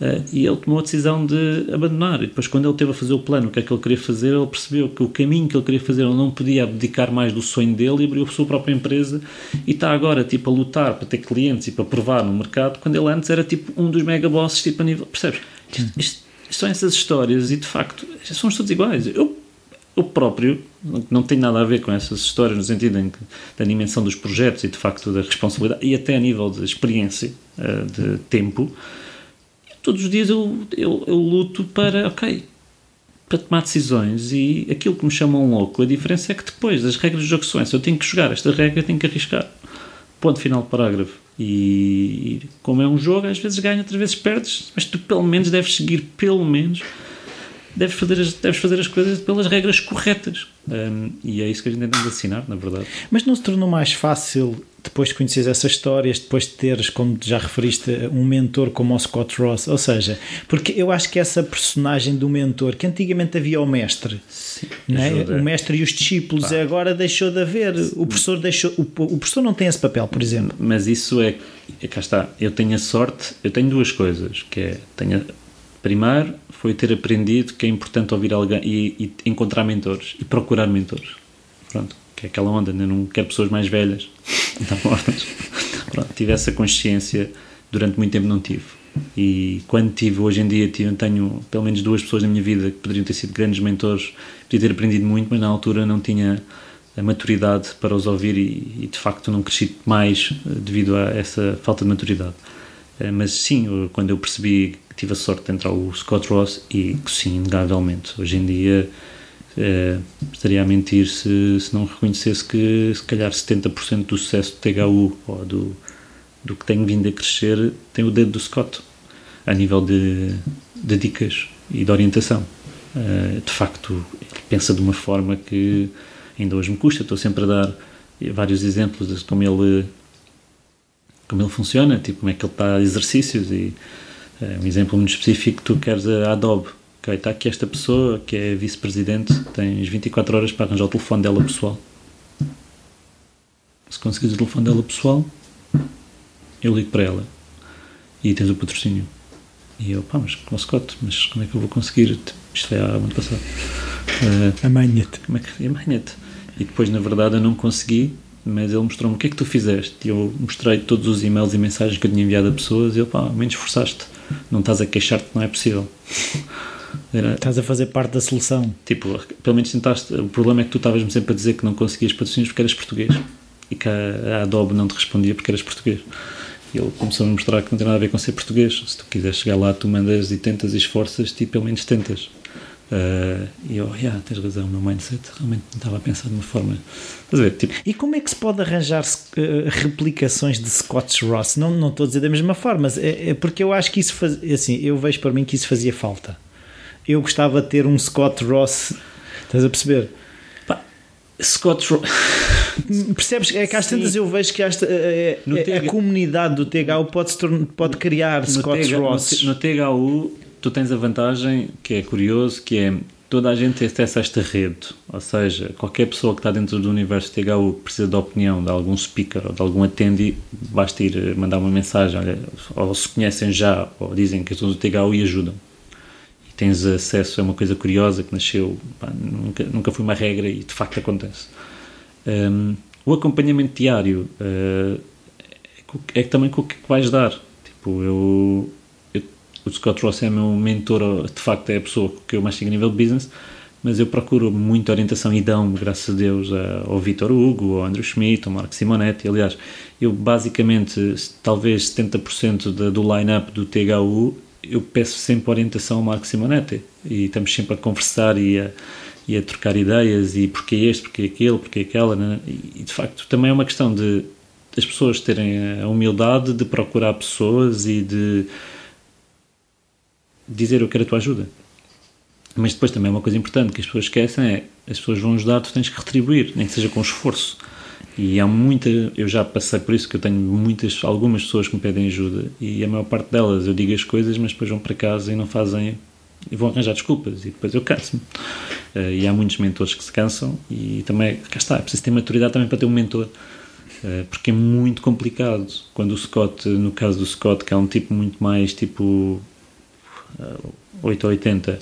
Uh, e ele tomou a decisão de abandonar. E depois, quando ele teve a fazer o plano, o que é que ele queria fazer, ele percebeu que o caminho que ele queria fazer ele não podia abdicar mais do sonho dele e abriu a sua própria empresa e está agora tipo, a lutar para ter clientes e para provar no mercado, quando ele antes era tipo um dos mega bosses tipo, a nível. Percebes? Isto, isto, são essas histórias e de facto somos todos iguais. Eu, eu próprio não tenho nada a ver com essas histórias no sentido em que, da dimensão dos projetos e de facto da responsabilidade e até a nível de experiência, uh, de tempo todos os dias eu, eu, eu luto para, ok, para tomar decisões e aquilo que me chamam louco, a diferença é que depois as regras do jogo são essas, eu tenho que jogar esta regra, tenho que arriscar. Ponto final do parágrafo. E como é um jogo, às vezes ganha, outras vezes perdes, mas tu pelo menos deves seguir, pelo menos, deves fazer as, deves fazer as coisas pelas regras corretas. Um, e é isso que a gente tenta assinar, na verdade. Mas não se tornou mais fácil depois de conheceres essas histórias, depois de teres, como já referiste, um mentor como o Scott Ross, ou seja, porque eu acho que essa personagem do mentor, que antigamente havia o mestre, Sim, né? o mestre e os discípulos, Pá. agora deixou de haver, o professor deixou, o, o, professor não tem esse papel, por exemplo. Mas isso é, cá está, eu tenho a sorte, eu tenho duas coisas, que é, tenho, primeiro foi ter aprendido que é importante ouvir alguém e, e encontrar mentores e procurar mentores, pronto que é aquela onda, ainda não quero pessoas mais velhas, mortas. [laughs] Pronto, tive essa consciência durante muito tempo não tive. E quando tive, hoje em dia, tive, tenho pelo menos duas pessoas na minha vida que poderiam ter sido grandes mentores, podia ter aprendido muito, mas na altura não tinha a maturidade para os ouvir e, e de facto não cresci mais eh, devido a essa falta de maturidade. Eh, mas sim, quando eu percebi tive a sorte de entrar o Scott Ross e que sim, inegavelmente, hoje em dia Uh, estaria a mentir se, se não reconhecesse que se calhar 70% do sucesso do THU ou do, do que tem vindo a crescer tem o dedo do Scott a nível de, de dicas e de orientação. Uh, de facto, ele pensa de uma forma que ainda hoje me custa, estou sempre a dar vários exemplos de como ele como ele funciona, tipo como é que ele está a exercícios e um exemplo muito específico, tu queres a Adobe ok, está aqui esta pessoa que é vice-presidente, tens 24 horas para arranjar o telefone dela pessoal. Se conseguires o telefone dela pessoal, eu ligo para ela e tens o patrocínio. E eu, pá, mas com Scott, mas como é que eu vou conseguir? Isto é há ano passado. Uh, Amanha-te. Como é que amanha-te? E depois, na verdade, eu não consegui, mas ele mostrou-me o que é que tu fizeste. E eu mostrei todos os e-mails e mensagens que eu tinha enviado a pessoas e ele, pá, menos esforçaste. Não estás a queixar-te, não é possível. Era, Estás a fazer parte da solução. tipo, pelo menos tentaste. O problema é que tu estavas-me sempre a dizer que não conseguias patrocínios porque eras português e que a, a Adobe não te respondia porque eras português. E ele começou a mostrar que não tem nada a ver com ser português. Se tu quiseres chegar lá, tu mandas e tentas e esforças-te e pelo menos tentas. Uh, e eu, yeah, tens razão, o meu mindset realmente não estava a pensar de uma forma. Estás a ver? Tipo, E como é que se pode arranjar eh, replicações de Scotch Ross? Não, não estou a dizer da mesma forma, mas é, é porque eu acho que isso faz, assim, eu vejo para mim que isso fazia falta. Eu gostava de ter um Scott Ross, estás a perceber? pá, Scott Ro- [laughs] Percebes? É que às Sim. tantas eu vejo que esta, eh, eh, a, TH comunidade do THU pode, pode criar no, Scott Ross. no, no THU, tu tens a vantagem que é curioso, que é toda a gente tem acesso a esta rede. Ou seja, qualquer pessoa que está dentro do universo THU que precisa da opinião de algum speaker ou de algum attendee, basta ir eh, mandar uma mensagem, olha, ou se conhecem já, ou dizem que estão do THU e ajudam. E tens acesso a uma coisa curiosa que nasceu, pá, nunca, nunca foi uma regra e de facto acontece. Um, o acompanhamento diário uh, é, é também com o que vais dar. Tipo, eu- o Scott Ross é meu mentor, de facto é a pessoa que eu mais sigo a nível de business, mas eu procuro muita orientação e dão, graças a Deus, ao Vitor Hugo, ao Andrew Schmidt, ao Marco Simonetti. Aliás, eu basicamente, talvez 70% da- do line-up do THU, eu peço sempre orientação ao Marco Simonetti e estamos sempre a conversar e a, e a trocar ideias e porque este, porque aquele, porque aquela. Né? E de facto também é uma questão de as pessoas terem a humildade de procurar pessoas e de dizer eu quero a tua ajuda. Mas depois também é uma coisa importante que as pessoas esquecem é as pessoas vão ajudar, tu tens que retribuir, nem que seja com esforço. E há muita, eu já passei por isso que eu tenho muitas, algumas pessoas que me pedem ajuda e a maior parte delas eu digo as coisas, mas depois vão para casa e não fazem e vão arranjar desculpas e depois eu canso-me. Eh, e há muitos mentores que se cansam e também, cá está, é preciso ter maturidade também para ter um mentor. Eh, porque é muito complicado quando o Scott, no caso do Scott, que é um tipo muito mais tipo 8 ou 80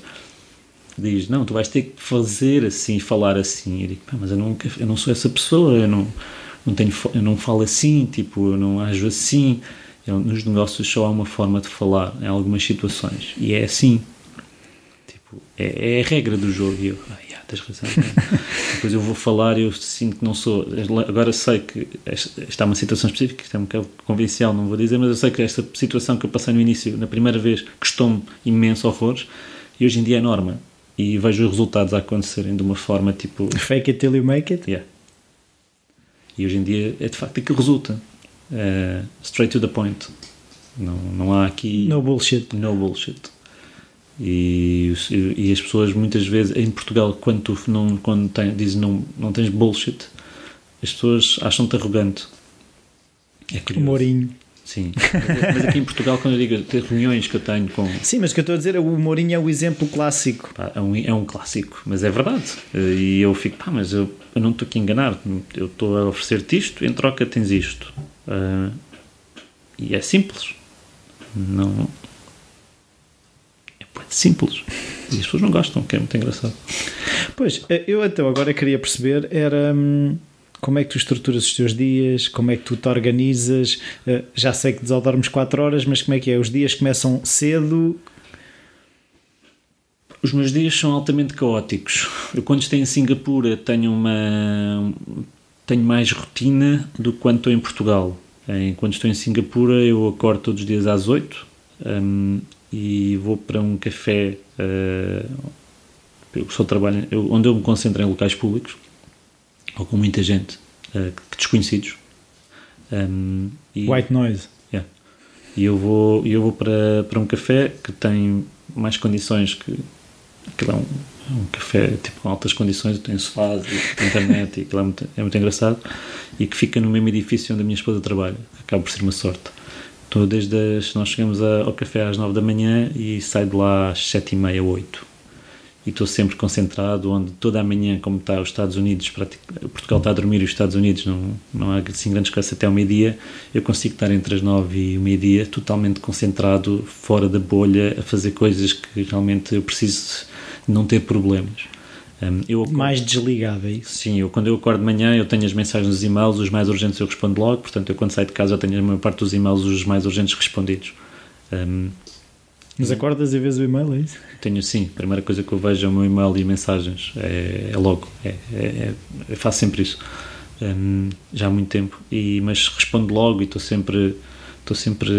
diz, não, tu vais ter que fazer assim, falar assim. Eu digo, "Pá, mas eu, nunca, eu não sou essa pessoa eu não, não tenho, eu não falo assim tipo, eu não ajo assim. Eu- nos negócios só há uma forma de falar em algumas situações. E é assim é, é a regra do jogo e eu, ah, yeah, tens razão [laughs] depois eu vou falar e eu sinto que não sou agora sei que esta esta é uma situação específica que é um bocado convencional, não vou dizer mas eu sei que esta situação que eu passei no início, na primeira vez custou-me imenso horrores e hoje em dia é norma e vejo os resultados a acontecerem de uma forma tipo Fake it till you make it. yeah. e hoje em dia é de facto que resulta Eh, straight to the point não, não há aqui No bullshit. no bullshit. E, e as pessoas muitas vezes em Portugal quando tu não quando tem, dizes não, não tens bullshit as pessoas acham-te arrogante é curioso. Mourinho. sim mas, aqui em Portugal quando eu digo ter reuniões que eu tenho com Sim, mas o que eu estou a dizer é o Mourinho é o exemplo clássico. pá, é, um, é um clássico mas é verdade e eu fico pá mas eu, eu não estou aqui a enganar eu estou a oferecer-te isto em troca tens isto Ah, e é simples não simples e as pessoas não gostam que é muito engraçado Pois, eh, eu então agora queria perceber era hum, como é que tu estruturas os teus dias, como é que tu te organizas. Eh, Já sei que dormes 4 horas, mas como é que é? Os dias começam cedo. Os meus dias são altamente caóticos. Eu quando estou em Singapura tenho uma tenho mais rotina do que quando estou em Portugal. Em- Quando estou em Singapura eu acordo todos os dias às 8 hum, e vou para um café uh, eu só trabalho eu- onde eu me concentro em locais públicos ou com muita gente uh, desconhecidos. Hum, e- White noise. Yeah. E eu vou, eu vou para, para um café que tem mais condições que. Aquilo é um, é um café tipo, com altas condições, tem sofás, tem internet, [laughs] e aquilo é muito, é muito engraçado. E que fica no mesmo edifício onde a minha esposa trabalha. Acaba por ser uma sorte. Então, desde as, nós chegamos ao café às 9 da manhã e saio de lá às 7 e meia, 8 e estou sempre concentrado, onde toda a manhã, como está os Estados Unidos, Portugal está a dormir e os Estados Unidos não, não há assim grande escasso até ao meio-dia, eu consigo estar entre as nove e o meio-dia totalmente concentrado, fora da bolha, a fazer coisas que realmente eu preciso não ter problemas. Eu acordo- Mais desligado, é isso? Sim, eu, quando eu acordo de manhã eu tenho as mensagens dos e-mails, os mais urgentes eu respondo logo, portanto eu quando saio de casa eu tenho a maior parte dos e-mails os mais urgentes respondidos. Um, Mas acordas e vês o e-mail, é isso? Tenho sim, a primeira coisa que eu vejo é o meu e-mail e mensagens, é, é logo, é, é, é, eu faço sempre isso, um, já há muito tempo, e, mas respondo logo e estou sempre, estou sempre,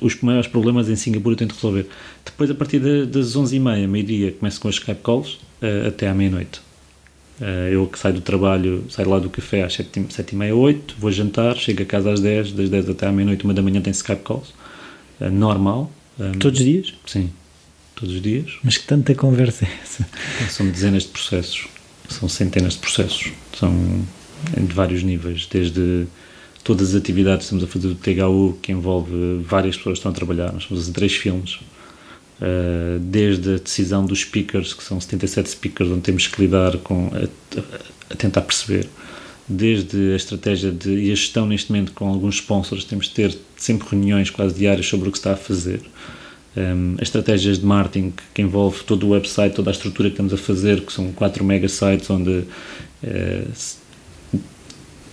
os maiores problemas em Singapura eu tento resolver. Depois a partir de, das 11h30, meio-dia, começo com as Skype calls uh, até à meia-noite. Uh, eu que saio do trabalho, saio lá do café às 7h30, 8 vou jantar, chego a casa às 10, das 10 até à meia-noite, uma da manhã tem Skype calls, uh, normal, um, Todos os dias? Sim, todos os dias. Mas que tanta conversa é essa? São dezenas de processos, são centenas de processos, são de vários níveis, desde todas as atividades que estamos a fazer do THU, que envolve várias pessoas que estão a trabalhar, nós estamos a fazer três filmes, uh, desde a decisão dos speakers, que são 77 speakers, onde temos que lidar com, a, a tentar perceber, desde a estratégia de, e a gestão neste momento com alguns sponsors, temos de ter sempre reuniões quase diárias sobre o que está a fazer. Um, as estratégias de marketing que envolve todo o website, toda a estrutura que estamos a fazer, que são quatro mega sites onde uh,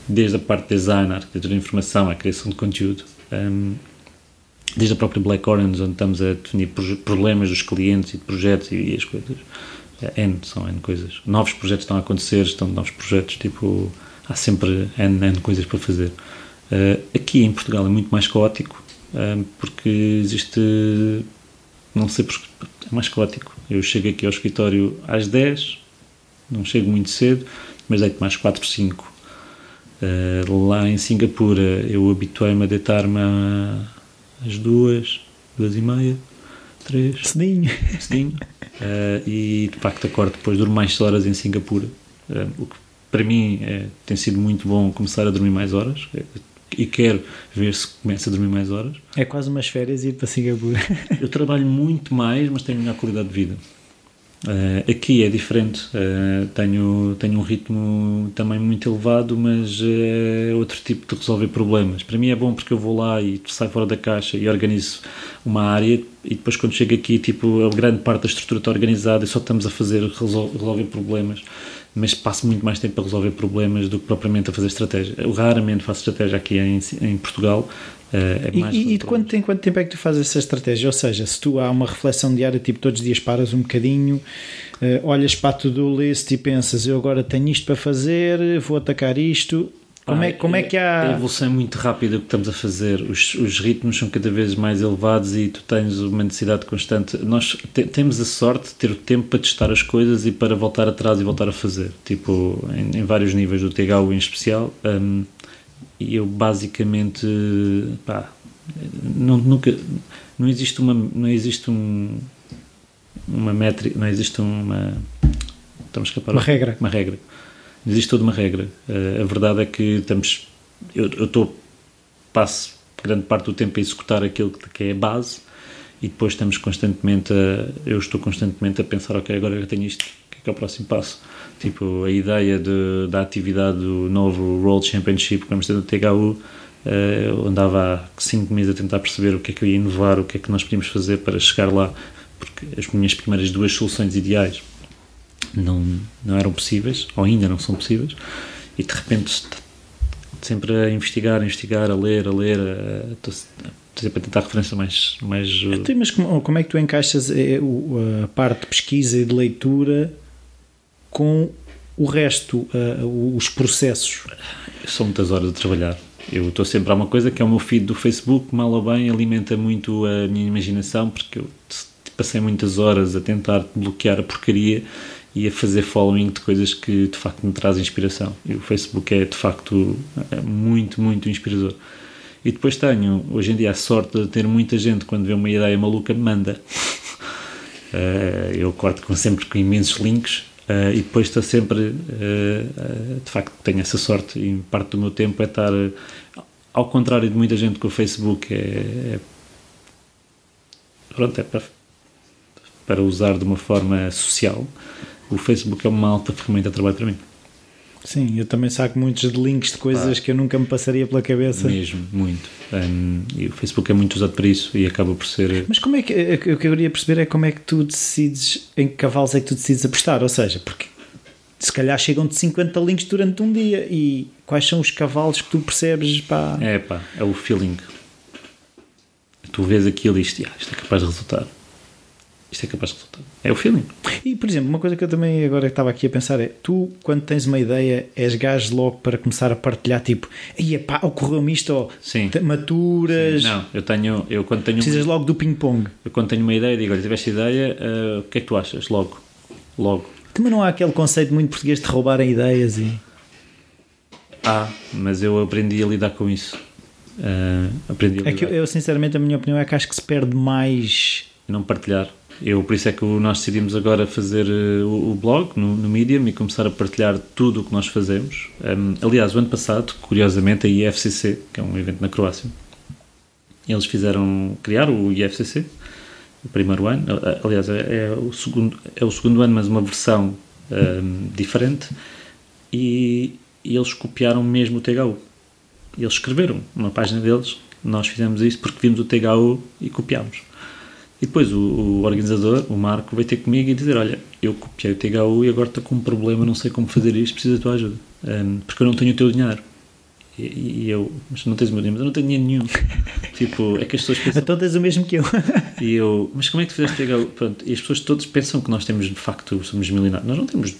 desde a parte de design, a arquitetura de informação, a criação de conteúdo, um, desde a própria Black Orange, onde estamos a definir problemas dos clientes e de projetos e, as coisas. É, N, são N coisas. Novos projetos estão a acontecer, estão novos projetos, tipo há sempre N, N coisas para fazer. Uh, aqui em Portugal é muito mais caótico, uh, porque existe. Não sei porque. É mais caótico. Eu chego aqui ao escritório às 10, não chego muito cedo, mas deito mais 4, 5. Uh, lá em Singapura eu habituei-me a deitar-me às 2, 2 e meia, 3. Cedinho. Cedinho. Uh, e de facto acordo depois, durmo mais horas em Singapura, uh, o que para mim é, tem sido muito bom começar a dormir mais horas e quero ver se começa a dormir mais horas. É quase umas férias ir para Singapura. Eu trabalho muito mais, mas tenho melhor qualidade de vida. Uh, aqui é diferente, uh, tenho, tenho um ritmo também muito elevado, mas é outro tipo de resolver problemas. Para mim é bom porque eu vou lá e saio fora da caixa e organizo uma área e depois quando chego aqui, tipo, a grande parte da estrutura está organizada e só estamos a fazer resolver problemas mas passo muito mais tempo a resolver problemas do que propriamente a fazer estratégia. Eu raramente faço estratégia aqui em, em Portugal. Uh, é e, e de quanto, em quanto tempo é que tu fazes essa estratégia? Ou seja, se tu há uma reflexão diária, tipo todos os dias paras um bocadinho, uh, olhas para a to-do list e pensas, eu agora tenho isto para fazer, vou atacar isto, como, é, como é que há. A evolução é muito rápida que estamos a fazer, os, os ritmos são cada vez mais elevados e tu tens uma necessidade constante. Nós te, temos a sorte de ter o tempo para testar as coisas e para voltar atrás e voltar a fazer, tipo, em, em vários níveis do THU em especial. Um, e eu basicamente. Pá, não, nunca. Não existe uma. Não existe um. Uma métrica. Não existe uma. Estamos a escapar. Uma regra. Uma regra existe toda uma regra. Uh, a verdade é que estamos. Eu estou. Passo grande parte do tempo a executar aquilo que é a base e depois estamos constantemente a. Eu estou constantemente a pensar, ok, agora eu tenho isto, o que é que é o próximo passo? Tipo, a ideia de, da atividade do novo World Championship que vamos ter no THU. Eu andava há 5 meses a tentar perceber o que é que eu ia inovar, o que é que nós podíamos fazer para chegar lá, porque as minhas primeiras duas soluções ideais não, não eram possíveis, ou ainda não são possíveis, e de repente sempre a investigar, a investigar, a ler, a ler, estou sempre a tentar referência mais. mais então, mas como, como é que tu encaixas eh, a parte de pesquisa e de leitura com o resto, uh, os processos? São muitas horas de trabalhar. Eu estou sempre a uma coisa que é o meu feed do Facebook, mal ou bem, alimenta muito a minha imaginação, porque eu passei muitas horas a tentar bloquear a porcaria e a fazer following de coisas que de facto me trazem inspiração. E o Facebook é de facto é muito, muito inspirador. E depois tenho, hoje em dia, a sorte de ter muita gente, quando vê uma ideia maluca, manda. Uh, [laughs] eu corto com, sempre com imensos links uh, e depois estou sempre, uh, de facto, tenho essa sorte e parte do meu tempo é estar, ao contrário de muita gente com o Facebook, é, é pronto, é para, para usar de uma forma social o Facebook é uma alta ferramenta de trabalho para mim. Sim, eu também saco muitos links de coisas ah, que eu nunca me passaria pela cabeça. Mesmo, muito. Um, e o Facebook é muito usado para isso e acaba por ser. Mas como é que. O que eu queria perceber é como é que tu decides. Em que cavalos é que tu decides apostar? Ou seja, porque se calhar chegam de 50 links durante um dia e quais são os cavalos que tu percebes? Pá? É pá, é o feeling. Tu vês aquilo e isto, ah, isto é capaz de resultar. Isto é capaz de resultar. É o feeling. E, por exemplo, uma coisa que eu também agora estava aqui a pensar é: tu, quando tens uma ideia, és gajo logo para começar a partilhar, tipo, ia pá, ocorreu-me isto, ou Sim. maturas, Não, eu tenho, eu quando tenho, precisas logo do ping-pong. eu quando tenho uma ideia, digo, olha, tiveste ideia, ah, o que é que tu achas? Logo. Logo. Também não há aquele conceito muito português de roubarem ideias e. Ah, mas eu aprendi a lidar com isso. Ah, aprendi a É que lidar. eu, eu, sinceramente, a minha opinião é que acho que se perde mais. não partilhar. Eu, por isso é que nós decidimos agora fazer eh, o, o blog no, no Medium e começar a partilhar tudo o que nós fazemos. Um, aliás, o ano passado, curiosamente, a IFCC, que é um evento na Croácia, eles fizeram, criaram o IFCC, o primeiro ano. Aliás, é, é o, segundo, é o segundo ano, mas uma versão um, diferente. E, e eles copiaram mesmo o THU. Eles escreveram uma página deles, nós fizemos isso porque vimos o THU e copiámos. E depois o, o organizador, o Marco, veio ter comigo e dizer: Olha, eu copiei o THU e agora estou com um problema, não sei como fazer isto, preciso da tua ajuda. Hum, porque eu não tenho o teu dinheiro. E, e eu, mas não tens o meu dinheiro, mas eu não tenho dinheiro nenhum. [laughs] tipo, é que as pessoas pensam. Então tens o mesmo que eu. [laughs] E eu, mas como é que tu fizeste THU? Pronto, e as pessoas todas pensam que nós temos, de facto, somos milionários. Nós não temos,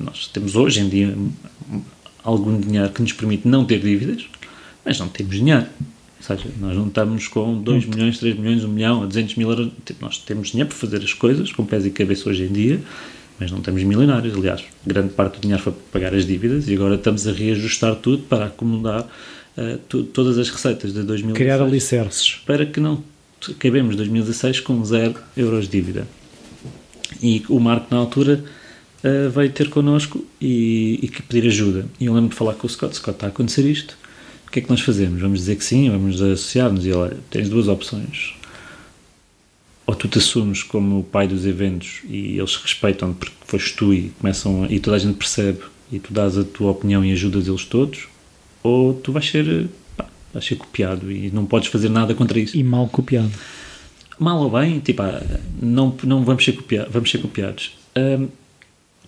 nós temos hoje em dia algum dinheiro que nos permite não ter dívidas, mas não temos dinheiro. Seja, nós não estamos com 2 milhões, 3 milhões, 1 milhão, a 200 mil euros. Tipo, Nós temos dinheiro para fazer as coisas com pés e cabeça hoje em dia, mas não estamos milionários. Aliás, grande parte do dinheiro foi para pagar as dívidas e agora estamos a reajustar tudo para acomodar eh, tu- todas as receitas de 2016 Criar alicerces. para que não acabemos 2016 com zero euros de dívida. E o Marco, na altura, eh, veio ter connosco e, e pedir ajuda. E eu lembro de falar com o Scott: Scott, está a acontecer isto. O que é que nós fazemos? Vamos dizer que sim, vamos associar-nos. E olha, tens duas opções. Ou tu te assumes como o pai dos eventos e eles respeitam porque foste tu e, começam a- e toda a gente percebe e tu dás a tua opinião e ajudas eles todos, ou tu vais ser, pá, vais ser copiado e não podes fazer nada contra isso E mal copiado. mal ou bem, tipo, ah, não, não vamos ser, copia, vamos ser copiados. Ahm,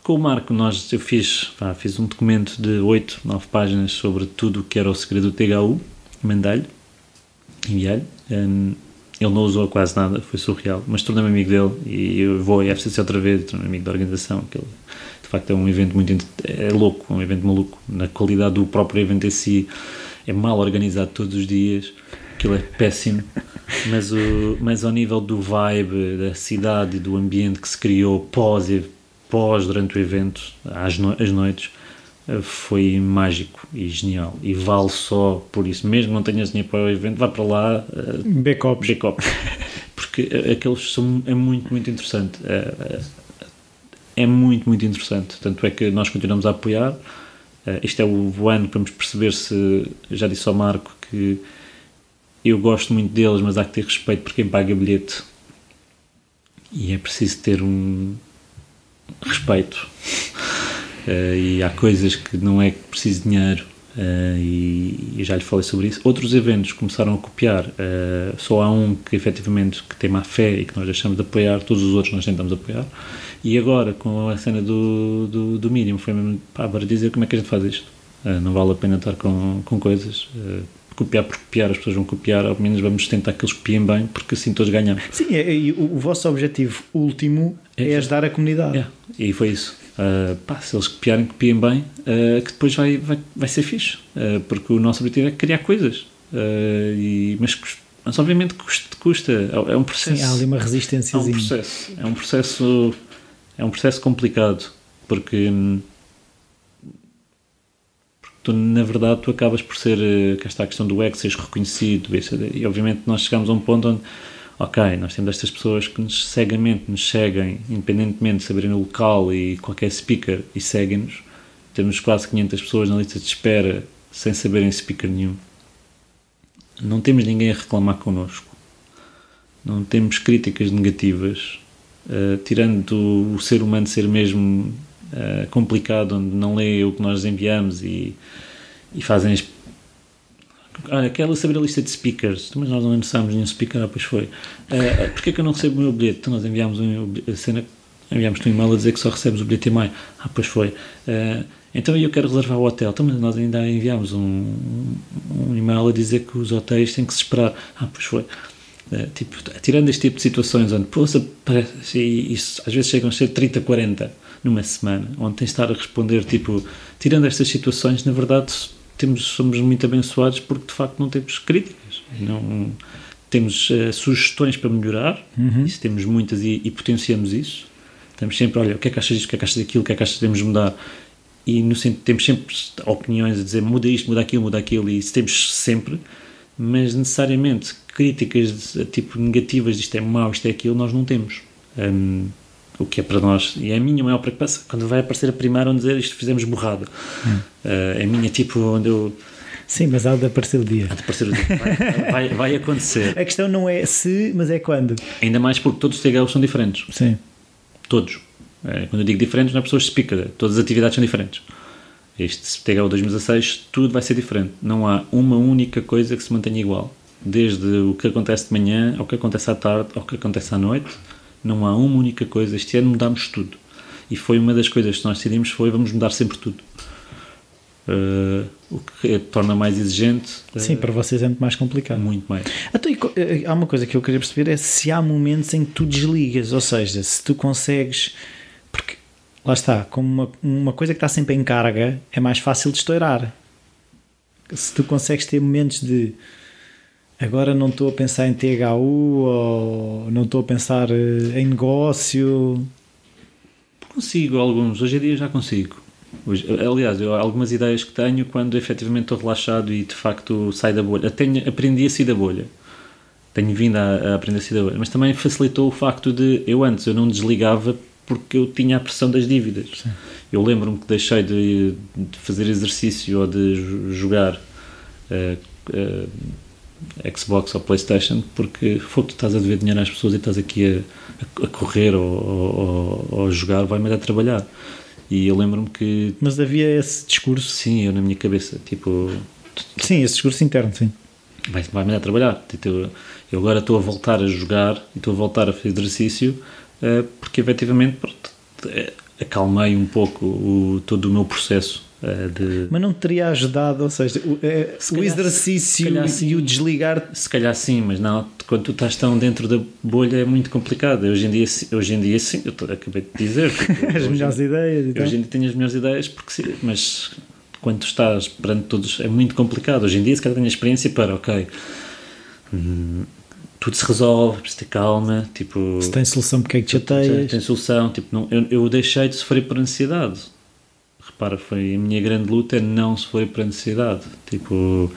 com o Marco, nós, eu fiz, pá, fiz um documento de 8, 9 páginas sobre tudo o que era o segredo do THU, mandei-lhe, enviei-lhe. Ahm, ele não usou quase nada, foi surreal, mas tornei-me amigo dele e eu vou à FCC outra vez, tornei-me amigo da organização, que ele, de facto é um evento muito, é louco, um evento maluco, na qualidade do próprio evento em si, é mal organizado todos os dias, aquilo é péssimo, mas, o, mas ao nível do vibe, da cidade e do ambiente que se criou pós, pós durante o evento, às no, as noites, eh, foi mágico e genial. E vale só por isso. Mesmo não tenhas dinheiro para o evento, vá para lá, eh, Backups. backup. [laughs] Porque eh, aqueles são, é muito, muito interessante. É, é- é muito, muito interessante. Tanto é que nós continuamos a apoiar. Eh, Isto é o ano para nos perceber se. Já disse ao Marco que eu gosto muito deles, mas há que ter respeito por quem paga bilhete. E é preciso ter um respeito. Eh, e há coisas que não é que preciso de dinheiro. eh, e, e já lhe falei sobre isso. Outros eventos começaram a copiar. eh, só há um que efetivamente que tem má fé e que nós deixamos de apoiar. Todos os outros nós tentamos apoiar. E agora, com a cena do, do, do Medium, foi mesmo pá, para dizer como é que a gente faz isto. Não vale a pena estar com, com coisas. Copiar por copiar, as pessoas vão copiar, ao menos vamos tentar que eles copiem bem, porque assim todos ganhamos. Sim, é- e o, o vosso objetivo último é, É- ajudar a comunidade. É, e foi isso. Uh, pá, se eles copiarem, copiem bem, uh, que depois vai, vai, vai ser fixe. Uh, porque o nosso objetivo é criar coisas. E, mas, mas obviamente custa, custa. É, é um processo. Sim, há ali uma é um resistência. processo. É um processo. É um processo complicado. Porque. hum, porque tu, na verdade, tu acabas por ser. uh, Que está a questão do ego, seres reconhecido. E obviamente nós chegamos a um ponto onde. Ok, nós temos estas pessoas que nos cegamente nos seguem, independentemente de saberem o local e qualquer speaker, e seguem-nos. Temos quase 500 pessoas na lista de espera sem saberem speaker nenhum. Não temos ninguém a reclamar connosco. Não temos críticas negativas. Uh, tirando o ser humano ser mesmo uh, complicado, onde não lê o que nós enviamos e, e fazem as Olha, quero saber a lista de speakers. Mas nós não lançámos nenhum speaker, ah, pois foi. Uh, Porquê que eu não recebo o meu bilhete? Então nós enviámos um, a cena, enviámos-te um e-mail a dizer que só recebes o bilhete em maio. Ah, pois foi. Uh, então eu quero reservar o hotel. Então, mas nós ainda enviámos um, um e-mail a dizer que os hotéis têm que se esperar. Ah, pois foi. Uh, tipo, tirando este tipo de situações onde, poça, parece, e isso às vezes chegam a ser 30, 40 numa semana, onde tens de estar a responder, tipo, tirando estas situações, na verdade, temos, somos muito abençoados porque de facto não temos críticas, não temos uh, sugestões para melhorar, Uhum. isso temos muitas e, e potenciamos isso. Estamos sempre, olha, o que é que achas disto, o que é que achas daquilo, o que é que achas que devemos mudar? E no, temos sempre opiniões a dizer muda isto, muda aquilo, muda aquilo, e isso temos sempre, mas necessariamente críticas de- tipo negativas, isto é mau, isto é aquilo, nós não temos. Hum, o que é para nós, e é a minha maior preocupação, quando vai aparecer a primeira onde dizer isto fizemos borrado. Uh, é a minha tipo onde eu. Sim, mas há de aparecer o dia. há de aparecer o dia. Vai, vai, vai acontecer. A questão não é se, mas é quando. Ainda mais porque todos os TGOs são diferentes. Sim. Todos. É, quando eu digo diferentes, não é pessoas speaker, todas as atividades são diferentes. Este TGO 2016, tudo vai ser diferente. Não há uma única coisa que se mantenha igual. Desde o que acontece de manhã, ao que acontece à tarde, ao que acontece à noite, não há uma única coisa. Este ano mudámos tudo. E foi uma das coisas que nós decidimos foi vamos mudar sempre tudo. Uh, o que torna mais exigente. uh, Sim, para vocês é muito mais complicado. muito mais. Então, eh, há uma coisa que eu queria perceber é se há momentos em que tu desligas, ou seja, se tu consegues. Porque lá está, como uma, uma coisa que está sempre em carga é mais fácil de estourar. Se tu consegues ter momentos de agora não estou a pensar em THU ou não estou a pensar eh, em negócio. Consigo alguns, hoje em dia já consigo. Hoje- aliás, eu, algumas ideias que tenho quando efetivamente estou relaxado e de facto saio da bolha. Tenho, aprendi a sair da bolha. Tenho vindo a, a aprender a sair da bolha. Mas também facilitou o facto de eu antes eu não desligava porque eu tinha a pressão das dívidas. Eu lembro-me que deixei de, de fazer exercício ou de jo- jogar eh, eh, Xbox ou Playstation porque foi tu estás a dever dinheiro às pessoas e estás aqui a, a- correr ou, ou, ou- a jogar, vai-me dar a trabalhar. E eu lembro-me que, Mas havia esse discurso. sim, eu na minha cabeça, tipo, Sim, esse discurso interno, sim. vai- vai-me dar a trabalhar. Tipo, eu- agora estou a voltar a jogar e estou a voltar a fazer exercício eh, porque efetivamente pronto, eh, acalmei um pouco o, todo o meu processo de. Mas não te teria ajudado, ou seja, o, eh, Se o calhar- exercício e sim. o desligar Se calhar sim, mas não, quando tu estás tão dentro da bolha é muito complicado. Hoje em dia, sim- hoje em dia sim, eu acabei de dizer. tipo, [laughs] as melhores ideias e tal. Hoje em dia tenho as melhores ideias, porque mas quando tu estás perante todos é muito complicado. Hoje em dia, se calhar tenho a experiência para, ok, hum, tudo se resolve, preciso ter calma, tipo, Se tem solução, porque é que te chateias? tem solução. Tipo, não, eu, eu deixei de sofrer por ansiedade. Repara, foi a minha grande luta é não sofrer por ansiedade. Tipo,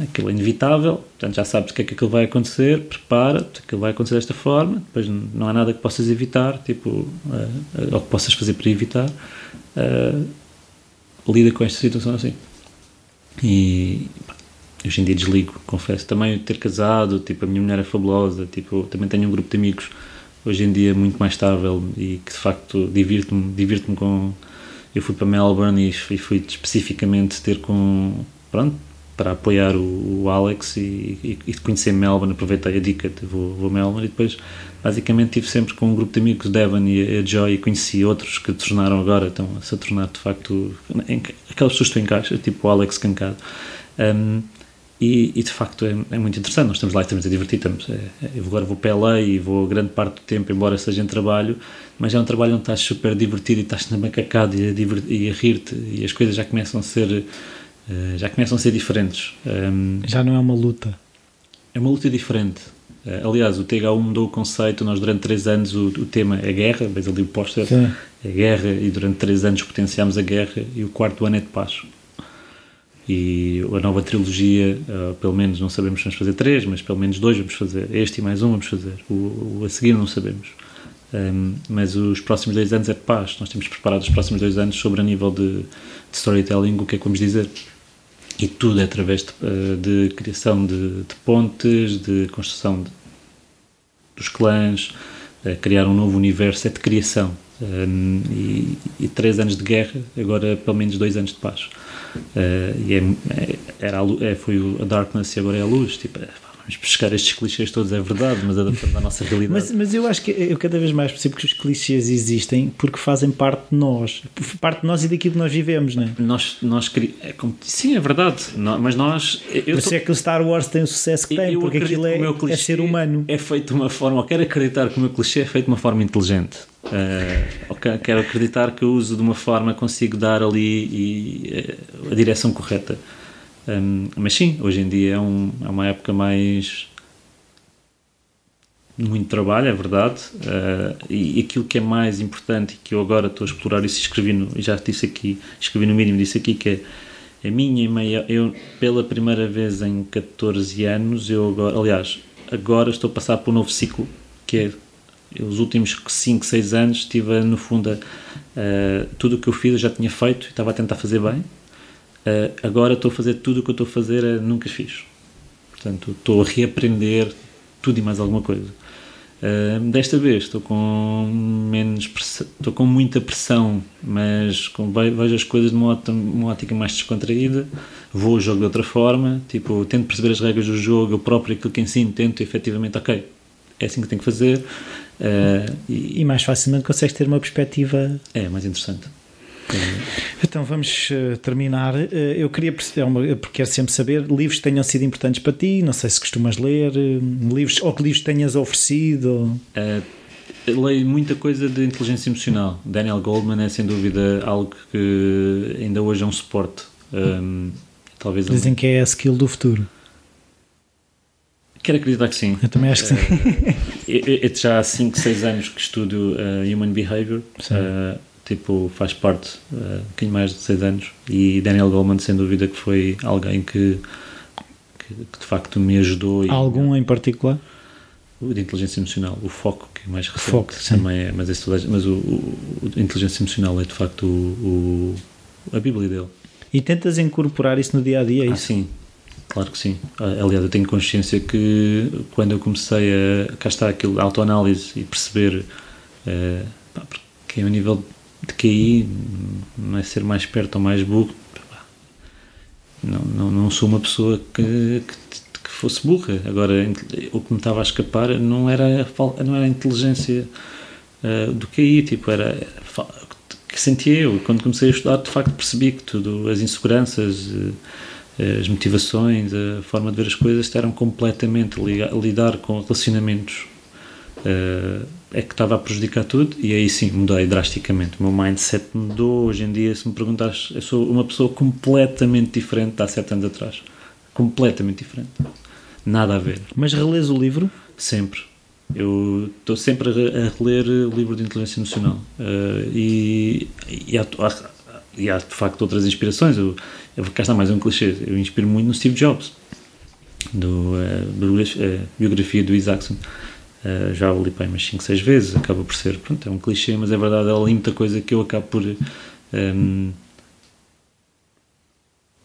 aquilo é inevitável, portanto já sabes o que é que aquilo vai acontecer, prepara-te, aquilo vai acontecer desta forma, depois não há nada que possas evitar, tipo, eh, ou que possas fazer para evitar. eh, lida com esta situação assim. E hoje em dia desligo, confesso. Também ter casado, tipo, a minha mulher é fabulosa, tipo, também tenho um grupo de amigos hoje em dia muito mais estável e que de facto divirto-me divirto com. Eu fui para Melbourne e fui, fui especificamente ter com. Pronto, para apoiar o, o Alex e, e, e conhecer Melbourne, aproveitei a dica vou, vou Melbourne e depois basicamente estive sempre com um grupo de amigos, Devon e a Joy, e conheci outros que tornaram agora, estão a se tornar de facto em, aquelas pessoas que tu encaixas, tipo o Alex Cancado. Um, e, e, de facto é, é, muito interessante, nós estamos lá e estamos a divertir, estamos, é, eu agora vou para LA e vou grande parte do tempo, embora seja em trabalho, mas é um trabalho onde estás super divertido e estás na macacada e a, e a rir-te e as coisas já começam a ser uh, já começam a ser diferentes. Um, já não é uma luta. É uma luta diferente. Uh, aliás, o TH1 mudou o conceito, nós durante 3 anos o, o tema é guerra, vês ali o póster, é guerra e durante 3 anos potenciámos a guerra e o quarto ano é de paz e a nova trilogia, uh, pelo menos não sabemos se vamos fazer três, mas pelo menos dois vamos fazer. Este e mais um vamos fazer. O, o a seguir não sabemos. Um, mas os próximos dois anos é paz. Nós temos preparado os próximos dois anos sobre a nível de, de storytelling, o que é que vamos dizer. E tudo é através de, uh, de criação de, pontes, de construção dos clãs, criar um novo universo, é de criação. Um, e, e três anos de guerra, agora pelo menos dois anos de paz. Uh, e é, é, era a, é, foi a Darkness e agora é a luz. Tipo, é, vamos buscar estes clichês todos, é verdade, mas adaptando à nossa realidade. Mas, mas eu acho que eu cada vez mais percebo que os clichês existem porque fazem parte de nós, parte de nós e daquilo que nós vivemos, não é? Nós, nós é como, sim, é verdade, mas nós. Eu Por é que o Star Wars tem o sucesso que tem, porque aquilo é, é ser humano. É feito de uma forma, eu quero acreditar que o meu clichê é feito de uma forma inteligente. Uh, quero acreditar que eu uso de uma forma consigo dar ali e, uh, a direção correta. Um, mas sim, hoje em dia é, um, é, uma época mais. muito trabalho, é verdade. Uh, e, e, aquilo que é mais importante e que eu agora estou a explorar isso, escrevi no, já disse aqui, escrevi no mínimo, disse aqui que é a minha e meia. Eu, pela primeira vez em 14 anos, eu agora, aliás, agora estou a passar por um novo ciclo que é os últimos 5, 6 anos estive no fundo a, uh, tudo o que eu fiz eu já tinha feito e estava a tentar fazer bem Uh, agora estou a fazer tudo o que eu estou a fazer, uh, nunca fiz. Portanto, estou a reaprender tudo e mais alguma coisa. Desta vez estou com menos estou com muita pressão, mas com, vejo as coisas de uma, uma ótica mais descontraída. Vou ao jogo de outra forma, tipo, tento perceber as regras do jogo, eu próprio aquilo que ensino, tento efetivamente, ok, é assim que tenho que fazer. Uh, e, e mais facilmente consegues ter uma perspectiva. É, mais interessante. Então vamos uh, terminar. Uh, eu queria perceber, porque quero sempre saber, livros que tenham sido importantes para ti, não sei se costumas ler, uh, livros, ou que livros tenhas oferecido. leio muita coisa de inteligência emocional. Daniel Goldman é sem dúvida algo que ainda hoje é um suporte. Um, talvez Dizem um... que é a skill do futuro. Quero acreditar que sim. Eu também acho que sim. eu, já há 5, 6 anos que estudo Human Behavior. Sim tipo, faz parte uh, um bocadinho mais de 6 anos e Daniel Goleman sem dúvida que foi alguém que, que, que de facto me ajudou. Algum e, em particular? O de inteligência emocional, o foco que é mais recente foco, também é, mas, esse, mas o, o, o, inteligência emocional é de facto o, a Bíblia dele. E tentas incorporar isso no dia a dia? É ah, sim, claro que sim. Aliás, eu tenho consciência que quando eu comecei a. cá está aquilo, autoanálise e perceber. Uh, é o nível de QI, não é ser mais esperto ou mais burro. Não, não, não sou uma pessoa que, que, que, fosse burra. Agora, o que me estava a escapar não era, não era a inteligência uh, do QI, tipo, era que sentia eu. Quando comecei a estudar, de facto, percebi que tudo, as inseguranças, uh, as motivações, a forma de ver as coisas, eram completamente a lidar com relacionamentos. Uh, é que estava a prejudicar tudo e aí sim mudei drasticamente. O meu mindset mudou. Hoje em dia, se me perguntares, eu sou uma pessoa completamente diferente de há sete anos atrás. Completamente diferente. Nada a ver. Mas relês o livro? Sempre. Eu estou sempre a reler o livro de inteligência emocional uh, e, e, há, e, há, de facto outras inspirações. Eu, cá está mais um clichê. Eu inspiro muito no Steve Jobs, do, uh, biografia do Isaacson. Uh, já o li umas 5, 6 vezes, acaba por ser, pronto, é um clichê, mas é verdade, ela li muita coisa que eu acabo por um, ehm,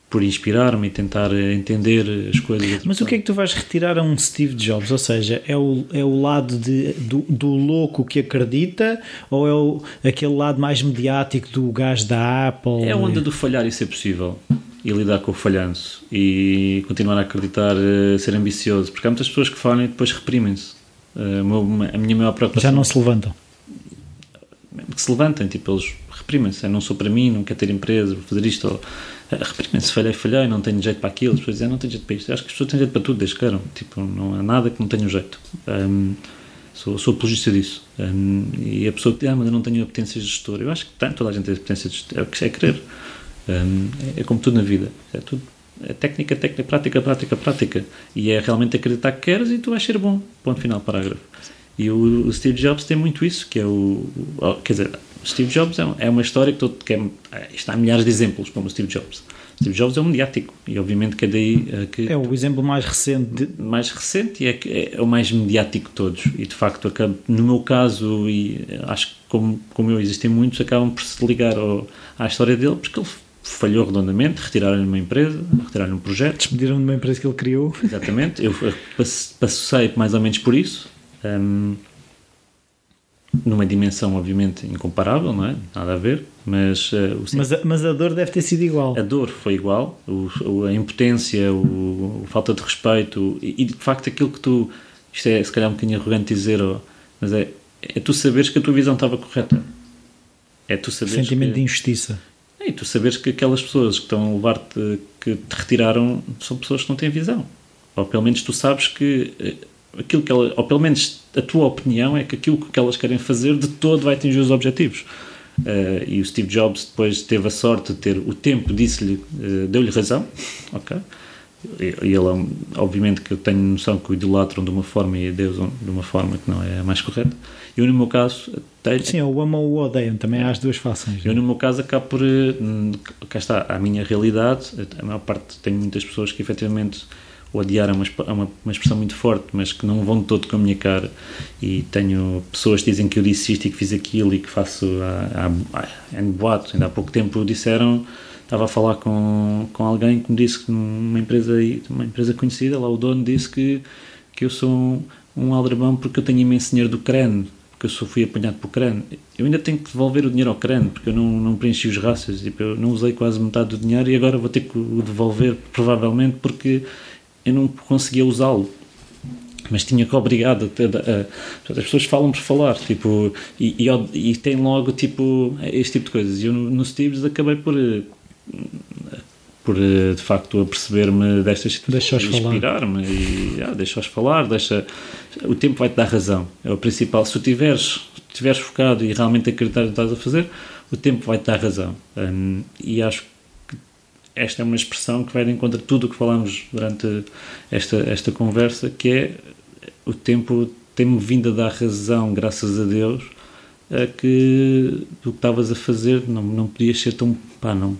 por inspirar-me e tentar entender as coisas. Mas o que é que tu vais retirar a um Steve Jobs? Ou seja, é o, é o lado de, do, do louco que acredita ou é o, aquele lado mais mediático do gajo da Apple? É a onda do falhar e ser possível e lidar com o falhanço e continuar a acreditar, eh, ser ambicioso, porque há muitas pessoas que falham e depois reprimem-se. Uh, a minha maior preocupação. Já não se levantam? Que se levantem, tipo, eles reprimem-se. Não sou para mim, não quero ter empresa, vou fazer isto. Ou, reprimem-se, falhei, falhei, não tenho jeito para aquilo. As pessoas dizem, não tenho jeito para isto. Acho que as pessoas têm jeito para tudo, desde que queiram. Tipo, não há nada que não tenha jeito. Um, sou, sou apologista disso. Um, e a pessoa que ah, mas eu não tenho apetências de gestor. Eu acho que tem, toda a gente tem apetências de gestor. É o que é querer. Um, é, é como tudo na vida. É tudo é técnica, técnica, prática, prática, prática. E é realmente acreditar que queres e tu vais ser bom. Ponto final, parágrafo. E o, o Steve Jobs tem muito isso, que é o. o quer dizer, Steve Jobs é, é uma história que, todo, que é, está há milhares de exemplos, como o Steve Jobs. Steve Jobs é um mediático e obviamente que é daí uh, que é o exemplo mais recente de... mais recente e é, é, é, o mais mediático de todos e de facto acaba, no meu caso e acho que como, como eu existem muitos acabam por se ligar ao, à história dele porque ele falhou redondamente, retiraram-lhe uma empresa, retiraram-lhe um projeto. Despediram de uma empresa que ele criou. Exatamente, eu passei mais ou menos por isso. Um, numa dimensão obviamente incomparável, não é? Nada a ver, mas uh, mas, a, mas a dor deve ter sido igual. A dor foi igual, o, a impotência, o, a falta de respeito e, e, de facto aquilo que tu isto é se calhar um bocadinho arrogante dizer, mas é, é tu saberes que a tua visão estava correta. É tu saberes sentimento que, de injustiça. É, e tu saberes que aquelas pessoas que estão a levar-te, que te retiraram, são pessoas que não têm visão. Ou pelo menos tu sabes que eh, aquilo que ela, ou pelo menos a tua opinião é que aquilo que elas querem fazer de todo vai atingir os objetivos. Uh, e o Steve Jobs depois teve a sorte de ter o tempo, disse-lhe, uh, deu-lhe razão, ok? E ele, obviamente, que eu tenho noção que o idolatram de uma forma e a Deus de uma forma que não é a mais correta. Eu, no meu caso, tenho. Sim, o amam ou odeiam, também há as duas fações. Eu, no meu caso, acabo por. Eh, cá está, a minha realidade, a maior parte, tenho muitas pessoas que efetivamente odiar é uma, é uma, uma expressão muito forte, mas que não vão todo com a minha cara. E tenho pessoas que dizem que eu disse isto e que fiz aquilo e que faço. Há, há boato. Ainda há pouco tempo disseram. Estava a falar com, com alguém que me disse que numa empresa, uma empresa conhecida, lá o dono disse que, que eu sou um, um aldrabão porque eu tenho imenso dinheiro do crânio porque eu só fui apanhado por crânio. Eu ainda tenho que devolver o dinheiro ao crânio, porque eu não, não preenchi os raças, tipo, eu não usei quase metade do dinheiro e agora vou ter que o devolver, provavelmente, porque eu não conseguia usá-lo. Mas tinha que obrigado a, a, as pessoas falam por falar, tipo, e, e, e tem logo, tipo, este tipo de coisas. E eu no, no Steves acabei por, por de facto, a perceber-me destas situações, inspirar-me e ah, deixa-os falar, deixa, o tempo vai-te dar razão, é o principal. Se tu tiveres, tiveres focado e realmente acreditar no que estás a fazer, o tempo vai-te dar razão. Um, e acho que esta é uma expressão que vai de encontro a tudo o que falamos durante esta, esta conversa, que é o tempo tem-me vindo a dar razão, graças a Deus, a que o que estavas a fazer não, não podias ser tão. pá, não,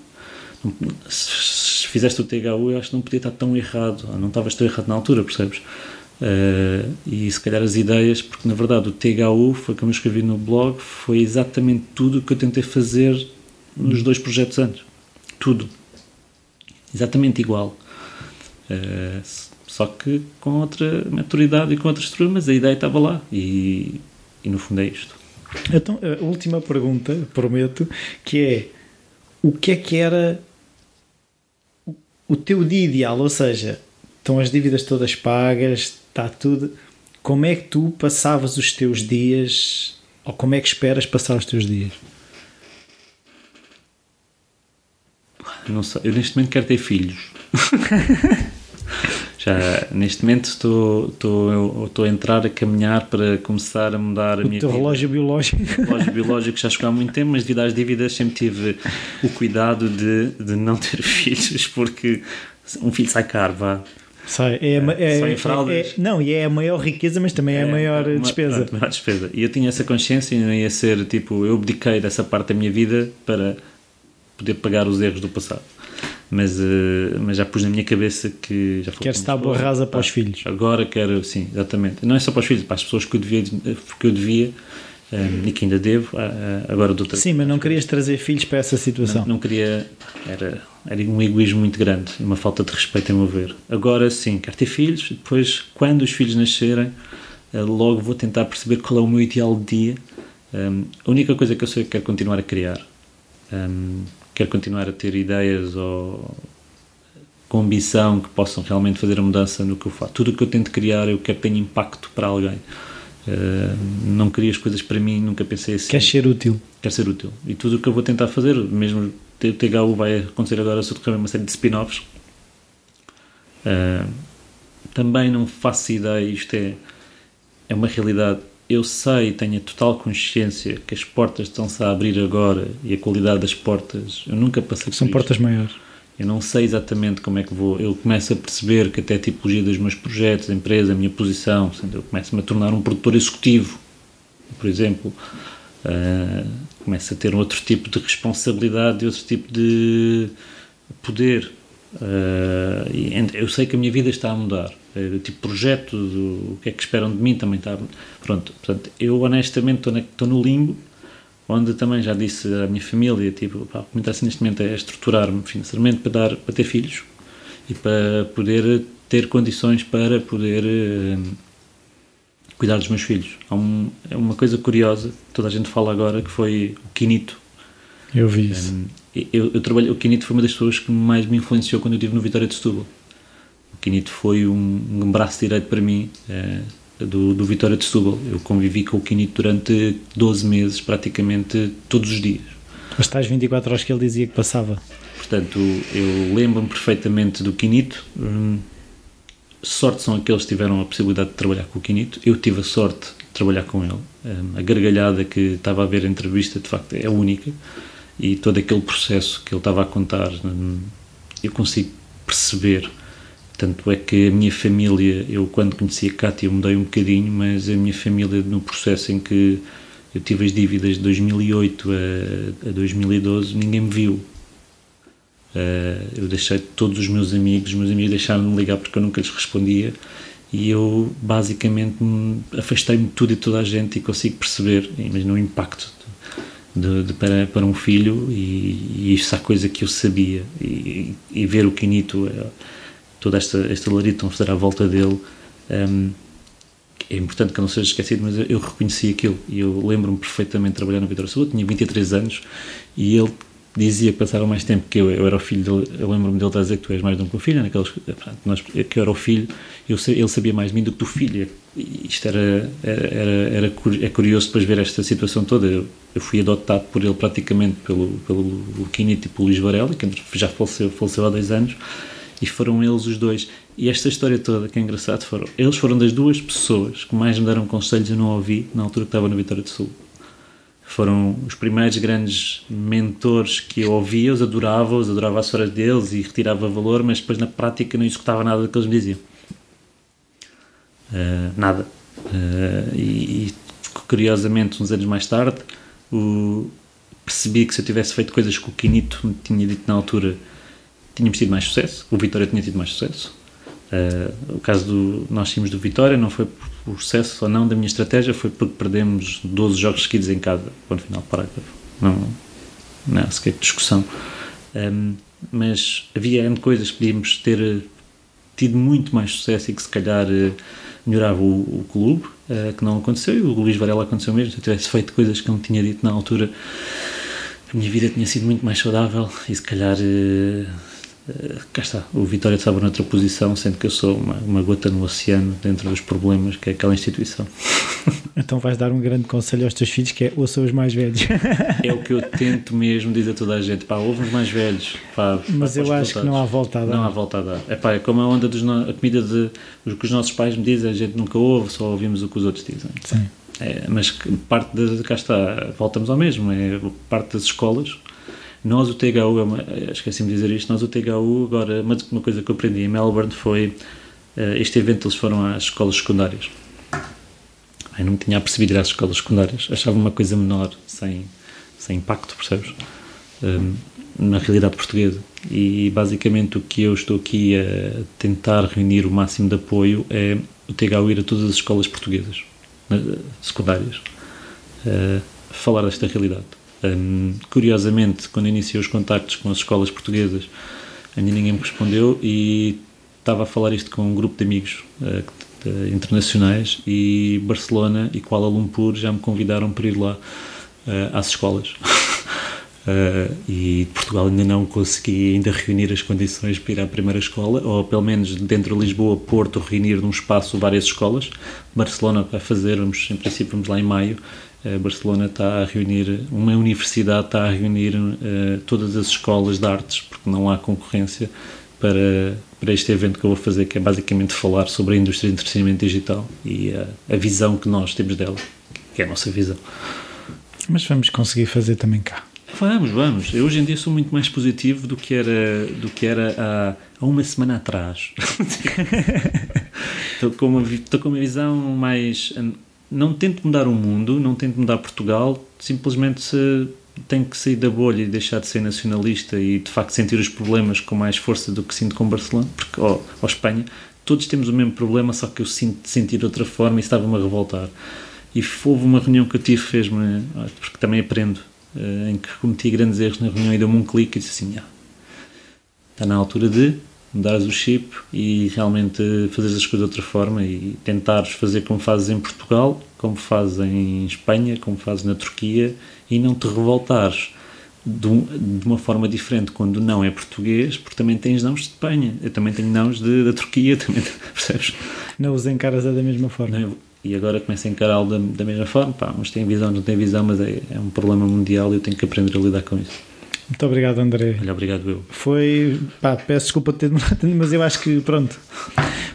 não se fizeste o THU, eu acho que não podia estar tão errado, não estavas tão errado na altura, percebes? Uh, e se calhar as ideias, porque na verdade o THU, foi como eu escrevi no blog, foi exatamente tudo o que eu tentei fazer nos dois projetos antes. Tudo exatamente igual. Uh, só que com outra maturidade e com outra estrutura, mas a ideia estava lá e, e no fundo é isto. Então, a última pergunta, prometo, que é o que é que era o teu dia ideal? Ou seja, estão as dívidas todas pagas, está tudo. Como é que tu passavas os teus dias, ou como é que esperas passar os teus dias? Não sei, eu neste momento quero ter filhos. [laughs] já neste momento estou, estou, estou a entrar a caminhar para começar a mudar a o minha teu vida. relógio biológico. O relógio biológico já chegou há muito tempo, mas devido às dívidas sempre tive o cuidado de, de não ter filhos, porque um filho sai caro, vá. Sai, é, é, é, é, não, e é a maior riqueza, mas também é, a é, maior uma, despesa. A maior despesa. E eu tinha essa consciência e não ia ser tipo, eu abdiquei dessa parte da minha vida para poder pagar os erros do passado. Mas, uh, mas já pus na minha cabeça que já Queres estar boa rasa para os filhos. Agora quero, sim, exatamente. Não é só para os filhos, para as pessoas que eu devia, que eu devia um, eh, e que ainda devo, uh, agora do Sim, mas não querias trazer filhos para essa situação. Não, não, queria, era, era um egoísmo muito grande, uma falta de respeito, a meu ver. Agora sim, quero ter filhos, depois, quando os filhos nascerem, logo vou tentar perceber qual é o meu ideal de dia. Um, a única coisa que eu sei é que quero continuar a criar. Um, quero continuar a ter ideias ou com ambição que possam realmente fazer a mudança no que eu faço. Tudo o que eu tento criar eu quero que tenha impacto para alguém. Uh, não queria as coisas para mim, nunca pensei assim. Quer ser útil. Quer ser útil. E tudo o que eu vou tentar fazer, mesmo o THU vai acontecer agora, se eu uma série de spin-offs. Uh, também não faço ideia, isto é, é uma realidade eu sei, tenho a total consciência que as portas estão-se a abrir agora e a qualidade das portas, eu nunca passei São portas isto. maiores. Eu não sei exatamente como é que vou. Eu começo a perceber que até a tipologia dos meus projetos, a empresa, a minha posição, eu começo-me a tornar um produtor executivo, por exemplo. Uh, começo a ter outro tipo de responsabilidade, outro tipo de poder. Uh, eu sei que a minha vida está a mudar. O tipo projeto, do, o que é que esperam de mim também está. Pronto, portanto, eu honestamente estou, no limbo, onde também já disse à minha família: tipo, pá, o que me interessa neste momento é estruturar-me financeiramente para, dar, para ter filhos e para poder ter condições para poder uh, cuidar dos meus filhos. Há um, é uma coisa curiosa, toda a gente fala agora, que foi o Quinito. Eu vi isso. Um, eu, eu trabalho, o Quinito foi uma das pessoas que mais me influenciou quando eu estive no Vitória de Setúbal. Quinito foi um, um braço direito para mim uh, do, do Vitória de Setúbal. Eu convivi com o Quinito durante 12 meses, praticamente todos os dias. As tais 24 horas que ele dizia que passava. Portanto, eu lembro-me perfeitamente do Quinito. Hum, sorte são aqueles que tiveram a possibilidade de trabalhar com o Quinito. Eu tive a sorte de trabalhar com ele. Hum, a gargalhada que estava a ver a entrevista, de facto, é única. E todo aquele processo que ele estava a contar, hum, eu consigo perceber. Tanto é que a minha família, eu quando conheci a Cátia, mudei um bocadinho, mas a minha família, no processo em que eu tive as dívidas de 2008 a, a 2012, ninguém me viu. Uh, eu deixei todos os meus amigos, os meus amigos deixaram-me ligar porque eu nunca lhes respondia e eu basicamente afastei-me de tudo e toda a gente e consigo perceber, imagina o impacto de, de, para, para um filho e, e isso é coisa que eu sabia e, e ver o Quinito, eh, toda esta, esta laritão fazer à volta dele um, é importante que eu não seja esquecido, mas eu, reconheci aquilo e eu lembro-me perfeitamente de trabalhar no Vitor Sul, tinha 23 anos e ele dizia que passava mais tempo que eu, eu era o filho dele, eu lembro-me dele dizer que tu és mais do que o filho, naqueles, nós, que eu era o filho, eu, ele sabia mais de mim do que do filho, isto era, era, era, era é curioso depois ver esta situação toda, eu, eu fui adotado por ele praticamente pelo, pelo Quinito e pelo Luís Varela, que já faleceu, faleceu há dois anos, e foram eles os dois, e esta história toda, que é engraçado, foram, eles foram das duas pessoas que mais me deram conselhos, eu não ouvi, na altura que estava na Vitória do Sul, foram os primeiros grandes mentores que eu ouvia, os adorava, os adorava as horas deles e retirava valor, mas depois na prática não executava nada do que eles me diziam. Uh, nada. Uh, e, e, curiosamente, uns anos mais tarde, o, percebi que se eu tivesse feito coisas que o Quinito me tinha dito na altura, tínhamos tido mais sucesso, o Vitória tinha tido mais sucesso. Uh, o caso do. Nós tínhamos do Vitória não foi o sucesso ou não da minha estratégia foi porque perdemos 12 jogos seguidos em cada, ponto final, parágrafo. Não, não há sequer discussão. Um, mas havia coisas que podíamos ter eh, tido muito mais sucesso e que se calhar uh, melhorava o, o clube, uh, que não aconteceu, e o Luís Varela aconteceu mesmo. Se eu tivesse feito coisas que eu não tinha dito na altura, a minha vida tinha sido muito mais saudável e se calhar uh, eh, cá está, o Vitória estava noutra posição, sendo que eu sou uma, uma gota no oceano dentro dos problemas que é aquela instituição. [laughs] Então vais dar um grande conselho aos teus filhos que é ouçam os mais velhos. [laughs] É o que eu tento mesmo dizer a toda a gente, pá, ouve os mais velhos. Pá, Mas pá, eu acho que não há volta a dar. Não há volta a dar. É pá, é como a onda dos a comida de o que os nossos pais me dizem, a gente nunca ouve, só ouvimos o que os outros dizem. Sim. É, mas parte de, cá está, voltamos ao mesmo, é parte das escolas nós, o THU, é esqueci-me de dizer isto, nós, o THU, agora, uma, uma coisa que eu aprendi em Melbourne foi uh, este evento, eles foram às escolas secundárias. Eu não me tinha percebido ir às escolas secundárias, achava uma coisa menor, sem, sem impacto, percebes? Um, na realidade portuguesa. E basicamente o que eu estou aqui a tentar reunir o máximo de apoio é o THU ir a todas as escolas portuguesas, secundárias, uh, falar desta realidade um, curiosamente, quando iniciei os contactos com as escolas portuguesas, ainda ninguém me respondeu e estava a falar isto com um grupo de amigos uh, internacionais e Barcelona e Kuala Lumpur já me convidaram para ir lá uh, às escolas. Uh, [laughs] e Portugal ainda não consegui ainda reunir as condições para ir à primeira escola, ou pelo menos dentro de Lisboa, Porto, reunir num espaço várias escolas. Barcelona vai fazer, vamos, em princípio vamos lá em maio, Barcelona está a reunir, uma universidade está a reunir uh, todas as escolas de artes, porque não há concorrência para, para este evento que eu vou fazer, que é basicamente falar sobre a indústria de entretenimento digital e a, a visão que nós temos dela, que é a nossa visão. Mas vamos conseguir fazer também cá. Vamos, vamos. Eu hoje em dia sou muito mais positivo do que era, do que era há, há uma semana atrás. [laughs] estou, com uma, estou com uma visão mais não tento mudar o mundo, não tento mudar Portugal, simplesmente se tenho que sair da bolha e deixar de ser nacionalista e de facto sentir os problemas com mais força do que sinto com Barcelona, porque, ou, ou Espanha, todos temos o mesmo problema, só que eu sinto sentir de outra forma e estava-me a revoltar. E houve uma reunião que eu tive, fez-me, porque também aprendo, eh, em que cometi grandes erros na reunião e deu-me um clique e disse assim: ah, está na altura de mudares o chip e realmente fazeres as coisas de outra forma e tentares fazer como fazes em Portugal, como fazes em Espanha, como fazes na Turquia e não te revoltares de, uma forma diferente quando não é português, porque também tens nãos de Espanha, eu também tenho nãos de, da Turquia, também, [laughs] percebes? Não os encaras da mesma forma. Não, e agora começo a encará-lo da, da, mesma forma, pá, uns têm visão, não têm visão, mas é, é um problema mundial e eu tenho que aprender a lidar com isso. Muito obrigado, André. Olha, obrigado, eu. Foi. Pá, peço desculpa de ter demorado, mas eu acho que, pronto,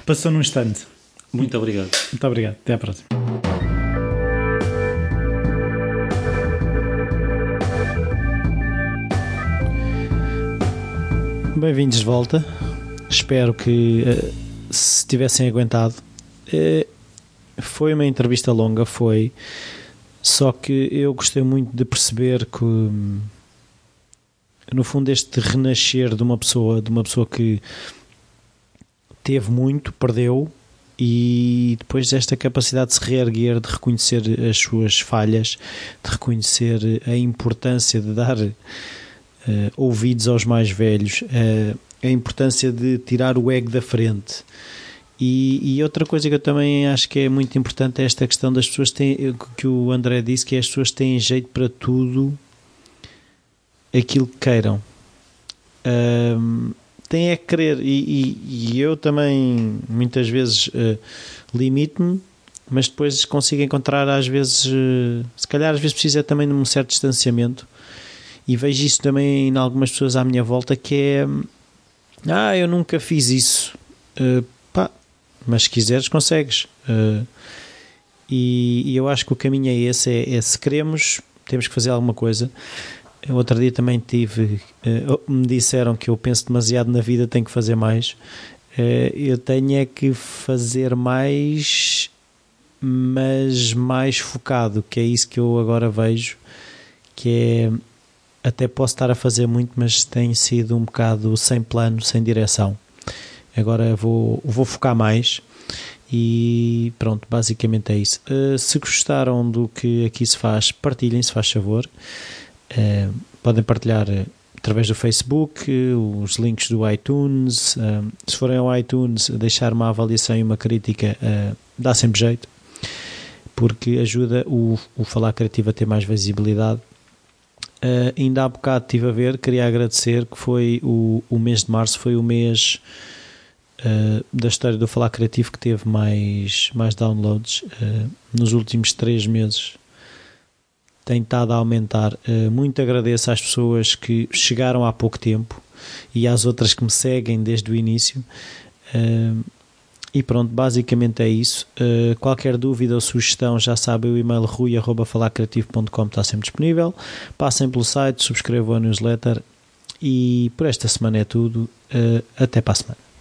passou num instante. Muito obrigado. Muito obrigado. Até à próxima. Bem-vindos de volta. Espero que uh, se tivessem aguentado. Uh, foi uma entrevista longa, foi. Só que eu gostei muito de perceber que hum, no fundo este renascer de uma pessoa, de uma pessoa que teve muito, perdeu e depois esta capacidade de se reerguer, de reconhecer as suas falhas, de reconhecer a importância de dar uh, ouvidos aos mais velhos, uh, a importância de tirar o ego da frente. E, e, outra coisa que eu também acho que é muito importante é esta questão das pessoas têm, que o André disse, que as pessoas têm jeito para tudo aquilo que queiram. Um, tem é que querer, e, e, e, eu também muitas vezes uh, limito-me, mas depois consigo encontrar às vezes, uh, se calhar às vezes precisa também de um certo distanciamento, e vejo isso também em algumas pessoas à minha volta que é ah, eu nunca fiz isso. Uh, pá, mas se quiseres consegues. Uh, e, e, eu acho que o caminho é esse, é, é se queremos, temos que fazer alguma coisa. Outro dia também tive, uh, me disseram que eu penso demasiado na vida, tenho que fazer mais. Uh, eu tenho é que fazer mais, mas mais focado, que é isso que eu agora vejo, que é até posso estar a fazer muito, mas tem sido um bocado sem plano, sem direção. Agora vou, vou focar mais e pronto, basicamente é isso. Uh, se gostaram do que aqui se faz, partilhem, se faz favor. Uh, podem partilhar eh, através do Facebook, os links do iTunes. Se forem ao iTunes, deixar uma avaliação e uma crítica dá sempre jeito, porque ajuda o, o Falar Criativo a ter mais visibilidade. Uh, ainda há bocado estive a ver, queria agradecer que foi o, o mês de março, foi o mês uh, da história do Falar Criativo que teve mais, mais downloads uh, nos últimos três meses tem estado a aumentar. Uh, muito agradeço às pessoas que chegaram há pouco tempo e às outras que me seguem desde o início. Uh, e pronto, basicamente é isso. Uh, qualquer dúvida ou sugestão, já sabe, o e-mail rui.falacreativo.com está sempre disponível. Passem pelo site, subscrevam a newsletter e por esta semana é tudo. até para a semana.